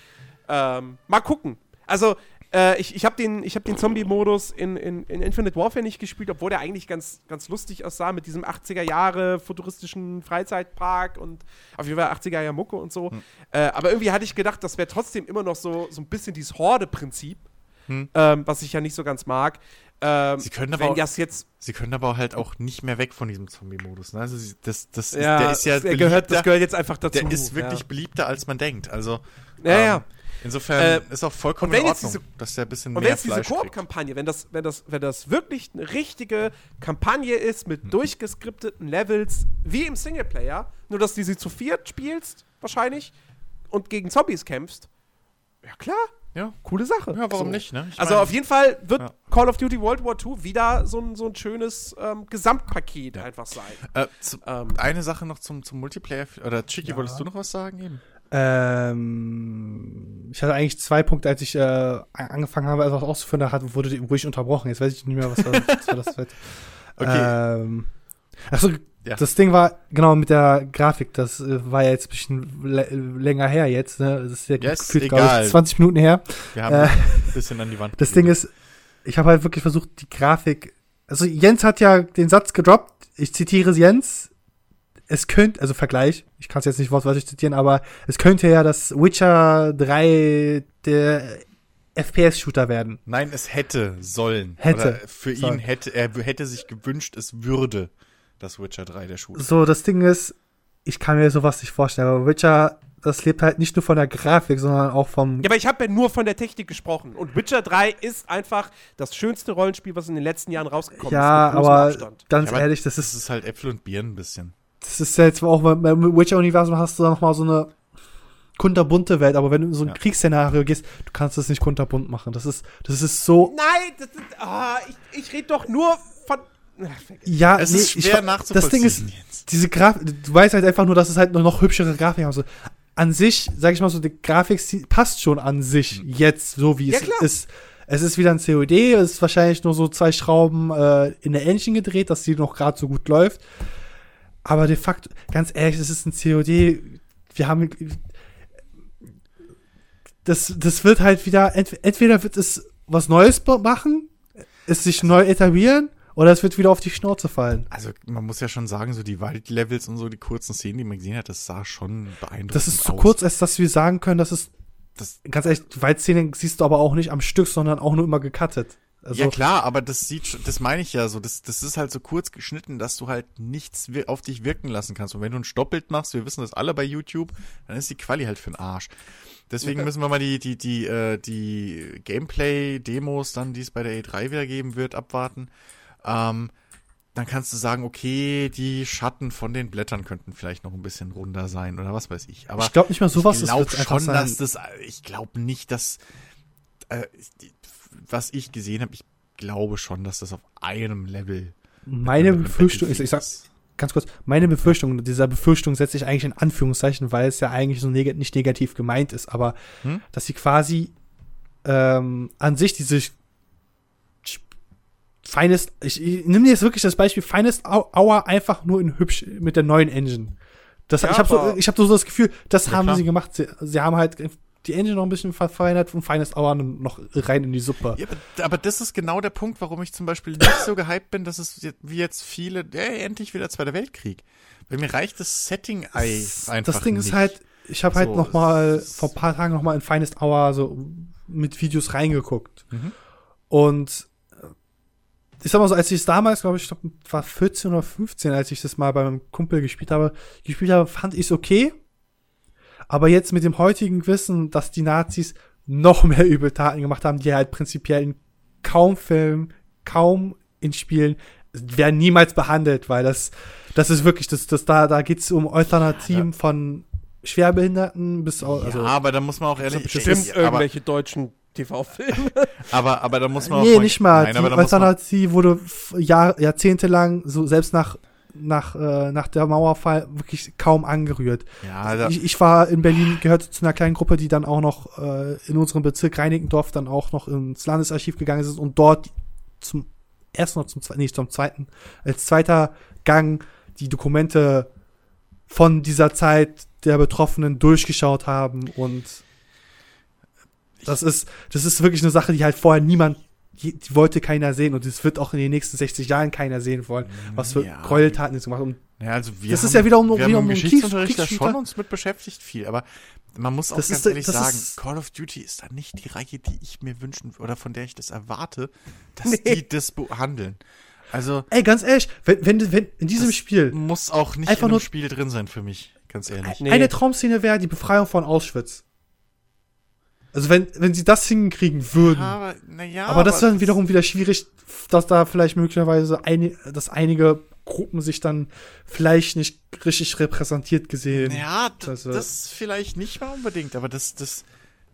Ähm, mal gucken. Also äh, ich ich habe den, hab den Zombie-Modus in, in, in, Infinite Warfare nicht gespielt, obwohl der eigentlich ganz, ganz lustig aussah mit diesem 80er Jahre futuristischen Freizeitpark und auf jeden Fall 80er Jahre Mucke und so. Hm. Äh, aber irgendwie hatte ich gedacht, das wäre trotzdem immer noch so, so ein bisschen dieses Horde-Prinzip, hm. ähm, was ich ja nicht so ganz mag. Ähm, sie können aber auch, sie können aber halt auch nicht mehr weg von diesem Zombie-Modus. Ne? Also das, das ja, der ist ja der gehört, das gehört jetzt einfach dazu. Der ist wirklich ja. beliebter, als man denkt. Also ja, ähm, ja. Insofern äh, ist auch vollkommen in Ordnung, diese, dass der ein bisschen und mehr wenn jetzt diese Koop-Kampagne, wenn das, wenn, das, wenn das wirklich eine richtige Kampagne ist mit hm. durchgeskripteten Levels, wie im Singleplayer, nur dass du sie zu viert spielst, wahrscheinlich, und gegen Zombies kämpfst, ja klar, ja. Coole Sache. Ja, warum so. nicht, ne? Ich also mein, auf jeden Fall wird ja. Call of Duty World War II wieder so ein, so ein schönes ähm, Gesamtpaket ja. einfach sein. Äh, zu, ähm, eine Sache noch zum, zum Multiplayer. Oder Chicky, wolltest du noch was sagen eben? Ähm, ich hatte eigentlich zwei Punkte, als ich äh, angefangen habe, etwas auszuführen, da hat, wurde, wurde ich unterbrochen. Jetzt weiß ich nicht mehr, was, war, was war das. (laughs) Okay. Ähm, achso, ja. das Ding war, genau, mit der Grafik, das äh, war ja jetzt ein bisschen länger her jetzt, ne? Das ist ja yes, gefühlt, egal. Ich, 20 Minuten her. Wir haben äh, ein bisschen an die Wand. Das Ding ist, ich habe halt wirklich versucht, die Grafik. Also Jens hat ja den Satz gedroppt, ich zitiere Jens, es könnte, also Vergleich, ich kann es jetzt nicht wortwörtlich zitieren, aber es könnte ja das Witcher 3 der FPS-Shooter werden. Nein, es hätte sollen. Hätte. Oder für sollen. ihn hätte, er hätte sich gewünscht, es würde das Witcher 3 der Shooter. So, das Ding ist, ich kann mir sowas nicht vorstellen, aber Witcher, das lebt halt nicht nur von der Grafik, sondern auch vom. Ja, aber ich habe ja nur von der Technik gesprochen. Und Witcher 3 ist einfach das schönste Rollenspiel, was in den letzten Jahren rausgekommen ja, ist. Ja, aber ganz ja, aber ehrlich, das ist. Das ist halt Äpfel und Birnen ein bisschen das ist ja jetzt auch beim Witcher-Universum hast du da nochmal so eine kunterbunte Welt, aber wenn du in so ein ja. Kriegsszenario gehst, du kannst das nicht kunterbunt machen. Das ist, das ist so. Nein, das ist, oh, ich, ich rede doch nur von. Ja, es nee, ist schwer ich, nachzuvollziehen. Das Ding ist, diese Grafik, du weißt halt einfach nur, dass es halt noch, noch hübschere Grafik haben. So, an sich, sag ich mal so, die Grafik passt schon an sich, mhm. jetzt, so wie ja, es klar. ist. es ist wieder ein COD, es ist wahrscheinlich nur so zwei Schrauben äh, in der Engine gedreht, dass die noch gerade so gut läuft. Aber de facto, ganz ehrlich, es ist ein COD. Wir haben. Das, das wird halt wieder, ent, entweder wird es was Neues machen, es sich neu etablieren, oder es wird wieder auf die Schnauze fallen. Also man muss ja schon sagen, so die Waldlevels und so die kurzen Szenen, die man gesehen hat, das sah schon beeindruckend Das ist zu aus. kurz, als dass wir sagen können, dass es. Das, Ganz ehrlich, die Waldszenen siehst du aber auch nicht am Stück, sondern auch nur immer gecuttet. Also, ja klar, aber das sieht, das meine ich ja so, das, das ist halt so kurz geschnitten, dass du halt nichts auf dich wirken lassen kannst. Und wenn du ein Stoppbild machst, wir wissen das alle bei YouTube, dann ist die Quali halt für den Arsch. Deswegen müssen wir mal die, die, die, äh, die Gameplay-Demos dann, die es bei der E3 wieder geben wird, abwarten. Ähm, dann kannst du sagen, okay, die Schatten von den Blättern könnten vielleicht noch ein bisschen runder sein oder was weiß ich. Aber ich glaube nicht mal sowas, ich es glaube schon, sein. dass das, ich glaube nicht, dass, äh, was ich gesehen habe, ich glaube schon, dass das auf einem Level. Meine Befürchtung ist, ich sag ganz kurz, meine Befürchtung, dieser Befürchtung setze ich eigentlich in Anführungszeichen, weil es ja eigentlich so neg nicht negativ gemeint ist, aber Hm? dass sie quasi ähm, an sich diese Finest, ich, ich nehme jetzt wirklich das Beispiel Finest Hou- Hour einfach nur in hübsch mit der neuen Engine. Das, Ja, ich habe so, ich hab so das Gefühl, das Ja, haben klar. sie gemacht. Sie, sie haben halt die Engine noch ein bisschen verfeinert und Finest Hour noch rein in die Suppe. Ja, aber, aber das ist genau der Punkt, warum ich zum Beispiel nicht so gehypt bin, dass es wie jetzt viele, äh, endlich wieder Zweiter Weltkrieg. Weil mir reicht das Setting-Ei einfach das Ding nicht. ist halt, ich habe halt So, noch mal vor ein paar Tagen noch mal in Finest Hour so mit Videos reingeguckt. Mhm. Und äh, ich sag mal so, als ich es damals, glaube ich, glaub, war 14 oder 15, als ich das mal bei meinem Kumpel gespielt habe, gespielt habe, fand ich es okay. Aber jetzt mit dem heutigen Wissen, dass die Nazis noch mehr Übeltaten gemacht haben, die halt prinzipiell in kaum Filmen, kaum in Spielen werden niemals behandelt, weil das, das ist wirklich, das, das da, da geht's um Alternativen von Schwerbehinderten bis also ja, aber da muss man auch ehrlich, Bestimmt aber, irgendwelche deutschen TV-Filme. (laughs) aber, aber da muss man auch nee, nicht mal. Nein, die aber Alternative wurde Jahr, jahrzehntelang, so selbst nach, nach, äh, nach der Mauerfall, wirklich kaum angerührt. ja, da, Ich, ich war in Berlin, gehörte zu einer kleinen Gruppe, die dann auch noch äh, in unserem Bezirk Reinickendorf dann auch noch ins Landesarchiv gegangen ist und dort zum ersten oder zum zweiten, nee, zum zweiten, als zweiter Gang die Dokumente von dieser Zeit der Betroffenen durchgeschaut haben und das ist, das ist wirklich eine Sache, die halt vorher niemand, die, wollte keiner sehen und das wird auch in den nächsten 60 Jahren keiner sehen wollen, was für Ja. Gräueltaten jetzt gemacht und ja, also wir das haben, ist ja wiederum- wir haben wiederum im ein Geschichtsunterricht da schon uns mit beschäftigt viel, aber man muss auch Das ganz ist- ehrlich sagen, Call of Duty ist da nicht die Reihe, die ich mir wünschen oder von der ich das erwarte, dass Nee. die das behandeln. Also Ey, ganz ehrlich, wenn, wenn, wenn in diesem Spiel muss auch nicht Einfach in einem nur- Spiel drin sein für mich, ganz ehrlich. Nee. eine Traumszene wäre die Befreiung von Auschwitz. Also wenn, wenn sie das hinkriegen würden. aber, na ja, aber das ist dann wiederum wieder schwierig, dass da vielleicht möglicherweise eine, dass einige Gruppen sich dann vielleicht nicht richtig repräsentiert gesehen. Ja, d- Also- das vielleicht nicht mal unbedingt, aber das, das,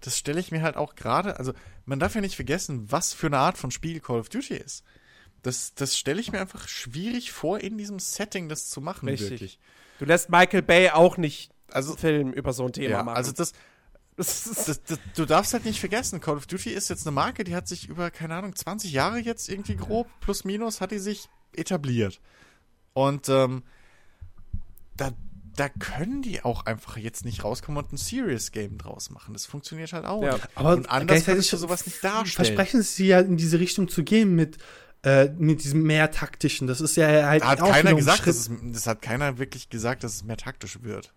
das stelle ich mir halt auch gerade, also man darf ja nicht vergessen, was für eine Art von Spiel Call of Duty ist. Das, das stelle ich mir einfach schwierig vor, in diesem Setting das zu machen, Richtig. wirklich. Du lässt Michael Bay auch nicht Also, Film über so ein Thema ja, machen. also das, das das, das, du darfst halt nicht vergessen, Call of Duty ist jetzt eine Marke, die hat sich über, keine Ahnung, 20 Jahre jetzt irgendwie grob, plus minus, hat die sich etabliert. Und ähm, da, da können die auch einfach jetzt nicht rauskommen und ein Serious Game draus machen. Das funktioniert halt auch. Ja. Aber und anders gleichzeitig könntest du sowas nicht darstellen. Versprechen sie ja in diese Richtung zu gehen mit, äh, mit diesem mehr taktischen. Das ist ja halt Da hat auch keiner gesagt, Schritt. dass es, das hat keiner wirklich gesagt, dass es mehr taktisch wird.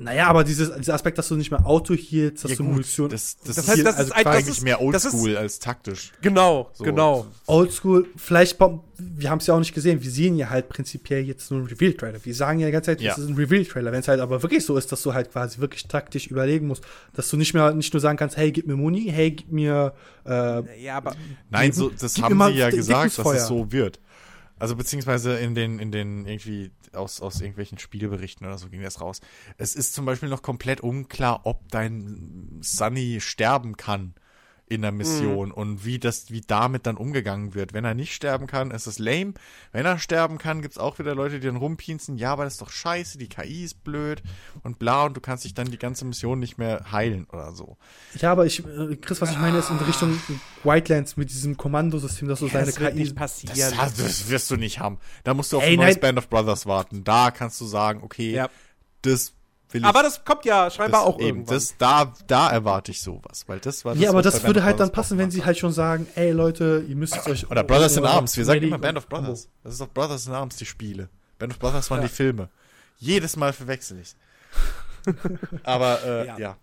Naja, aber dieses, dieser Aspekt, dass du nicht mehr Auto hielst, dass Ja, du gut, Munition. das, das, Das ist heißt, das also ist das eigentlich ist- mehr das Oldschool als taktisch. genau, So. genau. Oldschool, vielleicht, wir haben es ja auch nicht gesehen, wir sehen ja halt prinzipiell jetzt nur einen Reveal-Trailer. Wir sagen ja die ganze Zeit, Ja. es ist ein Reveal-Trailer. Wenn es halt aber wirklich so ist, dass du halt quasi wirklich taktisch überlegen musst, dass du nicht mehr, nicht nur sagen kannst, hey, gib mir Muni, hey, gib mir, äh, Ja, aber Nein, Gib- so, das gib haben sie ja gesagt, dass es so wird. Also beziehungsweise in den, in den irgendwie aus, aus irgendwelchen Spielberichten oder so ging das raus. Es ist zum Beispiel noch komplett unklar, ob dein Sunny sterben kann in der Mission und wie das, wie damit dann umgegangen wird. Wenn er nicht sterben kann, ist es lame. Wenn er sterben kann, gibt's auch wieder Leute, die dann rumpinzen, ja, aber das ist doch scheiße, die KI ist blöd und bla und du kannst dich dann die ganze Mission nicht mehr heilen oder so. Ja, aber ich, äh, Chris, was ich meine, ist in Richtung Wildlands mit diesem Kommandosystem, dass du seine das KI. nicht passieren. Das, das wirst du nicht haben. Da musst du auf Ey, ein neues nein. Band of Brothers warten. Da kannst du sagen, okay, Ja. das. Aber das kommt ja scheinbar das, auch eben, irgendwann. das, da, da erwarte ich sowas, weil das war das, Ja, aber das würde halt dann passen, wenn sie halt schon sagen, ey Leute, ihr müsst euch. Oder Brothers in Arms. Wir sagen immer Band of Brothers. Das ist doch Brothers in Arms, die Spiele. Band of Brothers waren Ja. die Filme. Jedes Mal verwechsel ich. (laughs) Aber äh, Ja. ja.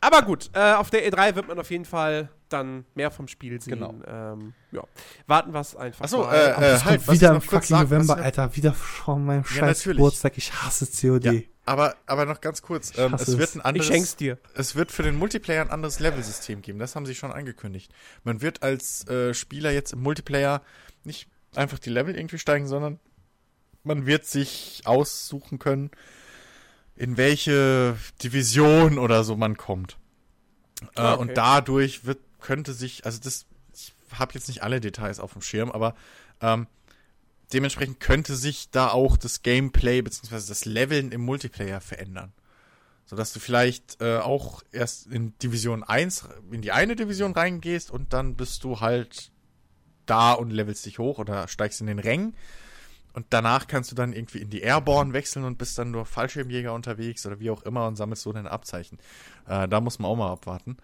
Aber gut, äh, auf der E3 wird man auf jeden Fall dann mehr vom Spiel sehen. Genau. Ähm, ja. Warten wir es einfach Achso, mal. äh, äh, halt, wieder im fucking November, noch- Alter. Wieder von meinem Ja, scheiß natürlich. Geburtstag. Ich hasse COD. Ja, aber, aber noch ganz kurz. Ähm, hasse es wird es. ein ich anderes, schenk's dir. es wird für den Multiplayer ein anderes Level-System geben. Das haben sie schon angekündigt. Man wird als äh, Spieler jetzt im Multiplayer nicht einfach die Level irgendwie steigen, sondern man wird sich aussuchen können, in welche Division oder so man kommt. Äh, Ah, okay. Und dadurch wird, könnte sich, also das, ich habe jetzt nicht alle Details auf dem Schirm, aber ähm, dementsprechend könnte sich da auch das Gameplay bzw. das Leveln im Multiplayer verändern. Sodass du vielleicht äh, auch erst in Division 1 in die eine Division reingehst und dann bist du halt da und levelst dich hoch oder steigst in den Rängen. Und danach kannst du dann irgendwie in die Airborne wechseln und bist dann nur Fallschirmjäger unterwegs oder wie auch immer und sammelst so deine Abzeichen. Äh, da muss man auch mal abwarten.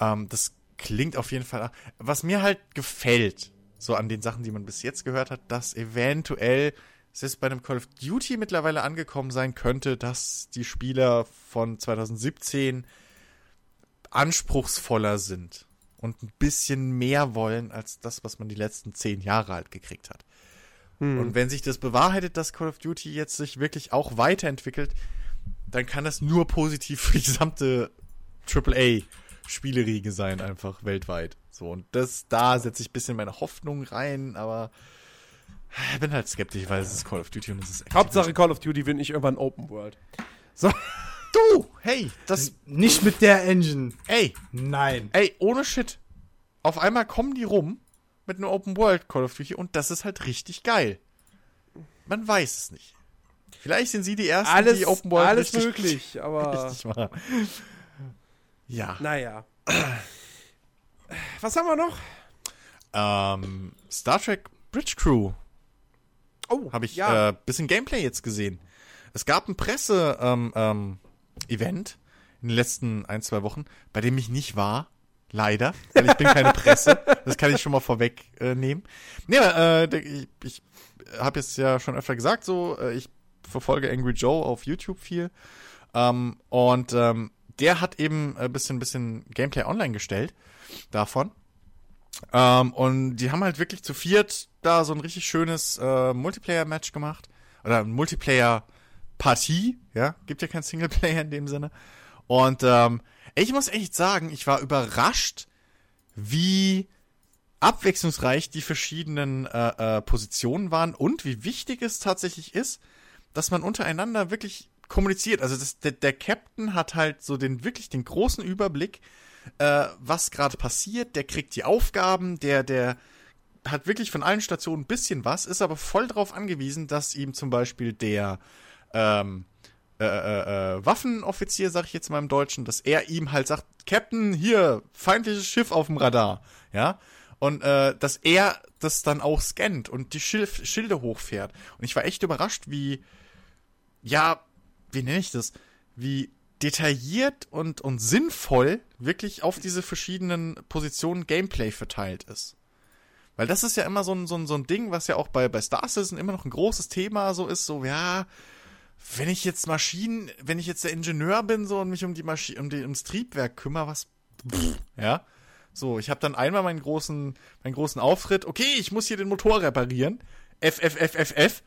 Ähm, das klingt auf jeden Fall. Was mir halt gefällt, so an den Sachen, die man bis jetzt gehört hat, dass eventuell es jetzt bei einem Call of Duty mittlerweile angekommen sein könnte, dass die Spieler von 2017 anspruchsvoller sind und ein bisschen mehr wollen als das, was man die letzten zehn Jahre halt gekriegt hat. Hm. Und wenn sich das bewahrheitet, dass Call of Duty jetzt sich wirklich auch weiterentwickelt, dann kann das nur positiv für die gesamte AAA-Spieleriege sein, einfach weltweit. So, und das, da setze ich ein bisschen meine Hoffnung rein, aber ich bin halt skeptisch, weil es ist Call of Duty und es ist echt. Hauptsache Call of Duty wird nicht irgendwann Open World. (laughs) Du! Hey, das, Nicht mit der Engine. ey, Nein. ey, ohne Shit. Auf einmal kommen die rum mit einem Open World Call of Duty und das ist halt richtig geil. Man weiß es nicht. Vielleicht sind sie die ersten, Alles, die Open World alles richtig, möglich, (laughs) aber richtig machen. Ja. naja. Was haben wir noch? Ähm, Star Trek Bridge Crew Oh, habe ich ja. äh, bisschen Gameplay jetzt gesehen. Es gab ein Presse ähm, ähm, in den letzten ein, zwei Wochen, bei dem ich nicht war. Leider, weil ich bin keine Presse. (laughs) Das kann ich schon mal vorweg äh, nehmen. Nee, aber, äh, ich, ich habe jetzt ja schon öfter gesagt, so, äh, ich verfolge Angry Joe auf YouTube viel. Ähm, und ähm, der hat eben ein bisschen, bisschen Gameplay online gestellt davon. Ähm, und die haben halt wirklich zu viert da so ein richtig schönes äh, Multiplayer-Match gemacht. Oder Multiplayer-Partie, ja. Gibt ja kein Singleplayer in dem Sinne. Und ähm, ich muss echt sagen, ich war überrascht, wie abwechslungsreich die verschiedenen äh, äh, Positionen waren und wie wichtig es tatsächlich ist, dass man untereinander wirklich kommuniziert. Also das, der, der Captain hat halt so den wirklich den großen Überblick, äh, was gerade passiert. Der kriegt die Aufgaben, der der hat wirklich von allen Stationen ein bisschen was, ist aber voll darauf angewiesen, dass ihm zum Beispiel der ähm, äh, äh, äh, Waffenoffizier, sag ich jetzt mal im Deutschen, dass er ihm halt sagt, Captain, hier, feindliches Schiff auf dem Radar, ja, und äh, dass er das dann auch scannt und die Schilf Schilde hochfährt. Und ich war echt überrascht, wie, ja, wie nenne ich das, wie detailliert und, und sinnvoll wirklich auf diese verschiedenen Positionen Gameplay verteilt ist. Weil das ist ja immer so ein, so ein, so ein Ding, was ja auch bei, bei Star Citizen immer noch ein großes Thema so ist, so, ja, wenn ich jetzt Maschinen, wenn ich jetzt der Ingenieur bin so und mich um die Maschine, um die, ums Triebwerk kümmere, was, pff, ja. So, ich habe dann einmal meinen großen, meinen großen Auftritt, okay, ich muss hier den Motor reparieren. F, F, F, F, F.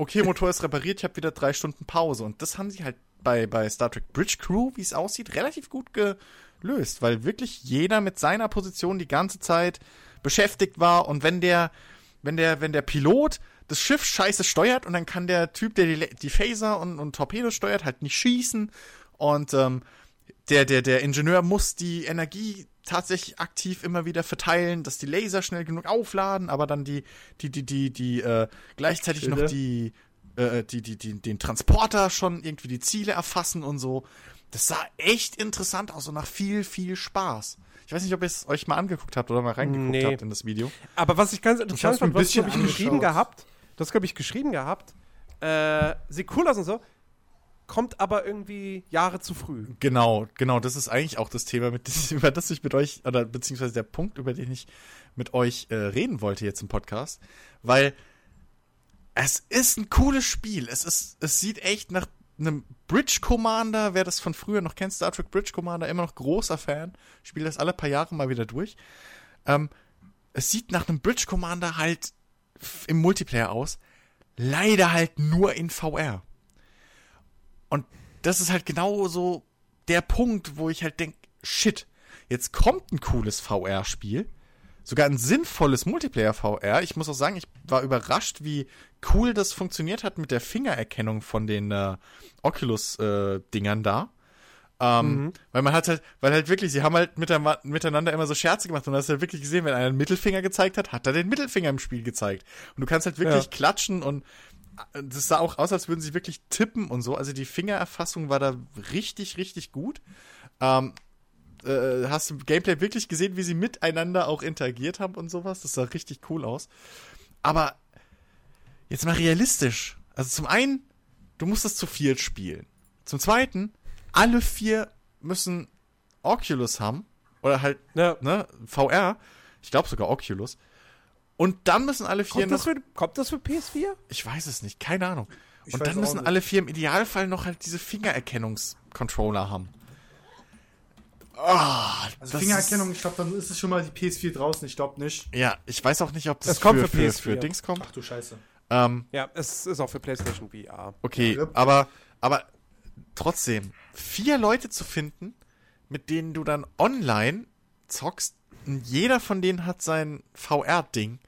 Okay, Motor ist repariert, ich habe wieder drei Stunden Pause. Und das haben sie halt bei, bei Star Trek Bridge Crew, wie es aussieht, relativ gut gelöst, weil wirklich jeder mit seiner Position die ganze Zeit beschäftigt war und wenn der, wenn der, wenn der Pilot das Schiff scheiße steuert und dann kann der Typ, der die, die Phaser und, und Torpedos steuert, halt nicht schießen und ähm, der, der, der Ingenieur muss die Energie tatsächlich aktiv immer wieder verteilen, dass die Laser schnell genug aufladen, aber dann die, die, die, die, die, äh, gleichzeitig Schilde. noch die, äh, die, die, die, den Transporter schon irgendwie die Ziele erfassen und so. Das sah echt interessant aus und nach viel, viel Spaß. Ich weiß nicht, ob ihr es euch mal angeguckt habt oder mal reingeguckt Nee. habt in das Video. Aber was ich ganz interessant ein fand, was bisschen glaube ich geschrieben gehabt, das glaube ich geschrieben gehabt, äh, sieht cool aus und so, kommt aber irgendwie Jahre zu früh. Genau, genau, das ist eigentlich auch das Thema, mit, (laughs) über das ich mit euch, oder beziehungsweise der Punkt, über den ich mit euch äh, reden wollte jetzt im Podcast, weil es ist ein cooles Spiel. Es ist, es sieht echt nach einem Bridge Commander, wer das von früher noch kennt, Star Trek Bridge Commander, immer noch großer Fan, spiele das alle paar Jahre mal wieder durch. Ähm, es sieht nach einem Bridge Commander halt im Multiplayer aus, leider halt nur in VR. Und das ist halt genau so der Punkt, wo ich halt denke, shit, jetzt kommt ein cooles VR-Spiel, sogar ein sinnvolles Multiplayer-VR. Ich muss auch sagen, ich war überrascht, wie cool das funktioniert hat mit der Fingererkennung von den äh, Oculus-Dingern da. Ähm, Weil man hat halt, weil halt wirklich, sie haben halt miteinander, miteinander immer so Scherze gemacht und du hast halt wirklich gesehen, wenn einer einen Mittelfinger gezeigt hat, hat er den Mittelfinger im Spiel gezeigt. Und du kannst halt wirklich Ja. klatschen und äh, das sah auch aus, als würden sie wirklich tippen und so. Also die Fingererfassung war da richtig, richtig gut. Ähm, äh, hast du im Gameplay wirklich gesehen, wie sie miteinander auch interagiert haben und sowas? Das sah richtig cool aus. Aber jetzt mal realistisch. Also zum einen, du musst das zu viert spielen. Zum zweiten, alle vier müssen Oculus haben. Oder halt, Ja. ne, VR. Ich glaube sogar Oculus. Und dann müssen alle vier Kommt noch. das, für, kommt das für PS4? Ich weiß es nicht, keine Ahnung. Ich Und dann müssen alle vier im Idealfall noch halt diese Fingererkennungscontroller haben. Also Das Fingererkennung, ich glaube, dann ist es schon mal die PS4 draußen. Ich glaube nicht. Ja, ich weiß auch nicht, ob das Es kommt für, für für, PS4. für Dings kommt. Ach du Scheiße. Ähm, Ja, es ist auch für PlayStation VR. okay, Ja. aber, aber trotzdem, vier Leute zu finden, mit denen du dann online zockst, und jeder von denen hat sein VR-Ding.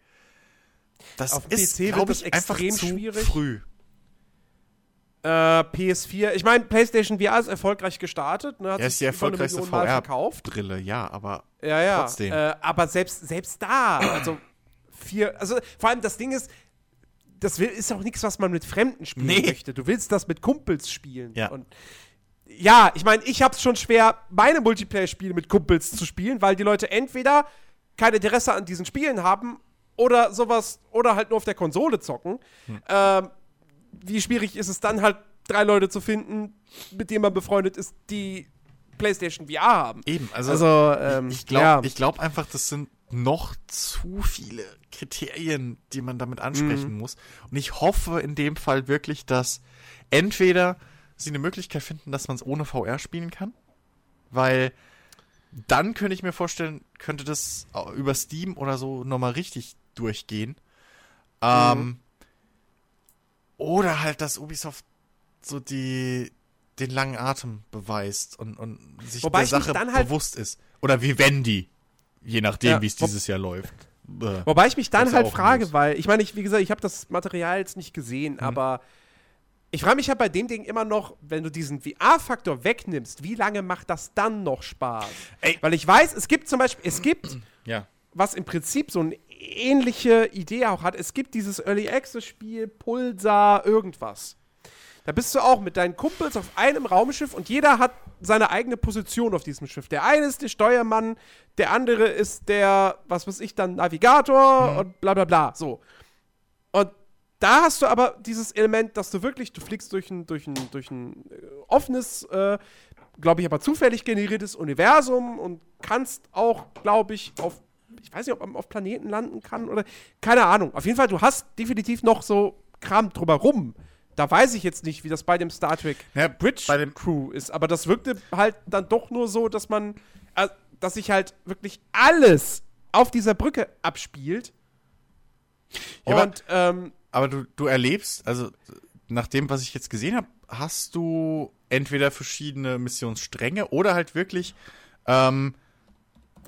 Das Auf ist, glaube ich, extrem schwierig. früh. Äh, PS4, ich meine, PlayStation VR ist erfolgreich gestartet, ne, hat Er ist die erfolgreichste. VR-Brille, ja, aber Ja, ja. Trotzdem. Äh, aber selbst, selbst da, also vier, also vor allem das Ding ist, das will, ist auch nichts, was man mit Fremden spielen Nee. möchte. Du willst das mit Kumpels spielen. Ja. Und ja, ich meine, ich hab's schon schwer, meine Multiplayer-Spiele mit Kumpels zu spielen, weil die Leute entweder kein Interesse an diesen Spielen haben oder sowas, oder halt nur auf der Konsole zocken. Hm. Ähm, wie schwierig ist es dann halt, drei Leute zu finden, mit denen man befreundet ist, die PlayStation VR haben. eben, also, Also, ähm, ich glaube ja. ich glaub einfach, das sind noch zu viele Kriterien, die man damit ansprechen muss. Und ich hoffe in dem Fall wirklich, dass entweder sie eine Möglichkeit finden, dass man es ohne VR spielen kann, weil dann könnte ich mir vorstellen, könnte das au- über Steam oder so nochmal richtig durchgehen. Ähm, oder halt, dass Ubisoft so die den langen Atem beweist und, und sich Wobei der Sache dann halt- bewusst ist. Oder wie Wendy, je nachdem, Ja, wie es dieses Jahr läuft. Äh, Wobei ich mich dann halt frage, News. weil, ich meine, ich, wie gesagt, ich habe das Material jetzt nicht gesehen, Mhm. aber ich frage mich halt bei dem Ding immer noch, wenn du diesen VR-Faktor wegnimmst, wie lange macht das dann noch Spaß? Ey. Weil ich weiß, es gibt zum Beispiel, es gibt, ja. was im Prinzip so eine ähnliche Idee auch hat, es gibt dieses Early Access-Spiel, Pulsar, irgendwas. Da bist du auch mit deinen Kumpels auf einem Raumschiff und jeder hat seine eigene Position auf diesem Schiff. Der eine ist der Steuermann, der andere ist der, was weiß ich, dann Navigator und bla bla bla. So. Und da hast du aber dieses Element, dass du wirklich, du fliegst durch ein, durch ein, durch ein äh, offenes, äh, glaube ich, aber zufällig generiertes Universum und kannst auch, glaube ich, auf, ich weiß nicht, ob man auf Planeten landen kann oder, keine Ahnung. Auf jeden Fall, du hast definitiv noch so Kram drumherum. Da weiß ich jetzt nicht, wie das bei dem Star Trek Ja, Bridge bei dem- Crew ist, aber das wirkte halt dann doch nur so, dass man, äh, dass sich halt wirklich alles auf dieser Brücke abspielt. Ja, aber- und ähm, Aber du, du erlebst, also nach dem, was ich jetzt gesehen habe, hast du entweder verschiedene Missionsstränge oder halt wirklich ähm,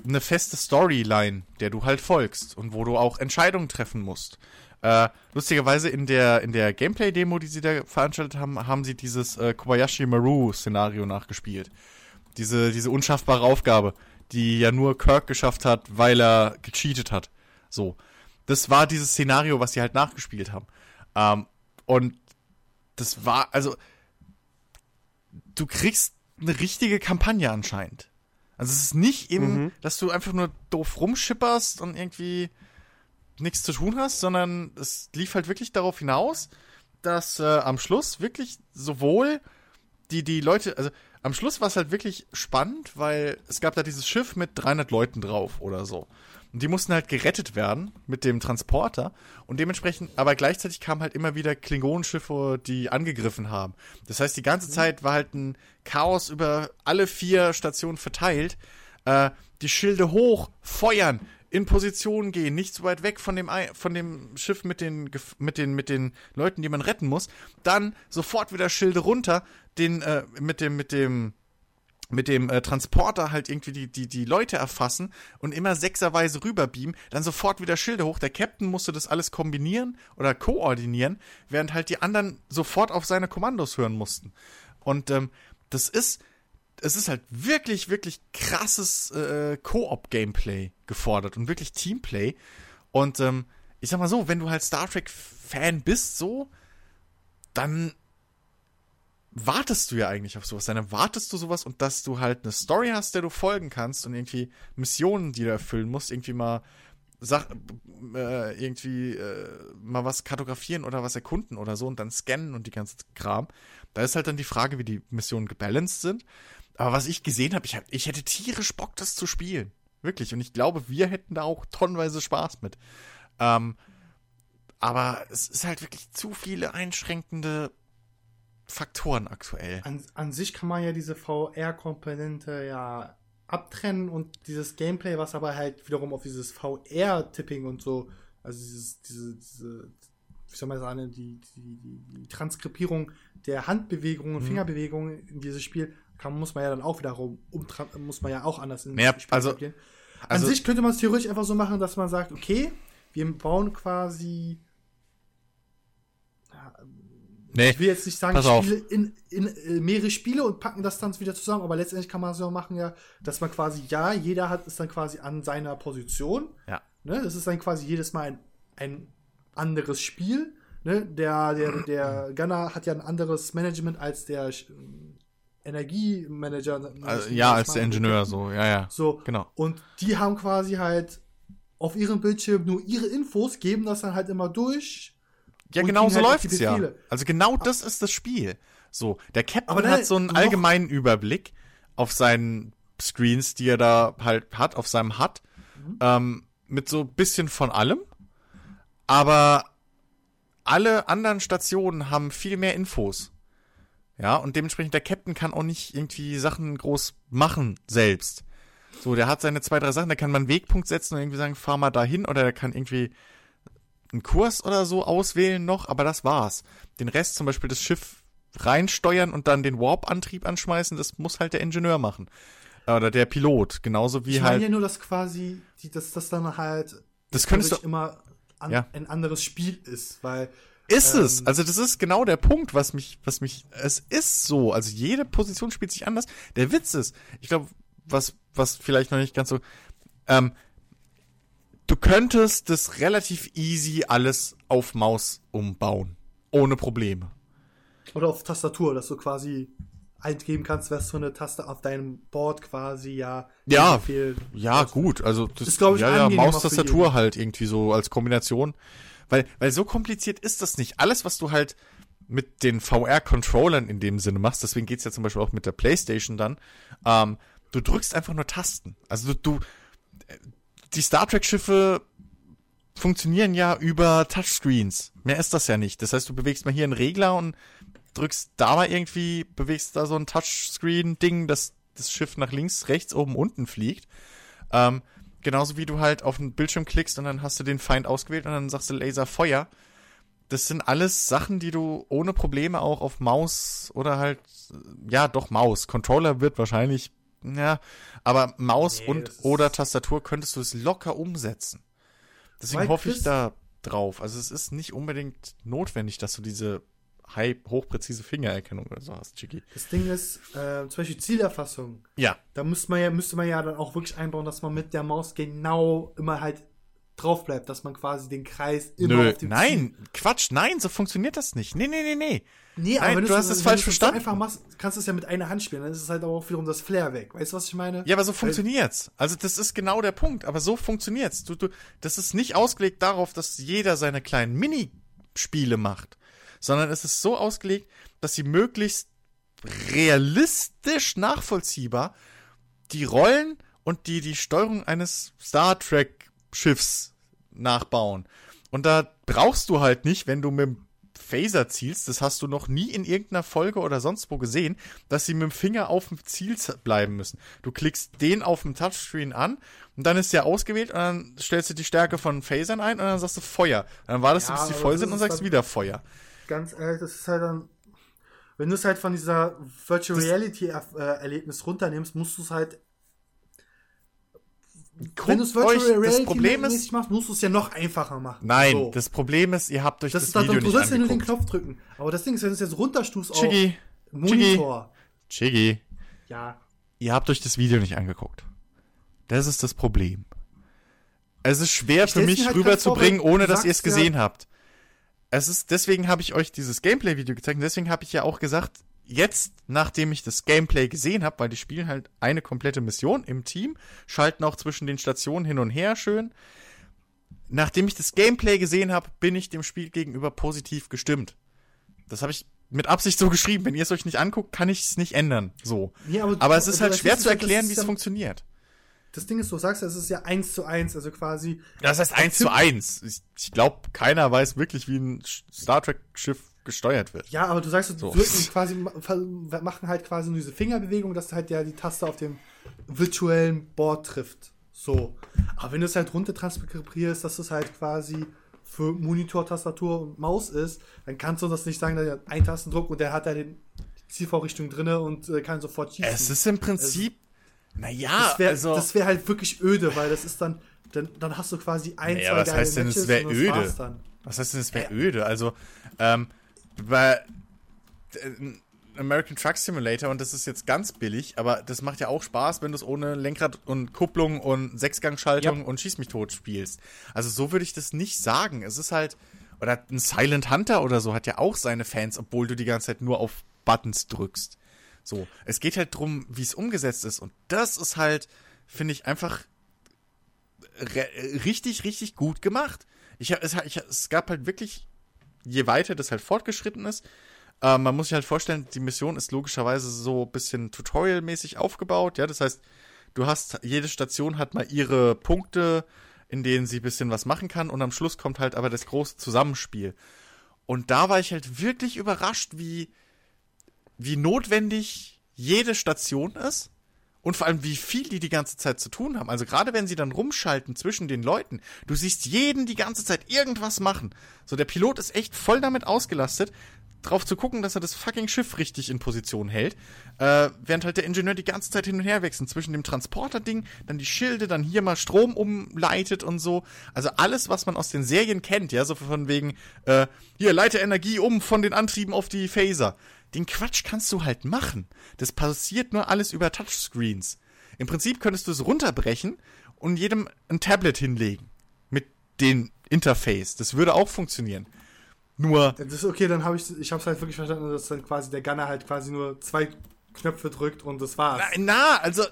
eine feste Storyline, der du halt folgst und wo du auch Entscheidungen treffen musst. Äh, lustigerweise in der, in der Gameplay-Demo, die sie da veranstaltet haben, haben sie dieses äh, Kobayashi Maru-Szenario nachgespielt. Diese, diese unschaffbare Aufgabe, die ja nur Kirk geschafft hat, weil er gecheatet hat. So. Das war dieses Szenario, was sie halt nachgespielt haben. Ähm, und das war, also, du kriegst eine richtige Kampagne anscheinend. Also es ist nicht eben, Mhm. dass du einfach nur doof rumschipperst und irgendwie nichts zu tun hast, sondern es lief halt wirklich darauf hinaus, dass äh, am Schluss wirklich sowohl die, die Leute, also am Schluss war es halt wirklich spannend, weil es gab da dieses Schiff mit 300 Leuten drauf oder so. Und die mussten halt gerettet werden mit dem Transporter. Und dementsprechend, aber gleichzeitig kamen halt immer wieder Klingonenschiffe, die angegriffen haben. Das heißt, die ganze Zeit war halt ein Chaos über alle vier Stationen verteilt. Äh, die Schilde hoch, feuern, in Position gehen, nicht so weit weg von dem, von dem Schiff mit den, mit, den, mit den Leuten, die man retten muss. Dann sofort wieder Schilde runter, den, äh, mit dem, mit dem, mit dem äh, Transporter halt irgendwie die, die, die Leute erfassen und immer sechserweise rüberbeamen, dann sofort wieder Schilde hoch. Der Captain musste das alles kombinieren oder koordinieren, während halt die anderen sofort auf seine Kommandos hören mussten. Und ähm, das ist, es ist halt wirklich, wirklich krasses äh, Koop-Gameplay gefordert und wirklich Teamplay. Und ähm, ich sag mal so, wenn du halt Star Trek-Fan bist, so, dann wartest du ja eigentlich auf sowas. Dann erwartest du sowas und dass du halt eine Story hast, der du folgen kannst und irgendwie Missionen, die du erfüllen musst, irgendwie mal Sach äh, irgendwie äh, mal was kartografieren oder was erkunden oder so und dann scannen und die ganze Kram. Da ist halt dann die Frage, wie die Missionen gebalanced sind. Aber was ich gesehen habe, ich, hab, ich hätte tierisch Bock, das zu spielen. Wirklich. Und ich glaube, wir hätten da auch tonnenweise Spaß mit. Ähm, aber es ist halt wirklich zu viele einschränkende Faktoren aktuell. An, an sich kann man ja diese VR-Komponente ja abtrennen und dieses Gameplay, was aber halt wiederum auf dieses VR-Tipping und so, also dieses, diese, diese, wie soll man sagen, die, die, die, Transkribierung der Handbewegungen und Mhm. Fingerbewegungen in dieses Spiel, kann, muss man ja dann auch wiederum umtra muss man ja auch anders in das Spiel also- etablieren. An also- sich könnte man es theoretisch einfach so machen, dass man sagt, okay, wir bauen quasi Nee, ich will jetzt nicht sagen, auf. Spiele in, in äh, mehrere Spiele und packen das dann wieder zusammen, aber letztendlich kann man so machen, ja, dass man quasi, ja, jeder hat ist dann quasi an seiner Position. Ja. Ne? Das ist dann quasi jedes Mal ein, ein anderes Spiel. Ne? Der, der, der Gunner hat ja ein anderes Management als der äh, Energiemanager. also, ja, als der Ingenieur so, ja, ja. So, Genau. und die haben quasi halt auf ihrem Bildschirm nur ihre Infos, geben das dann halt immer durch. Ja, genau so halt läuft's ja. Also genau das ist das Spiel. So, der Captain nein, hat so einen allgemeinen Überblick auf seinen Screens, die er da halt hat, auf seinem HUD, Mhm. ähm, mit so ein bisschen von allem. Aber alle anderen Stationen haben viel mehr Infos. Ja, und dementsprechend der Captain kann auch nicht irgendwie Sachen groß machen selbst. So, der hat seine zwei, drei Sachen, der kann mal einen Wegpunkt setzen und irgendwie sagen, fahr mal dahin oder der kann irgendwie einen Kurs oder so auswählen noch, aber das war's. Den Rest, zum Beispiel das Schiff reinsteuern und dann den Warp-Antrieb anschmeißen, das muss halt der Ingenieur machen. Oder der Pilot, genauso wie ich meine halt. ja nur, dass quasi, die, dass das dann halt Das könntest du- immer an, Ja. ein anderes Spiel ist, weil Ist Ähm, es. Also das ist genau der Punkt, was mich, was mich, es ist so. Also jede Position spielt sich anders. Der Witz ist, ich glaube, was, was vielleicht noch nicht ganz so, ähm, du könntest das relativ easy alles auf Maus umbauen. Ohne Probleme. oder auf Tastatur, dass du quasi eingeben kannst, was für eine Taste auf deinem Board quasi ja Ja, Ja, gut, also das Ist, glaub ich, ja, ja, Maustastatur halt irgendwie so als Kombination. Weil, weil so kompliziert ist das nicht. Alles, was du halt mit den VR-Controllern in dem Sinne machst, deswegen geht's ja zum Beispiel auch mit der Playstation dann, ähm, du drückst einfach nur Tasten. Also du, du die Star Trek-Schiffe funktionieren ja über Touchscreens. Mehr ist das ja nicht. Das heißt, du bewegst mal hier einen Regler und drückst da mal irgendwie, bewegst da so ein Touchscreen-Ding, dass das Schiff nach links, rechts, oben, unten fliegt. Ähm, genauso wie du halt auf den Bildschirm klickst und dann hast du den Feind ausgewählt und dann sagst du Laser Feuer. Das sind alles Sachen, die du ohne Probleme auch auf Maus oder halt, ja, doch Maus. Controller wird wahrscheinlich, ja, aber Maus Nee, und oder Tastatur könntest du es locker umsetzen. Deswegen hoffe ich da drauf. Also es ist nicht unbedingt notwendig, dass du diese high, hochpräzise Fingererkennung oder so hast, Chiki. Das Ding ist, äh, zum Beispiel Zielerfassung. Ja. Da müsste man ja, müsste man ja dann auch wirklich einbauen, dass man mit der Maus genau immer halt drauf bleibt, dass man quasi den Kreis immer Nö, auf dem nein, Quatsch, nein, so funktioniert das nicht. Nee, nee, nee, nee. Ziel. Nee, Nein, wenn du hast es falsch du verstanden. einfach machst, kannst du es ja mit einer Hand spielen. Dann ist es halt auch wiederum das Flair weg. Weißt du, was ich meine? Ja, aber so Weil- funktioniert's. Also das ist genau der Punkt. Aber so funktioniert's. Du, du, das ist nicht ausgelegt darauf, dass jeder seine kleinen Minispiele macht, sondern es ist so ausgelegt, dass sie möglichst realistisch nachvollziehbar die Rollen und die die Steuerung eines Star Trek Schiffs nachbauen. Und da brauchst du halt nicht, wenn du mit dem Phaser zielst, das hast du noch nie in irgendeiner Folge oder sonst wo gesehen, dass sie mit dem Finger auf dem Ziel bleiben müssen. Du klickst den auf dem Touchscreen an und dann ist der ausgewählt und dann stellst du die Stärke von Phasern ein und dann sagst du Feuer. Und dann wartest Ja, du, bis die voll sind und sagst dann- wieder Feuer. Ganz ehrlich, das ist halt dann. Wenn du es halt von dieser Virtual Reality äh, Erlebnis runternimmst, musst du es halt. Guckt wenn du es Virtual Reality das Problem ist, machst, musst du es ja noch einfacher machen. nein, So. das Problem ist, ihr habt euch das das, dann, Video du nicht sollst ja nur den angeguckt. Knopf drücken. Aber das Ding ist, wenn du es jetzt runterstufst auf Chiggy, Monitor. Chiggy, Ja. ihr habt euch das Video nicht angeguckt. Das ist das Problem. Es ist schwer Ich für mich halt rüberzubringen, ohne du dass ihr es sagst ja- gesehen habt. Es ist, deswegen habe ich euch dieses Gameplay-Video gezeigt und deswegen habe ich ja auch gesagt, jetzt, nachdem ich das Gameplay gesehen habe, weil die spielen halt eine komplette Mission im Team, schalten auch zwischen den Stationen hin und her schön. Nachdem ich das Gameplay gesehen habe, bin ich dem Spiel gegenüber positiv gestimmt. Das habe ich mit Absicht so (laughs) geschrieben. Wenn ihr es euch nicht anguckt, kann ich es nicht ändern. So. Nee, aber- aber es ist halt schwer zu ja- das erklären, wie es ja- funktioniert. Das Ding ist, du sagst, ja, es ist ja eins zu eins, also quasi. Das heißt eins zu eins. Ich, ich glaube, keiner weiß wirklich, wie ein Star Trek Schiff gesteuert wird. Ja, aber du sagst, So. quasi, machen halt quasi nur diese Fingerbewegung, dass halt ja die Taste auf dem virtuellen Board trifft. So. Aber wenn du es halt runter transkribierst, dass es halt quasi für Monitor, Tastatur und Maus ist, dann kannst du das nicht sagen, da hat ein Tastendruck und der hat da den Zielvorrichtung drinne und äh, kann sofort schießen. Es ist im Prinzip, naja, das wäre also, das wär halt wirklich öde, weil das ist dann, dann, dann hast du quasi ein, Naja, zwei was heißt denn, es Matches wär und das öde? was heißt denn, es wäre öde? Also, ähm, bei äh, American Truck Simulator, und das ist jetzt ganz billig, aber das macht ja auch Spaß, wenn du es ohne Lenkrad und Kupplung und Sechsgangschaltung Yep. und Schieß mich tot spielst. Also so würde ich das nicht sagen. Es ist halt, oder ein Silent Hunter oder so hat ja auch seine Fans, obwohl du die ganze Zeit nur auf Buttons drückst. So, es geht halt drum, wie es umgesetzt ist. Und das ist halt, finde ich, einfach richtig, richtig gut gemacht. Ich, es, ich, es gab halt wirklich, je weiter das halt fortgeschritten ist, äh, man muss sich halt vorstellen, die Mission ist logischerweise so ein bisschen tutorialmäßig aufgebaut. Ja, das heißt, du hast, jede Station hat mal ihre Punkte, in denen sie ein bisschen was machen kann und am Schluss kommt halt aber das große Zusammenspiel. Und da war ich halt wirklich überrascht, wie, wie notwendig jede Station ist und vor allem, wie viel die die ganze Zeit zu tun haben. Also gerade wenn sie dann rumschalten zwischen den Leuten, du siehst jeden die ganze Zeit irgendwas machen. So, der Pilot ist echt voll damit ausgelastet, drauf zu gucken, dass er das fucking Schiff richtig in Position hält, äh, während halt der Ingenieur die ganze Zeit hin und her wechselt zwischen dem Transporterding, dann die Schilde, dann hier mal Strom umleitet und so. Also alles, was man aus den Serien kennt, ja, so von wegen, äh, hier, leite Energie um von den Antrieben auf die Phaser. Den Quatsch kannst du halt machen. Das passiert nur alles über Touchscreens. Im Prinzip könntest du es runterbrechen und jedem ein Tablet hinlegen. Mit dem Interface. Das würde auch funktionieren. Nur, Das ist okay, dann habe ich, ich habe es halt wirklich verstanden, dass dann quasi der Gunner halt quasi nur zwei Knöpfe drückt und das war's. na, na also,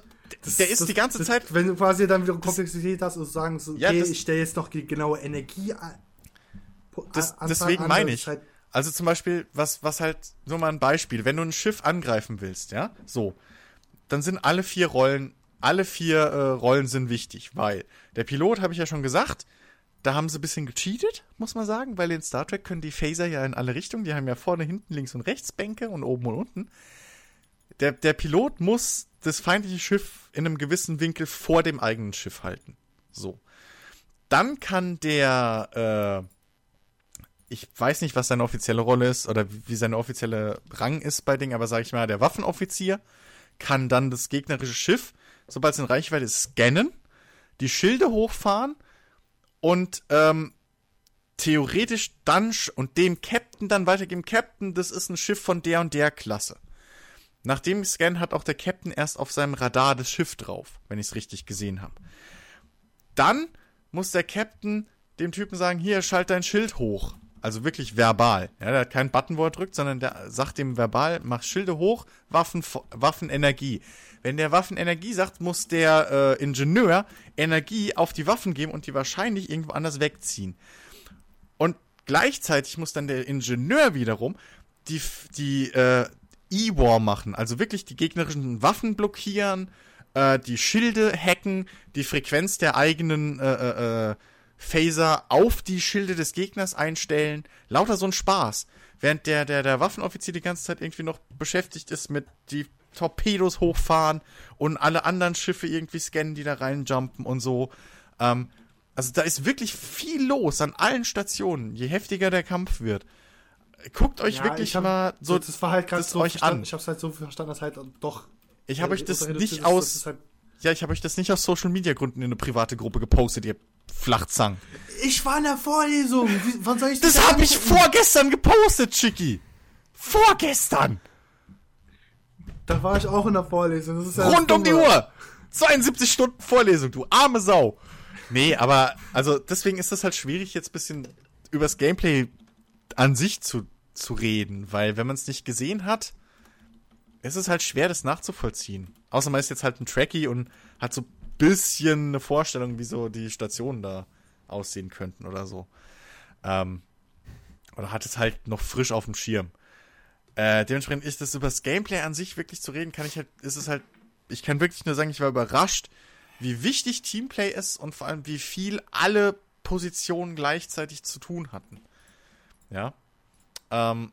der ist Das- die ganze das, Zeit Wenn du quasi dann wieder Komplexität hast und sagen, so, okay, Ja, das- ich stelle jetzt noch die genaue Energie an. Das, deswegen meine das ich. Halt, Also zum Beispiel, was, was halt, nur mal ein Beispiel, wenn du ein Schiff angreifen willst, ja, so, dann sind alle vier Rollen, alle vier äh, Rollen sind wichtig, weil der Pilot, habe ich ja schon gesagt, da haben sie ein bisschen gecheatet, muss man sagen, weil in Star Trek können die Phaser ja in alle Richtungen, die haben ja vorne, hinten, links und rechts Bänke und oben und unten. Der, der Pilot muss das feindliche Schiff in einem gewissen Winkel vor dem eigenen Schiff halten. So. Dann kann der, äh, ich weiß nicht, was seine offizielle Rolle ist oder wie seine offizielle Rang ist bei Ding, aber sag ich mal, der Waffenoffizier kann dann das gegnerische Schiff, sobald es in Reichweite ist, scannen, die Schilde hochfahren und ähm, theoretisch dann und dem Captain dann weitergeben, Captain, das ist ein Schiff von der und der Klasse. Nach dem Scan hat auch der Captain erst auf seinem Radar das Schiff drauf, wenn ich es richtig gesehen habe. Dann muss der Captain dem Typen sagen, hier, schalt dein Schild hoch. Also wirklich verbal. Ja, der hat keinen Button, wo er drückt, sondern der sagt dem verbal, mach Schilde hoch, Waffen, Waffenenergie. Wenn der Waffenenergie sagt, muss der äh, Ingenieur Energie auf die Waffen geben und die wahrscheinlich irgendwo anders wegziehen. Und gleichzeitig muss dann der Ingenieur wiederum die, die äh, E-War machen. Also wirklich die gegnerischen Waffen blockieren, äh, die Schilde hacken, die Frequenz der eigenen äh, äh, äh, Phaser auf die Schilde des Gegners einstellen. Lauter so ein Spaß. Während der, der, der Waffenoffizier die ganze Zeit irgendwie noch beschäftigt ist mit die Torpedos hochfahren und alle anderen Schiffe irgendwie scannen, die da reinjumpen und so. Ähm, also da ist wirklich viel los an allen Stationen, je heftiger der Kampf wird. Guckt euch Ja, wirklich ich hab- mal so das war halt das so euch an. Ich hab's halt so verstanden, dass halt doch. Ich habe euch das nicht aus das Halt, Ja, ich habe euch das nicht aus Social Media Gründen in eine private Gruppe gepostet, ihr Flachzang. ich war in der Vorlesung. Wie, wann soll ich Das denn habe ich vorgestern gepostet, Chicky. Vorgestern. Da war ich auch in der Vorlesung. Das ist ja das Rund um die. Uhr. 72 Stunden Vorlesung, du arme Sau. Nee, aber also deswegen ist das halt schwierig, jetzt bisschen übers Gameplay an sich zu, zu reden, weil wenn man es nicht gesehen hat, ist es halt schwer, das nachzuvollziehen. Außer man ist jetzt halt ein Tracky und hat so bisschen eine Vorstellung, wie so die Stationen da aussehen könnten oder so. Ähm, oder hat es halt noch frisch auf dem Schirm. Äh, dementsprechend ist das über das Gameplay an sich wirklich zu reden, kann ich halt, ist es halt, ich kann wirklich nur sagen, ich war überrascht, wie wichtig Teamplay ist und vor allem wie viel alle Positionen gleichzeitig zu tun hatten. Ja. Ähm,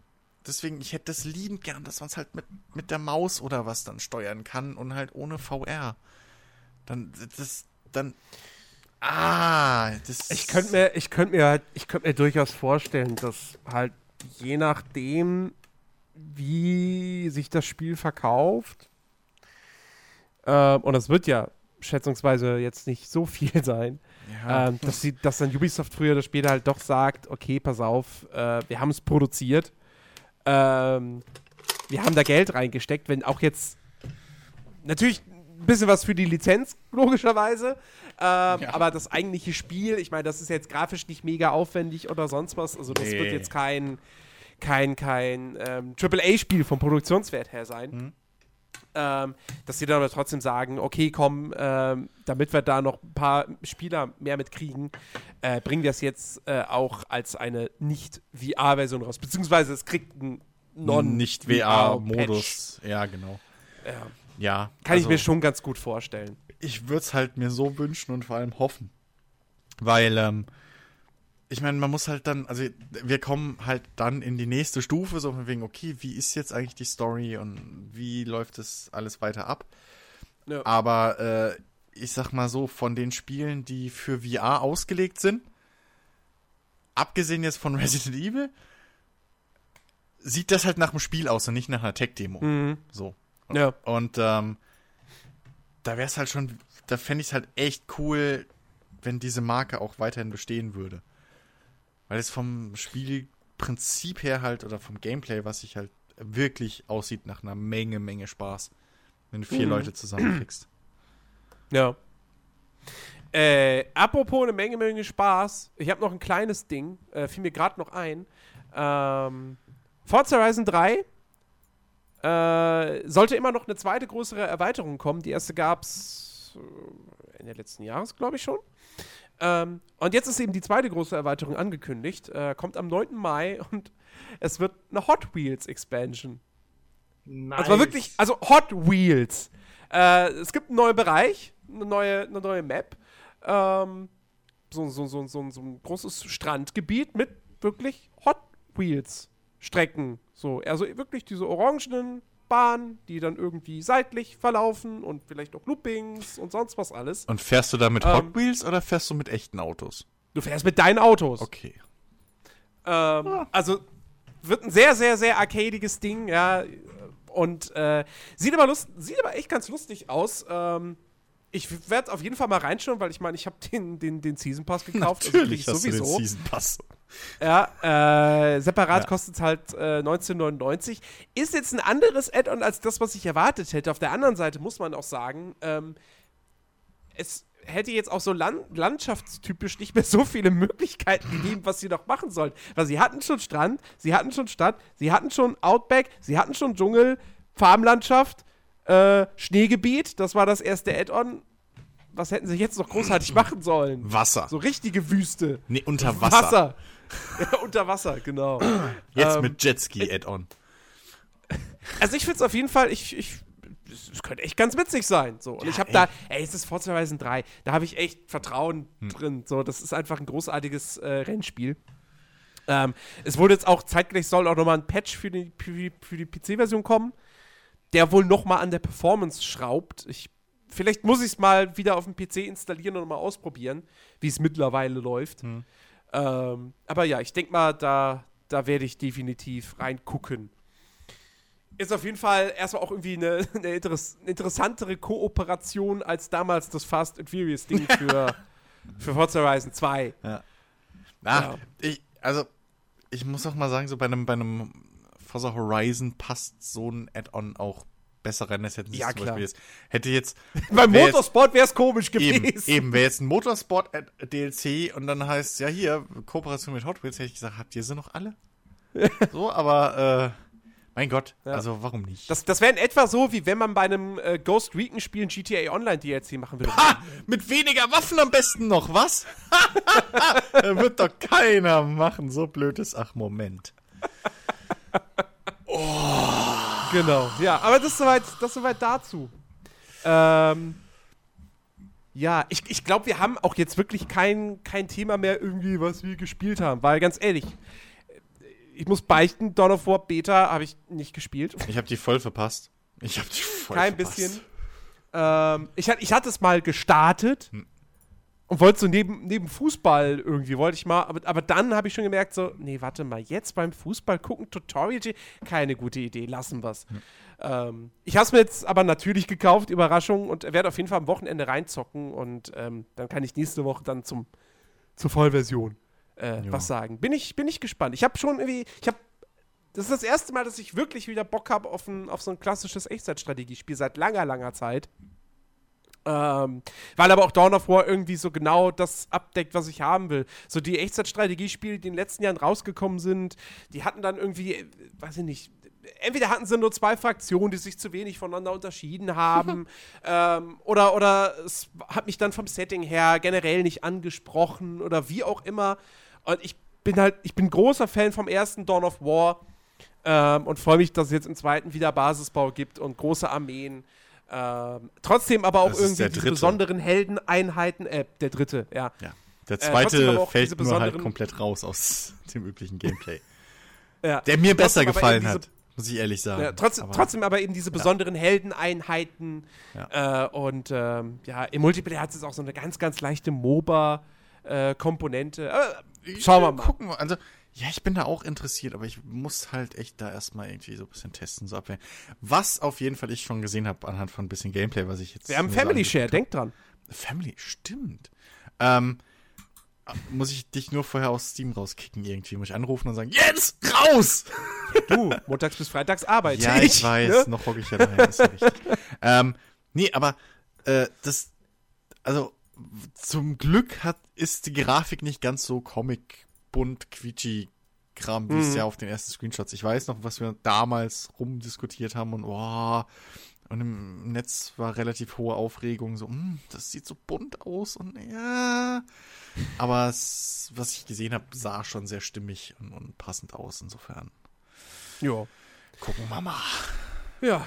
deswegen, ich hätte das liebend gern, dass man es halt mit, mit der Maus oder was dann steuern kann und halt ohne VR. Dann, das, dann, ah, das. Ich könnte mir, ich könnte mir halt, ich könnte mir durchaus vorstellen, dass halt je nachdem, wie sich das Spiel verkauft, ähm, und das wird ja schätzungsweise jetzt nicht so viel (laughs) sein, ja, ähm, dass, sie, dass dann Ubisoft früher oder später halt doch sagt, okay, pass auf, äh, wir haben es produziert, ähm, wir haben da Geld reingesteckt, wenn auch jetzt natürlich ein bisschen was für die Lizenz, logischerweise, ähm, Ja. aber das eigentliche Spiel, ich meine, das ist jetzt grafisch nicht mega aufwendig oder sonst was, also das Nee. wird jetzt kein, kein, kein ähm, AAA-Spiel vom Produktionswert her sein. Mhm. Ähm, dass sie dann aber trotzdem sagen, okay, komm, ähm, damit wir da noch ein paar Spieler mehr mitkriegen, äh, bringen wir es jetzt äh, auch als eine Nicht-VR-Version raus. Beziehungsweise es kriegt einen non nicht VR-Modus. Ja, genau. Ja. Ja. Kann ich also- mir schon ganz gut vorstellen. ich würde es halt mir so wünschen und vor allem hoffen. Weil, ähm, ich meine, man muss halt dann, also wir kommen halt dann in die nächste Stufe, so von wegen, okay, wie ist jetzt eigentlich die Story und wie läuft das alles weiter ab? Ja. Aber äh, ich sag mal so, von den Spielen, die für VR ausgelegt sind, abgesehen jetzt von (laughs) Resident Evil, sieht das halt nach einem Spiel aus und nicht nach einer Tech-Demo. Mhm. So. Ja. Und ähm, da wäre es halt schon, da fände ich es halt echt cool, wenn diese Marke auch weiterhin bestehen würde. Weil es vom Spielprinzip her halt oder vom Gameplay, was sich halt wirklich aussieht nach einer Menge, Menge Spaß. Wenn du vier Mhm. Leute zusammenkriegst. Ja. Äh, apropos eine Menge, Menge Spaß. Ich habe noch ein kleines Ding. Äh, fiel mir gerade noch ein. Ähm, Forza Horizon 3 äh, sollte immer noch eine zweite größere Erweiterung kommen. Die erste gab es Ende letzten Jahres, glaube ich schon. Ähm, und jetzt ist eben die zweite große Erweiterung angekündigt. Äh, kommt am 9. Mai (laughs) und es wird eine Hot Wheels Expansion. Nice. Also war wirklich, also Hot Wheels. Äh, es gibt einen neuen Bereich, eine neue, eine neue Map. Ähm, so, so, so, so, so ein großes Strandgebiet mit wirklich Hot Wheels Strecken. So, also wirklich diese orangenen Bahnen, die dann irgendwie seitlich verlaufen und vielleicht auch Loopings und sonst was alles. Und fährst du da mit Ähm. Hot Wheels oder fährst du mit echten Autos? Du fährst mit deinen Autos. Okay. Ähm, Also wird ein sehr, sehr, sehr arcadiges Ding, ja. Und äh, sieht, aber lust sieht aber echt ganz lustig aus. Ähm, Ich werde auf jeden Fall mal reinschauen, weil ich meine, ich habe den, den, den Season Pass gekauft. Natürlich also hast du den sowieso. Season Pass. Ja, äh, separat Ja. kostet es halt äh, 19,99. Ist jetzt ein anderes Add-on als das, was ich erwartet hätte. Auf der anderen Seite muss man auch sagen, ähm, es hätte jetzt auch so land landschaftstypisch nicht mehr so viele Möglichkeiten gegeben, was sie noch machen sollen. Weil sie hatten schon Strand, sie hatten schon Stadt, sie hatten schon Outback, sie hatten schon Dschungel, Farmlandschaft, äh, Schneegebiet. Das war das erste Add-on. Was hätten sie jetzt noch großartig (clears throat) machen sollen? Wasser. So richtige Wüste. Nee, unter Wasser. Wasser. (laughs) ja, unter Wasser, genau. (clears throat) Jetzt Ähm, mit Jetski Add-on. (laughs) Also ich finde es auf jeden Fall, ich, ich, es könnte echt ganz witzig sein. So. Und Ja, ich habe da, ey, es ist Forza Horizon 3, da habe ich echt Vertrauen Hm. drin. So, das ist einfach ein großartiges äh, Rennspiel. Ähm, es wurde jetzt auch zeitgleich soll auch nochmal ein Patch für die, für die, für die PC-Version kommen, der wohl nochmal an der Performance schraubt. Ich, vielleicht muss ich es mal wieder auf dem PC installieren und mal ausprobieren, wie es mittlerweile läuft. Hm. Ähm, aber ja, ich denke mal, da, da werde ich definitiv reingucken. Ist auf jeden Fall erstmal auch irgendwie eine, (laughs) eine, interess interessantere Kooperation als damals das Fast and Furious Ding (laughs) für, für Forza Horizon 2. Na, Ja. ich, also, ich muss auch mal sagen, so bei einem, bei einem Forza Horizon passt so ein Add-on auch besser rein, als hätten sie Ja, zum klar. Beispiel jetzt. Hätte jetzt. Beim wär Motorsport wäre es komisch gewesen. Eben, eben wäre jetzt ein Motorsport-DLC und dann heißt ja hier, Kooperation mit Hot Wheels, hätte ich gesagt, habt ihr sie noch alle? (laughs) so, aber äh, mein Gott, Ja. also warum nicht? Das, das wäre in etwa so, wie wenn man bei einem äh, Ghost Recon-Spiel ein GTA Online DLC machen würde. Ha! Mit weniger Waffen am besten noch, was? (laughs) (laughs) wird doch keiner machen, so blöd ist. Ach, Moment. Genau. Ja, aber das ist soweit, das ist soweit dazu. Ähm, ja, ich, ich glaube, wir haben auch jetzt wirklich kein, kein Thema mehr irgendwie, was wir gespielt haben. Weil ganz ehrlich, ich muss beichten, Dawn of War Beta habe ich nicht gespielt. Ich habe die voll verpasst. Ich habe die voll Kein verpasst. bisschen. Ähm, ich, ich hatte es mal gestartet Hm. Und wollte so neben, neben Fußball irgendwie, wollte ich mal, aber, aber dann habe ich schon gemerkt, so, nee, warte mal, jetzt beim Fußball gucken, Tutorial, keine gute Idee, lassen wir's. Hm. Ähm, ich habe es mir jetzt aber natürlich gekauft, Überraschung, und werde auf jeden Fall am Wochenende reinzocken und ähm, dann kann ich nächste Woche dann zum, zur Vollversion äh, was sagen. Bin ich, bin ich gespannt. Ich habe schon irgendwie, ich habe das ist das erste Mal, dass ich wirklich wieder Bock habe auf, ein, auf so ein klassisches Echtzeitstrategiespiel seit langer, langer Zeit. Ähm, weil aber auch Dawn of War irgendwie so genau das abdeckt, was ich haben will. So die Echtzeitstrategiespiele, die in den letzten Jahren rausgekommen sind, die hatten dann irgendwie, äh, weiß ich nicht, entweder hatten sie nur zwei Fraktionen, die sich zu wenig voneinander unterschieden haben, (laughs) ähm, oder, oder es hat mich dann vom Setting her generell nicht angesprochen oder wie auch immer. Und ich bin halt, ich bin großer Fan vom ersten Dawn of War ähm, und freue mich, dass es jetzt im zweiten wieder Basisbau gibt und große Armeen. Ähm, trotzdem aber auch Das irgendwie diese dritte. besonderen Heldeneinheiten, äh, der dritte, ja. Ja. Der Äh, zweite diese fällt nur halt komplett raus aus (laughs) dem üblichen Gameplay. ja. Der mir besser gefallen hat, muss ich ehrlich sagen. Ja, trotzdem, Aber- trotzdem aber eben diese besonderen Heldeneinheiten. Ja. Äh, und ähm, ja, im Multiplayer hat es auch so eine ganz, ganz leichte MOBA-Komponente. Äh, schauen wir mal. Gucken wir. Also, ja, ich bin da auch interessiert, aber ich muss halt echt da erstmal irgendwie so ein bisschen testen, so abwehren. Was auf jeden Fall ich schon gesehen habe anhand von ein bisschen Gameplay, was ich jetzt. Wir haben Family Share, hab. denk dran. Family, stimmt. Ähm, muss ich dich nur vorher aus Steam rauskicken irgendwie? Muss ich anrufen und sagen, jetzt raus! Du, montags bis freitags arbeite Ja, ich (laughs) weiß, Ne? noch hocke ich ja daheim, ist ja richtig. ähm, nee, aber äh, das, also zum Glück hat, ist die Grafik nicht ganz so comic bunt quietschi Kram, wie es Mhm. ja auf den ersten Screenshots. Ich weiß noch, was wir damals rumdiskutiert haben und oh, und im Netz war relativ hohe Aufregung, so, hm, das sieht so bunt aus und ja. Aber es, was ich gesehen habe, sah schon sehr stimmig und, und passend aus, insofern. Ja. Gucken wir mal. Ja,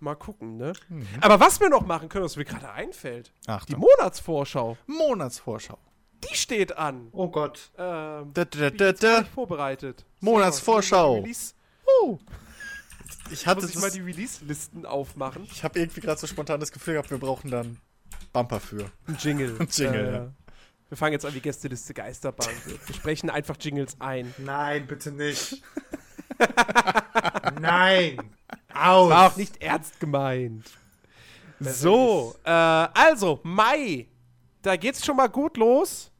mal gucken, ne? Mhm. Aber was wir noch machen können, was mir gerade einfällt, die Achtung. Monatsvorschau, Monatsvorschau. Die steht an. Oh Gott. Ähm, Da, da, da, da. vorbereitet. Monatsvorschau. So, Release, Oh. Ich hatte muss ich mal das, die Release-Listen aufmachen. ich habe irgendwie gerade so spontan das Gefühl gehabt, wir brauchen dann Bumper für. Ein Jingle. (laughs) Ein Jingle, Äh, ja. Wir fangen jetzt an wie Gästeliste Geisterbahn. Wir, wir sprechen einfach Jingles ein. Nein, bitte nicht. (laughs) Nein. Aus. War auch nicht ernst gemeint. So, äh, also, Mai. Da geht's schon mal gut los.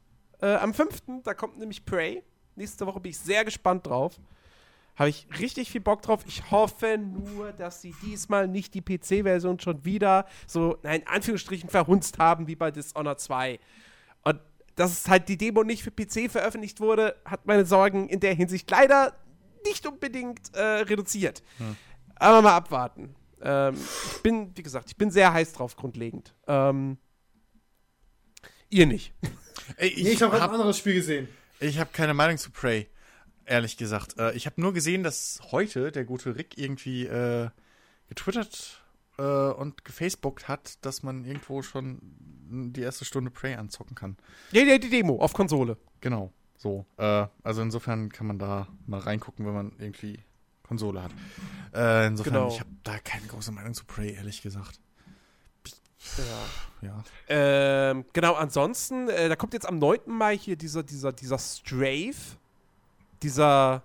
Äh, am 5. da kommt nämlich Prey. Nächste Woche bin ich sehr gespannt drauf. Habe ich richtig viel Bock drauf. Ich hoffe nur, dass sie diesmal nicht die PC-Version schon wieder so, nein, in Anführungsstrichen verhunzt haben, wie bei Dishonored 2. Und dass halt die Demo nicht für PC veröffentlicht wurde, hat meine Sorgen in der Hinsicht leider nicht unbedingt äh, reduziert. Aber mal abwarten. Ähm, ich bin, wie gesagt, ich bin sehr heiß drauf, grundlegend. Ähm, ihr nicht. Ey, Nee, ich habe hab- ein anderes Spiel gesehen. Ich habe keine Meinung zu Prey, ehrlich gesagt. Äh, ich habe nur gesehen, dass heute der gute Rick irgendwie äh, getwittert äh, und gefacebookt hat, dass man irgendwo schon die erste Stunde Prey anzocken kann. Ja, ja, die Demo auf Konsole. Genau, so. Äh, also insofern kann man da mal reingucken, wenn man irgendwie Konsole hat. Äh, insofern, Genau. ich habe da keine große Meinung zu Prey, ehrlich gesagt. Ja. Ähm, genau, ansonsten, äh, da kommt jetzt am 9. Mai hier dieser, dieser, dieser Strafe. Dieser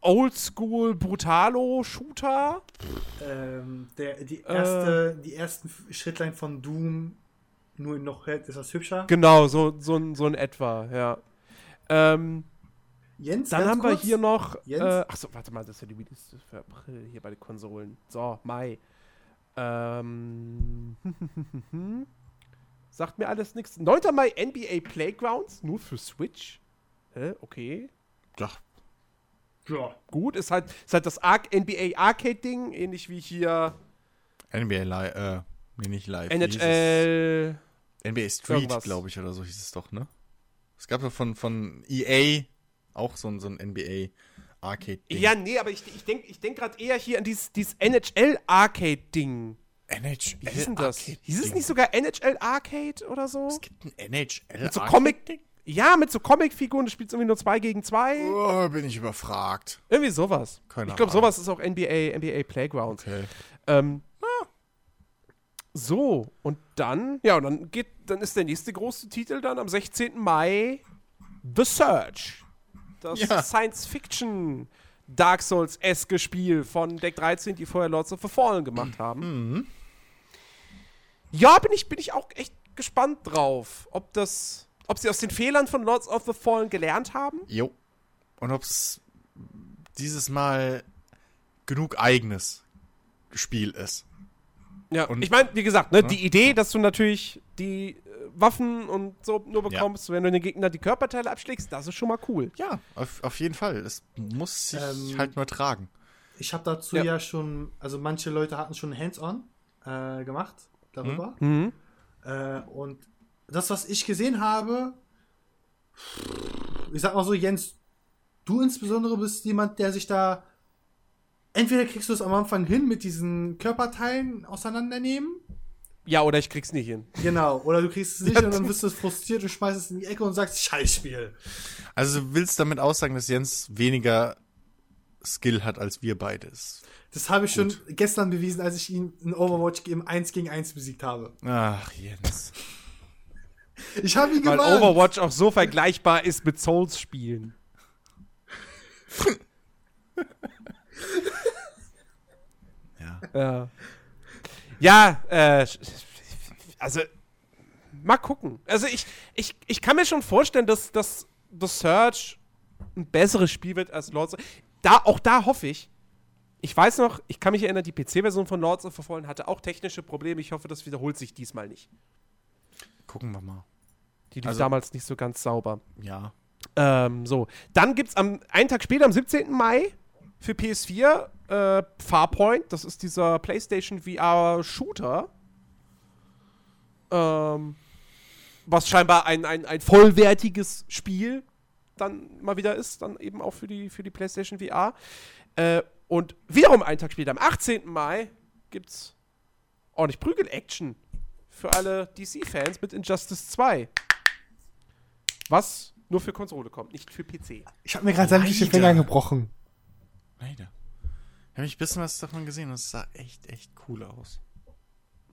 Oldschool Brutalo-Shooter. Ähm, der, die, Äh. erste, die ersten Schrittlein von Doom, nur noch ist das hübscher. Genau, so, so, ein- so in etwa, ja. Ähm, Jens, dann haben wir kurz. hier noch. Jens? Äh, achso, warte mal, das ist ja die Release für April hier bei den Konsolen. So, Mai. Ähm. (laughs) sagt mir alles nichts. 9. Mai NBA Playgrounds, nur für Switch. Hä, okay. Ja, Ja. Gut, ist halt, ist halt das Ar NBA Arcade-Ding, ähnlich wie hier NBA Live, äh, nee, nicht live. NHL. NBA Street, glaube ich, oder so hieß es doch, ne? Es gab ja von, von EA auch so ein, so ein NBA Arcade. -Ding. Ja, nee, aber ich, ich denke ich denk gerade eher hier an dieses, dieses NHL Arcade-Ding. NHL. Wie hieß denn das? Arcade Hieß es nicht sogar NHL Arcade oder so? Es gibt ein NHL so Arcade Comic- Ding? Ja, mit so Comicfiguren, du spielst irgendwie nur 2 gegen 2. Oh, bin ich überfragt. Irgendwie sowas. Keine ich glaube, sowas ist auch NBA, NBA Playgrounds. Okay. Ähm, so, und dann, ja, und dann geht, dann ist der nächste große Titel dann am 16. Mai The Search. Das Ja. Science-Fiction Dark Souls-eske Spiel von Deck 13, die vorher Lords of the Fallen gemacht haben. Mhm. Ja, bin ich, bin ich auch echt gespannt drauf, ob das, ob sie aus den Fehlern von Lords of the Fallen gelernt haben. Jo. Und ob es dieses Mal genug eigenes Spiel ist. Ja, Und- ich meine, wie gesagt, ne, Ne? die Idee, dass du natürlich die Waffen und so nur bekommst, wenn du den Gegner die Körperteile abschlägst, das ist schon mal cool. Ja, auf, auf jeden Fall. Es muss sich Ähm, halt nur tragen. Ich habe dazu Ja. ja. schon, also manche Leute hatten schon Hands-on äh, gemacht darüber. Mhm. Äh, und das, was ich gesehen habe, ich sag mal so, Jens, du insbesondere bist jemand, der sich da. Entweder kriegst du es am Anfang hin mit diesen Körperteilen auseinandernehmen. Ja, oder ich krieg's nicht hin. Genau. Oder du kriegst es nicht und dann bist du frustriert und schmeißt es in die Ecke und sagst, Scheißspiel. Also du willst damit aussagen, dass Jens weniger Skill hat als wir beide. Ist- Das habe ich schon gestern bewiesen, als ich ihn in Overwatch im 1 gegen 1 besiegt habe. Ach, Jens. (laughs) Ich habe ihn Weil gewarnt. Overwatch auch so vergleichbar ist mit Souls-Spielen. (laughs) Ja. Ja. Ja, äh, also, mal gucken. Also, ich, ich, ich kann mir schon vorstellen, dass, dass The Search ein besseres Spiel wird als Lords of da Auch da hoffe ich. Ich weiß noch, ich kann mich erinnern, die PC-Version von Lords of the Fallen hatte auch technische Probleme. Ich hoffe, das wiederholt sich diesmal nicht. Gucken wir mal. Die lief Also- damals nicht so ganz sauber. Ja. Ähm, so. Dann gibt es am einen Tag später, am 17. Mai, für PS4 äh, Farpoint. Das ist dieser PlayStation VR-Shooter. Ähm, was scheinbar ein, ein, ein vollwertiges Spiel dann mal wieder ist, dann eben auch für die, für die PlayStation VR. Äh, und wiederum einen Tag später, am 18. Mai, gibt's ordentlich Prügel-Action für alle DC-Fans mit Injustice 2. Was nur für Konsole kommt, nicht für PC. Ich habe mir gerade sämtliche. Finger gebrochen. Leider. Ich habe ich ein bisschen was davon gesehen und es sah echt, echt cool aus.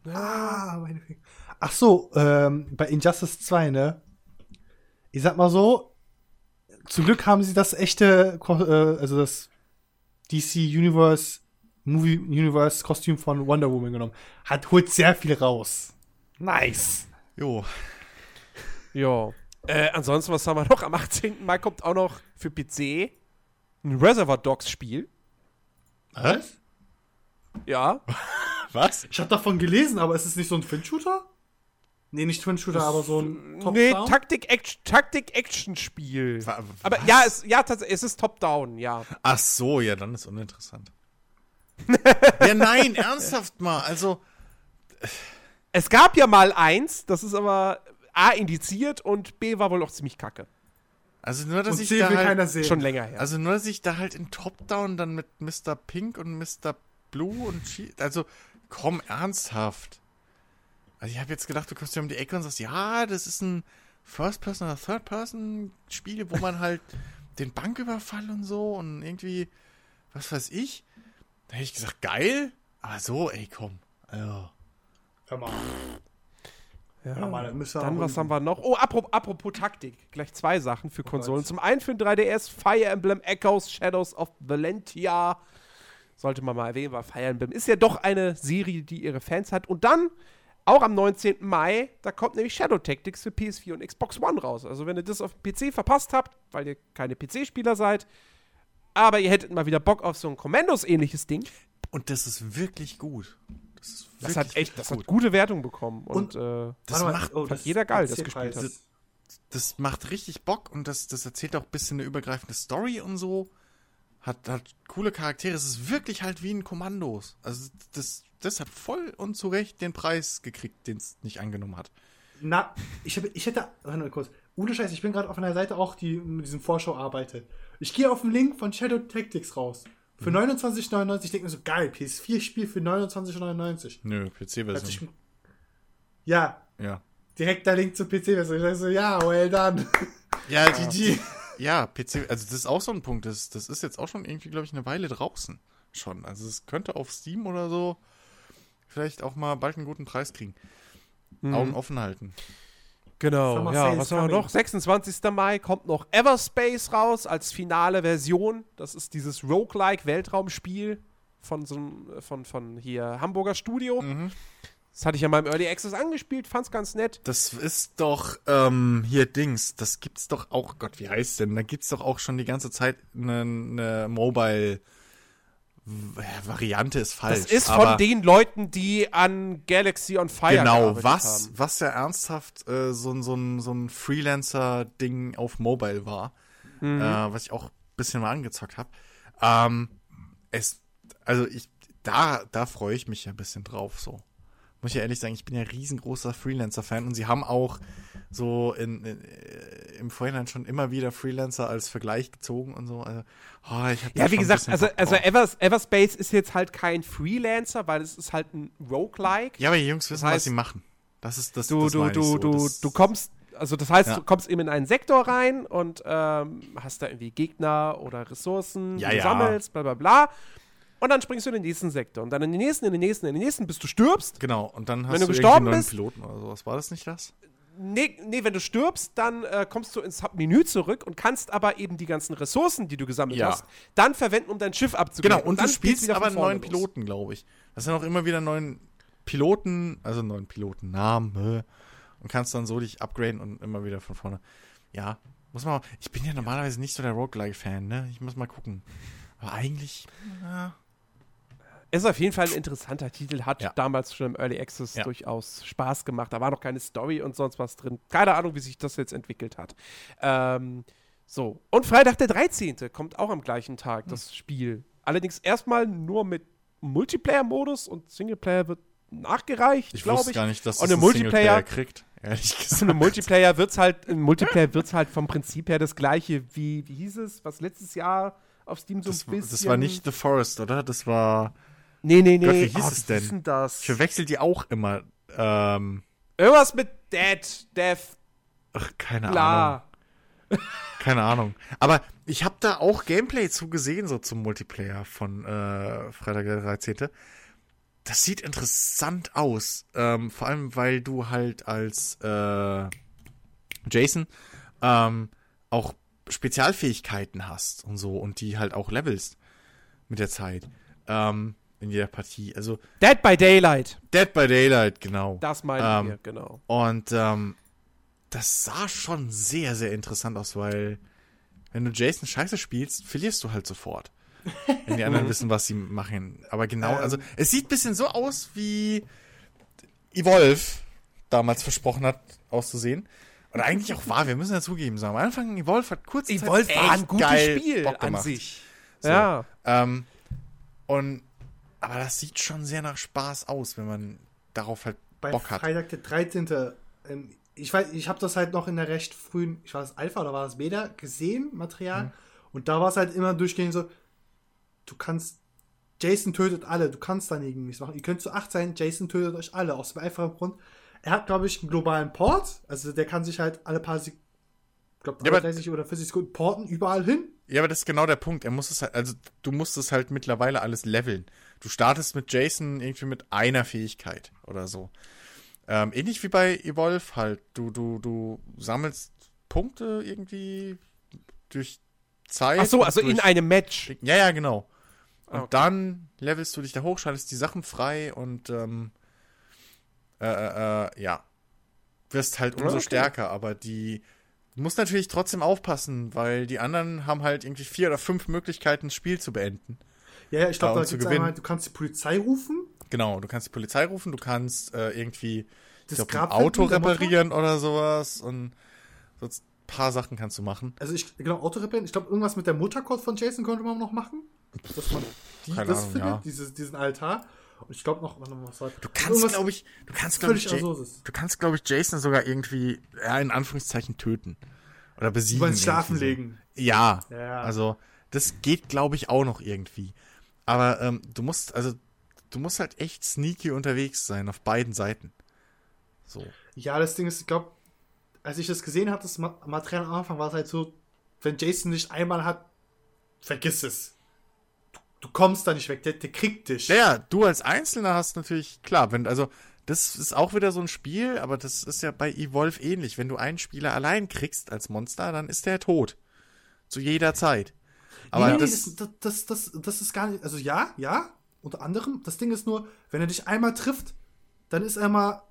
Ah, meine Finger. Ach so, ähm, bei Injustice 2, ne? Ich sag mal so, zum Glück haben sie das echte, äh, also das DC Universe Movie Universe Kostüm von Wonder Woman genommen. Hat, holt sehr viel raus. Nice. Jo. Ja. Äh, ansonsten, was haben wir noch? Am 18. Mai kommt auch noch für PC ein Reservoir Dogs Spiel. Was? Ja. (laughs) Was? Ich habe davon gelesen, aber ist es nicht so ein Twin-Shooter? Nee, nicht Twin-Shooter, aber so ein nee, Top-Down? Taktik-Action- Taktik-Action-Spiel. Wa- Aber ja, es, ja, es ist Top-Down, ja. Ach so, ja, dann ist uninteressant. (laughs) ja, nein, ernsthaft mal. Also, Es gab ja mal eins, das ist aber A indiziert und B war wohl auch ziemlich kacke. Also nur, dass Und ich da will halt, keiner sehen. Schon länger her. also nur, dass ich da halt in Top-Down dann mit Mr. Pink und Mr. Blue und She also komm, ernsthaft. Also ich habe jetzt gedacht, du kommst hier um die Ecke und sagst, ja, das ist ein First-Person- oder Third-Person-Spiel, wo man halt (laughs) den Banküberfall und so und irgendwie, was weiß ich. Da hätte ich gesagt, geil, aber so, ey, komm. Also, Hör mal. Ja. Hör mal, dann was haben wir noch? Oh, apropos, apropos Taktik. Gleich zwei Sachen für Konsolen. Gott. Zum einen für den 3DS Fire Emblem Echoes Shadows of Valentia. Sollte man mal erwähnen, weil Fire Emblem ist ja doch eine Serie, die ihre Fans hat. Und dann, auch am 19. Mai, da kommt nämlich Shadow Tactics für PS4 und Xbox One raus. Also, wenn ihr das auf dem PC verpasst habt, weil ihr keine PC-Spieler seid, aber ihr hättet mal wieder Bock auf so ein Commandos-ähnliches Ding, Und das ist wirklich gut. Das ist das hat echt, das hat gute Wertung bekommen. Und, Und- äh, Das mal, macht, oh, fand jeder geil, das gespielt hat. das macht richtig Bock und das, das erzählt auch ein bisschen eine übergreifende Story und so. Hat, hat coole Charaktere. Es ist wirklich halt wie ein Kommandos. Also das, das hat voll und zu Recht den Preis gekriegt, den es nicht angenommen hat. Na, ich, hab, ich hätte. Warte mal kurz. Ohne Scheiß, ich bin gerade auf einer Seite auch, die mit diesem Vorschau arbeitet. Ich gehe auf den Link von Shadow Tactics raus. Für Mhm. 29,99. Ich denke mir so, geil, PS4-Spiel für 29,99. Nö, PC-Version. Ja, Ja. direkter Link zur PC-Version. Ich dachte so, ja, well done. Ja, (laughs) GG. ja, PC, also das ist auch so ein Punkt. Das, das ist jetzt auch schon irgendwie, glaube ich, eine Weile draußen. Schon. Also es könnte auf Steam oder so vielleicht auch mal bald einen guten Preis kriegen. Mhm. Augen offen halten. Genau, Summer ja, Sales was haben wir noch? 26. Mai kommt noch Everspace raus als finale Version. Das ist dieses Roguelike Weltraumspiel von so einem, von, von hier Hamburger Studio. Mhm. Das hatte ich ja mal im Early Access angespielt, fand's ganz nett. Das ist doch, ähm, hier Dings, das gibt's doch auch, Gott, wie heißt denn? Da gibt's doch auch schon die ganze Zeit eine, eine Mobile Variante ist falsch. Das ist von den Leuten, die an Galaxy on Fire Genau, gearbeitet was, haben. was ja ernsthaft äh, so, ein- so ein, so ein Freelancer-Ding auf Mobile war, Mhm. äh, was ich auch ein bisschen mal angezockt habe. Ähm, es, also ich, da, da freue ich mich ja ein bisschen drauf, so. Muss ich ja ehrlich sagen, ich bin ja riesengroßer Freelancer-Fan und sie haben auch so in, in, äh, im Vorhinein schon immer wieder Freelancer als Vergleich gezogen und so. Also, oh, Ja, wie gesagt, also, Bock also. Evers, Everspace ist jetzt halt kein Freelancer, weil es ist halt ein Roguelike. Ja, aber die Jungs wissen, was heißt, sie machen. Das ist das, du, das du, du, so. du, Das- du kommst, also das heißt, Ja. du kommst eben in einen Sektor rein und ähm, hast da irgendwie Gegner oder Ressourcen, Ja, die du ja. sammelst, bla bla bla. Und dann springst du in den nächsten Sektor und dann in den nächsten, in den nächsten, in den nächsten, bis du stirbst. Genau, und dann hast Wenn du du, gestorben neuen bist- Piloten oder sowas. War das nicht das? Nee, nee, wenn du stirbst, dann äh, kommst du ins Menü zurück und kannst aber eben die ganzen Ressourcen, die du gesammelt Ja. hast, dann verwenden, um dein Schiff abzugeben. Genau, und, dann du spielst wieder aber einen neuen. Piloten, glaube ich. Das sind auch immer wieder neuen Piloten, also neuen Pilotennamen, und kannst dann so dich upgraden und immer wieder von vorne. Ja, muss man. Ich bin ja normalerweise nicht so der Roguelike-Fan, ne? Ich muss mal gucken. Aber eigentlich. Ja, Ist auf jeden Fall ein interessanter Titel, hat Ja. damals schon im Early Access Ja. durchaus Spaß gemacht. Da war noch keine Story und sonst was drin. Keine Ahnung, wie sich das jetzt entwickelt hat. Ähm, so. Und Freitag der 13. kommt auch am gleichen Tag das Spiel. Allerdings erstmal nur mit Multiplayer-Modus und Singleplayer wird nachgereicht, ich glaube wusste ich. gar nicht, dass Und es einen Multiplayer- Singleplayer kriegt. Ehrlich (laughs) gesagt. Im Multiplayer wird's halt, im Multiplayer wird's halt vom Prinzip her das gleiche wie, wie hieß es, was letztes Jahr auf Steam so Das, ein bisschen. das war nicht The Forest, oder? Das war. Nee, nee, nee. Gott, wie hieß Ah, es denn? Wie denn das? Ich verwechsel die auch immer. Ähm, Irgendwas mit Dead, Death, ach, keine Ahnung. bla. Keine Ahnung. Aber ich habe da auch Gameplay zugesehen, so zum Multiplayer von äh, Freitag der 13. Das sieht interessant aus. Ähm, vor allem, weil du halt als äh, Jason ähm, auch Spezialfähigkeiten hast und so und die halt auch levelst mit der Zeit. Ähm, in jeder Partie. Also Dead by Daylight. Dead by Daylight, genau. Das meinen Ähm, wir, genau. Und ähm, das sah schon sehr, sehr interessant aus, weil wenn du Jason scheiße spielst, verlierst du halt sofort. (laughs) Wenn die anderen wissen, was sie machen. Aber genau, Ähm. also es sieht ein bisschen so aus, wie Evolve damals versprochen hat, auszusehen. Oder eigentlich auch war, wir müssen ja zugeben, so am Anfang Evolve hat kurz Evolve war ein gutes Spiel Bock an gemacht. sich. So. Ja. Ähm, und aber das sieht schon sehr nach Spaß aus, wenn man darauf halt Bei Bock hat. Freitag der 13. Ähm, ich weiß, ich habe das halt noch in der recht frühen, ich war das Alpha oder war das Beta, gesehen, Material. Mhm. Und da war es halt immer durchgehend so, du kannst, Jason tötet alle, du kannst daneben nichts machen. Ihr könnt zu acht sein, Jason tötet euch alle, aus dem einfachen Grund. Er hat, glaube ich, einen globalen Port, also der kann sich halt alle paar Sekunden, ich glaube Ja, aber- 30 oder 40 Sekunden porten überall hin. Ja, aber das ist genau der Punkt. Er muss es halt, also du musst es halt mittlerweile alles leveln. Du startest mit Jason irgendwie mit einer Fähigkeit oder so. Ähm, ähnlich wie bei Evolve halt. Du, du, du sammelst Punkte irgendwie durch Zeit. Ach so, also durch in einem Match. Ja, ja, genau. Und okay. dann levelst du dich da hoch, schaltest die Sachen frei und ähm, äh, äh, äh, ja. Wirst halt umso Okay. stärker, aber die du musst natürlich trotzdem aufpassen, weil die anderen haben halt irgendwie vier oder fünf Möglichkeiten, das Spiel zu beenden. Ja, ja, ich glaube, da gewinnen. einmal, du kannst die Polizei rufen, Genau, du kannst die Polizei rufen, du kannst äh, irgendwie das glaub, ein Auto reparieren oder sowas und so ein paar Sachen kannst du machen. Also ich, genau, Auto reparieren. Ich glaube, irgendwas mit der Muttercode von Jason könnte man noch machen. Dass man die, Keine das Ahnung, findet, ja. dieses, diesen Altar. Und ich glaube noch, was war Du kannst, glaube ich, du kannst, glaube ich, du kannst, glaube ich, Jason sogar irgendwie, ja, in Anführungszeichen töten. Oder besiegen. Über ins Schlafen legen. Ja, Ja. also das geht, glaube ich, auch noch irgendwie. Aber ähm, du musst, also du musst halt echt sneaky unterwegs sein auf beiden Seiten. So. Ja, das Ding ist, ich glaube, als ich das gesehen habe, das Ma- Material am Anfang, war es halt so, wenn Jason nicht einmal hat, vergiss es. Du, du kommst da nicht weg, der, der kriegt dich. Ja, ja, du als Einzelner hast natürlich, klar, wenn, also das ist auch wieder so ein Spiel, aber das ist ja bei Evolve ähnlich. Wenn du einen Spieler allein kriegst als Monster, dann ist der tot. Zu jeder Zeit. Aber nee, das, das, das, das, das ist gar nicht, also ja, ja, unter anderem. Das Ding ist nur, wenn er dich einmal trifft, dann ist er mal,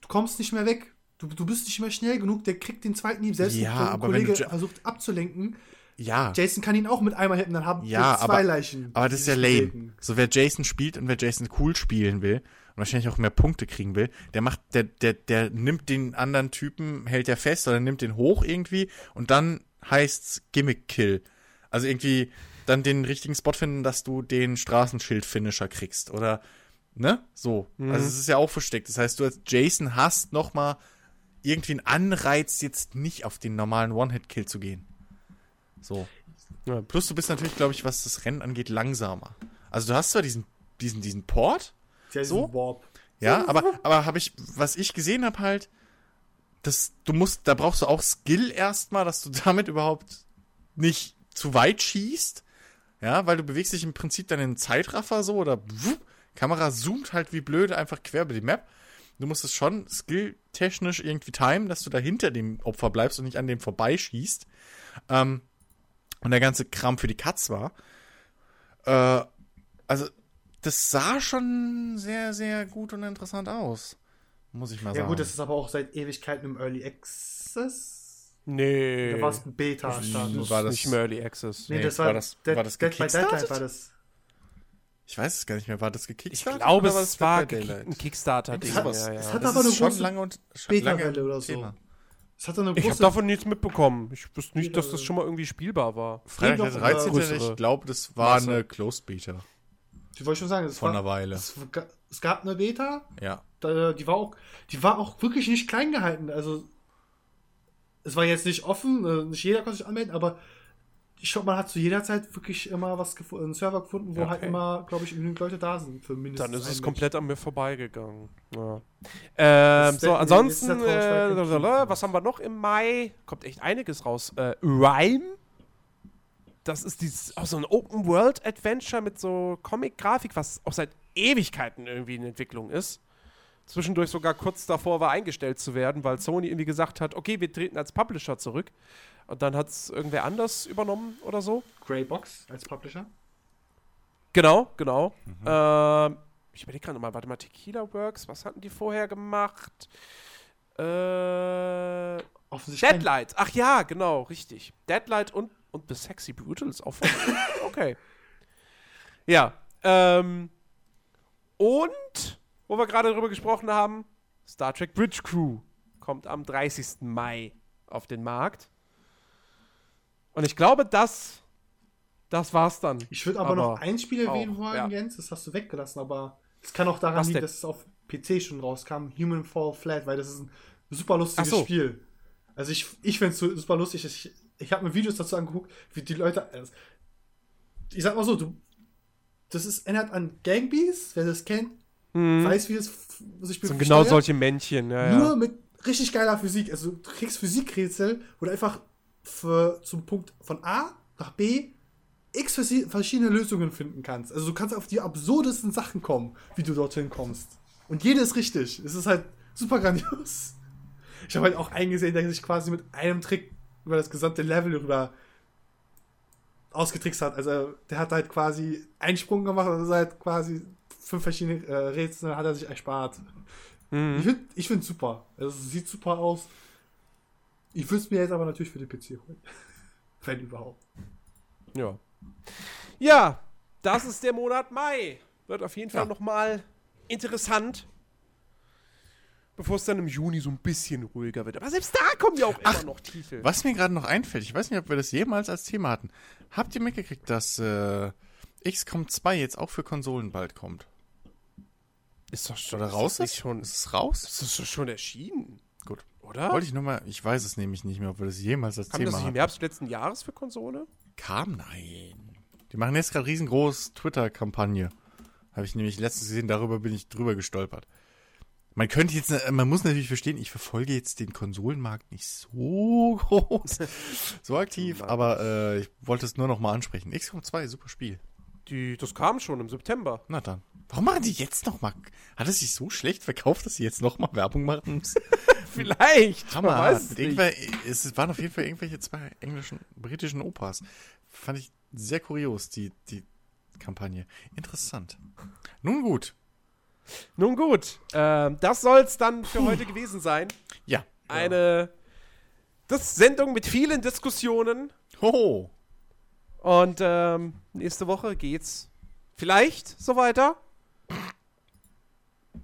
du kommst nicht mehr weg. Du, du bist nicht mehr schnell genug, der kriegt den zweiten Hieb. Selbst Ja, aber wenn Kollege du versucht abzulenken, ja. Jason kann ihn auch mit einmal hitten, dann haben Ja, wir zwei aber, Leichen. aber das ist ja lame. bewegen. So, wer Jason spielt und wer Jason cool spielen will und wahrscheinlich auch mehr Punkte kriegen will, der macht, der, der, der nimmt den anderen Typen, hält er fest oder nimmt den hoch irgendwie und dann heißt's Gimmick Kill. Also irgendwie dann den richtigen Spot finden, dass du den Straßenschild-Finisher kriegst oder, ne? So. Also es ist ja auch versteckt. Das heißt, du als Jason hast noch mal irgendwie einen Anreiz, jetzt nicht auf den normalen One-Hit-Kill zu gehen. So. Ja. Plus du bist natürlich, glaube ich, was das Rennen angeht, langsamer. Also du hast zwar diesen, diesen, diesen Port, Ja, So? Warp. ja, aber, aber habe ich, was ich gesehen habe halt, das, du musst, da brauchst du auch Skill erstmal, dass du (laughs) damit überhaupt nicht zu weit schießt. Ja, weil du bewegst dich im Prinzip dann in Zeitraffer so oder wupp, Kamera zoomt halt wie blöd einfach quer über die Map. Du musst es schon skilltechnisch irgendwie timen, dass du da hinter dem Opfer bleibst und nicht an dem vorbeischießt. Ähm, und der ganze Kram für die Katz war. Äh, also, das sah schon sehr, sehr gut und interessant aus. Muss ich mal Ja sagen. gut, das ist aber auch seit Ewigkeiten im Early Access. Nee. Da war es ein Beta Das Start. ist- war das- nicht mehr Early Access. Nee, Nee, das war war, das- Dead, war das Dead by Deadline gekickstartet? war das. ich weiß es gar nicht mehr. War das Ich gekickstartet? glaube, oder es war ge- Daylight? ein Kickstarter-Ding. Es hat- ja, ja. es hat das aber eine große lange und Beta-Welle lange oder so. Thema. Es hat eine Ich habe große. davon nichts mitbekommen. Ich wusste nicht, dass das schon mal irgendwie spielbar war. Freitag der 13. größere Ich glaube, das war Masse. eine Closed Beta. ich wollte schon sagen, es Vor war, einer Weile. Es, es gab eine Beta, Ja. da, die war auch, die war auch wirklich nicht klein gehalten. Also es war jetzt nicht offen, äh, nicht jeder konnte sich anmelden, aber ich glaube, man hat zu jeder Zeit wirklich immer was gefunden, einen Server gefunden, wo Okay. halt immer, glaube ich, genügend Leute da sind für mindestens. Dann ist es komplett an mir vorbeigegangen. Ja. Ähm, so, ansonsten, äh, was haben wir noch im Mai? Kommt echt einiges raus. Äh, Rhyme. Das ist dieses, auch so ein Open-World-Adventure mit so Comic-Grafik, was auch seit Ewigkeiten irgendwie in Entwicklung ist. Zwischendurch sogar kurz davor war, eingestellt zu werden, weil Sony irgendwie gesagt hat, okay, wir treten als Publisher zurück. Und dann hat es irgendwer anders übernommen oder so. Grey Box als Publisher. Genau, genau. Ähm, ich überlege gerade nochmal, warte mal, Tequila Works, was hatten die vorher gemacht? Äh, Offensichtlich. Deadlight. Ach ja, genau, richtig. Deadlight und, und The Sexy Brutal ist auch (laughs) von. okay. Ja. Ähm, und, wo wir gerade drüber gesprochen haben, Star Trek Bridge Crew kommt am 30. Mai auf den Markt. Und ich glaube, das, das war's dann. Ich würde aber, Aber noch ein Spiel erwähnen auch, wollen, ja. Jens. Das hast du weggelassen, aber es kann auch daran liegen, dass es auf PC schon rauskam. Human Fall Flat, weil das ist ein super lustiges so. Spiel. Also ich, ich finde es super lustig. Ich, ich habe mir Videos dazu angeguckt, wie die Leute. also Ich sag mal so, du, das ist erinnert an Gangbees, wer das kennt, weiß, wie es sich sind genau steuert. solche Männchen, ja, Nur ja. mit richtig geiler Physik. Also du kriegst Physikrätsel, wo du einfach für, zum Punkt von A nach B x verschiedene Lösungen finden kannst. Also du kannst auf die absurdesten Sachen kommen, wie du dorthin kommst. Und jede ist richtig. Es ist halt super grandios. (laughs) Ich habe halt auch eingesehen, dass sich quasi mit einem Trick über das gesamte Level rüber ausgetrickst hat. Also der hat halt quasi einen Sprung gemacht und ist halt quasi fünf verschiedene äh, Rätsel hat er sich erspart. Mhm. Ich finde ich find super. Es sieht super aus. Ich würde es mir jetzt aber natürlich für den PC holen. (laughs) Wenn überhaupt. Ja. Ja, das ist der Monat Mai. Wird auf jeden Fall Ja. nochmal interessant. Bevor es dann im Juni so ein bisschen ruhiger wird. Aber selbst da kommen ja auch immer noch Titel. Was mir gerade noch einfällt, ich weiß nicht, ob wir das jemals als Thema hatten. Habt ihr mitgekriegt, dass äh, XCOM 2 jetzt auch für Konsolen bald kommt? Ist doch schon Oder raus ist? schon. Ist es raus? Ist doch schon erschienen? Gut. Oder? Wollte ich nur mal, ich weiß es nämlich nicht mehr, ob wir das jemals als Kam Thema das nicht im. Herbst letzten Jahres für Konsole? Kam? Nein. Die machen jetzt gerade riesengroß Twitter-Kampagne. Habe ich nämlich letztens gesehen, darüber bin ich drüber gestolpert. Man könnte jetzt, man muss natürlich verstehen, ich verfolge jetzt den Konsolenmarkt nicht so (laughs) groß, so aktiv, aber äh, ich wollte es nur noch mal ansprechen. XCOM 2, super Spiel. Die, das kam schon im September. Na dann. Warum machen die jetzt noch mal? Hat es sich so schlecht verkauft, dass sie jetzt noch mal Werbung machen müssen? (laughs) Vielleicht. Hammer. weiß es nicht. es waren auf jeden Fall irgendwelche zwei englischen, britischen Opas. Fand ich sehr kurios, die, die Kampagne. Interessant. Nun gut. Nun gut, ähm, das soll es dann für heute gewesen sein. Ja. Eine das Sendung mit vielen Diskussionen. Hoho. Und ähm, nächste Woche geht's vielleicht so weiter.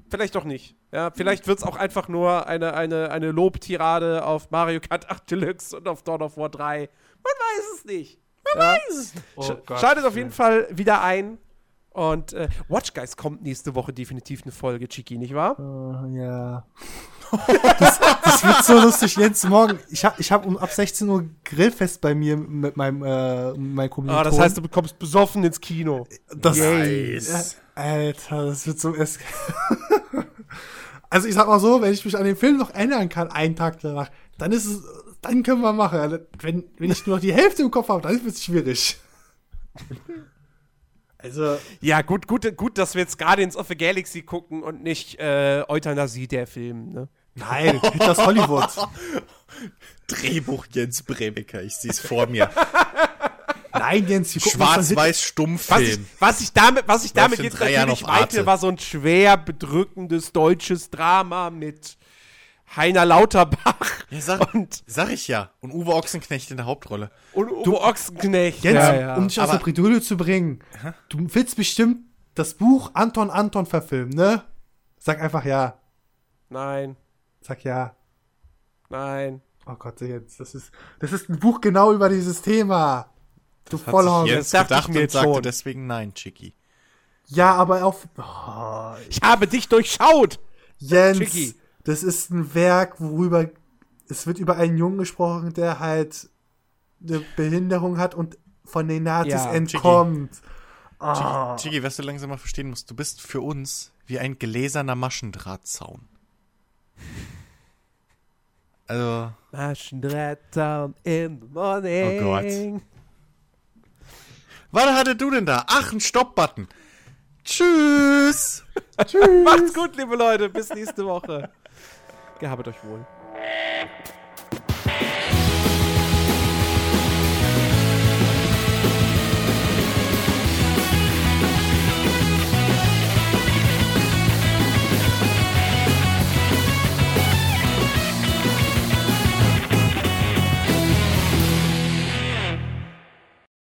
Vielleicht auch nicht. Ja, vielleicht wird's auch einfach nur eine, eine, eine Lobtirade auf Mario Kart 8 Deluxe und auf Dawn of War 3. Man weiß es nicht. Man weiß es. Oh Sch Gott. Schaltet auf jeden Fall wieder ein. Und äh, Watch Guys kommt nächste Woche definitiv eine Folge, Chiki, nicht wahr? ja. das, das wird so lustig, Jens. Morgen, ich habe ich hab um ab 16 Uhr Grillfest bei mir mit meinem, äh, meinem Kommilitonen. Ah, das heißt, du bekommst besoffen ins Kino. das, Nice. Ja, Alter, das wird so. Es also ich sag mal so, wenn ich mich an den Film noch erinnern kann, einen Tag danach, dann ist es, dann können wir machen. Wenn, wenn ich nur noch die Hälfte im Kopf habe, dann wird es schwierig. Also, Ja, gut, gut, gut, dass wir jetzt Guardians of the Galaxy gucken und nicht äh, Euthanasie, der Film, ne? nein, Hitlers Hollywood. (laughs) Drehbuch Jens Brebecker, ich sehe es vor mir. Nein, Jens, uns Schwarz-Weiß Was ich, Stummfilm. was ich damit, was ich damit jetzt natürlich meinte, war so ein schwer bedrückendes deutsches Drama mit Heiner Lauterbach Ja, sag, und, sag ich ja. Und Uwe Ochsenknecht in der Hauptrolle. und Uwe Ochsenknecht. Jens, ja, ja. um dich aus der Bredouille zu bringen, du willst bestimmt das Buch Anton Anton verfilmen, ne? Sag einfach ja. Nein, Sag ja. nein. Oh Gott, Jens, das ist, das ist ein Buch genau über dieses Thema. Du sich Vollhorn. Jens dachte ich mir und jetzt sagte schon. deswegen nein, Chicky. Ja, aber auf. Oh, Ich habe dich durchschaut. Jens, Chicky. Das ist ein Werk, worüber. Es wird über einen Jungen gesprochen, der halt eine Behinderung hat und von den Nazis Ja, entkommt. Chicky, Ah. Chicky, was du langsam mal verstehen musst, du bist für uns wie ein gläserner Maschendrahtzaun. Also, Maschendrahtzaun in the morning. Oh Gott. was hattet du denn da? Ach, ein Stopp-Button. (laughs) Tschüss. Macht's gut, liebe Leute. Bis nächste Woche. Gehabet euch wohl.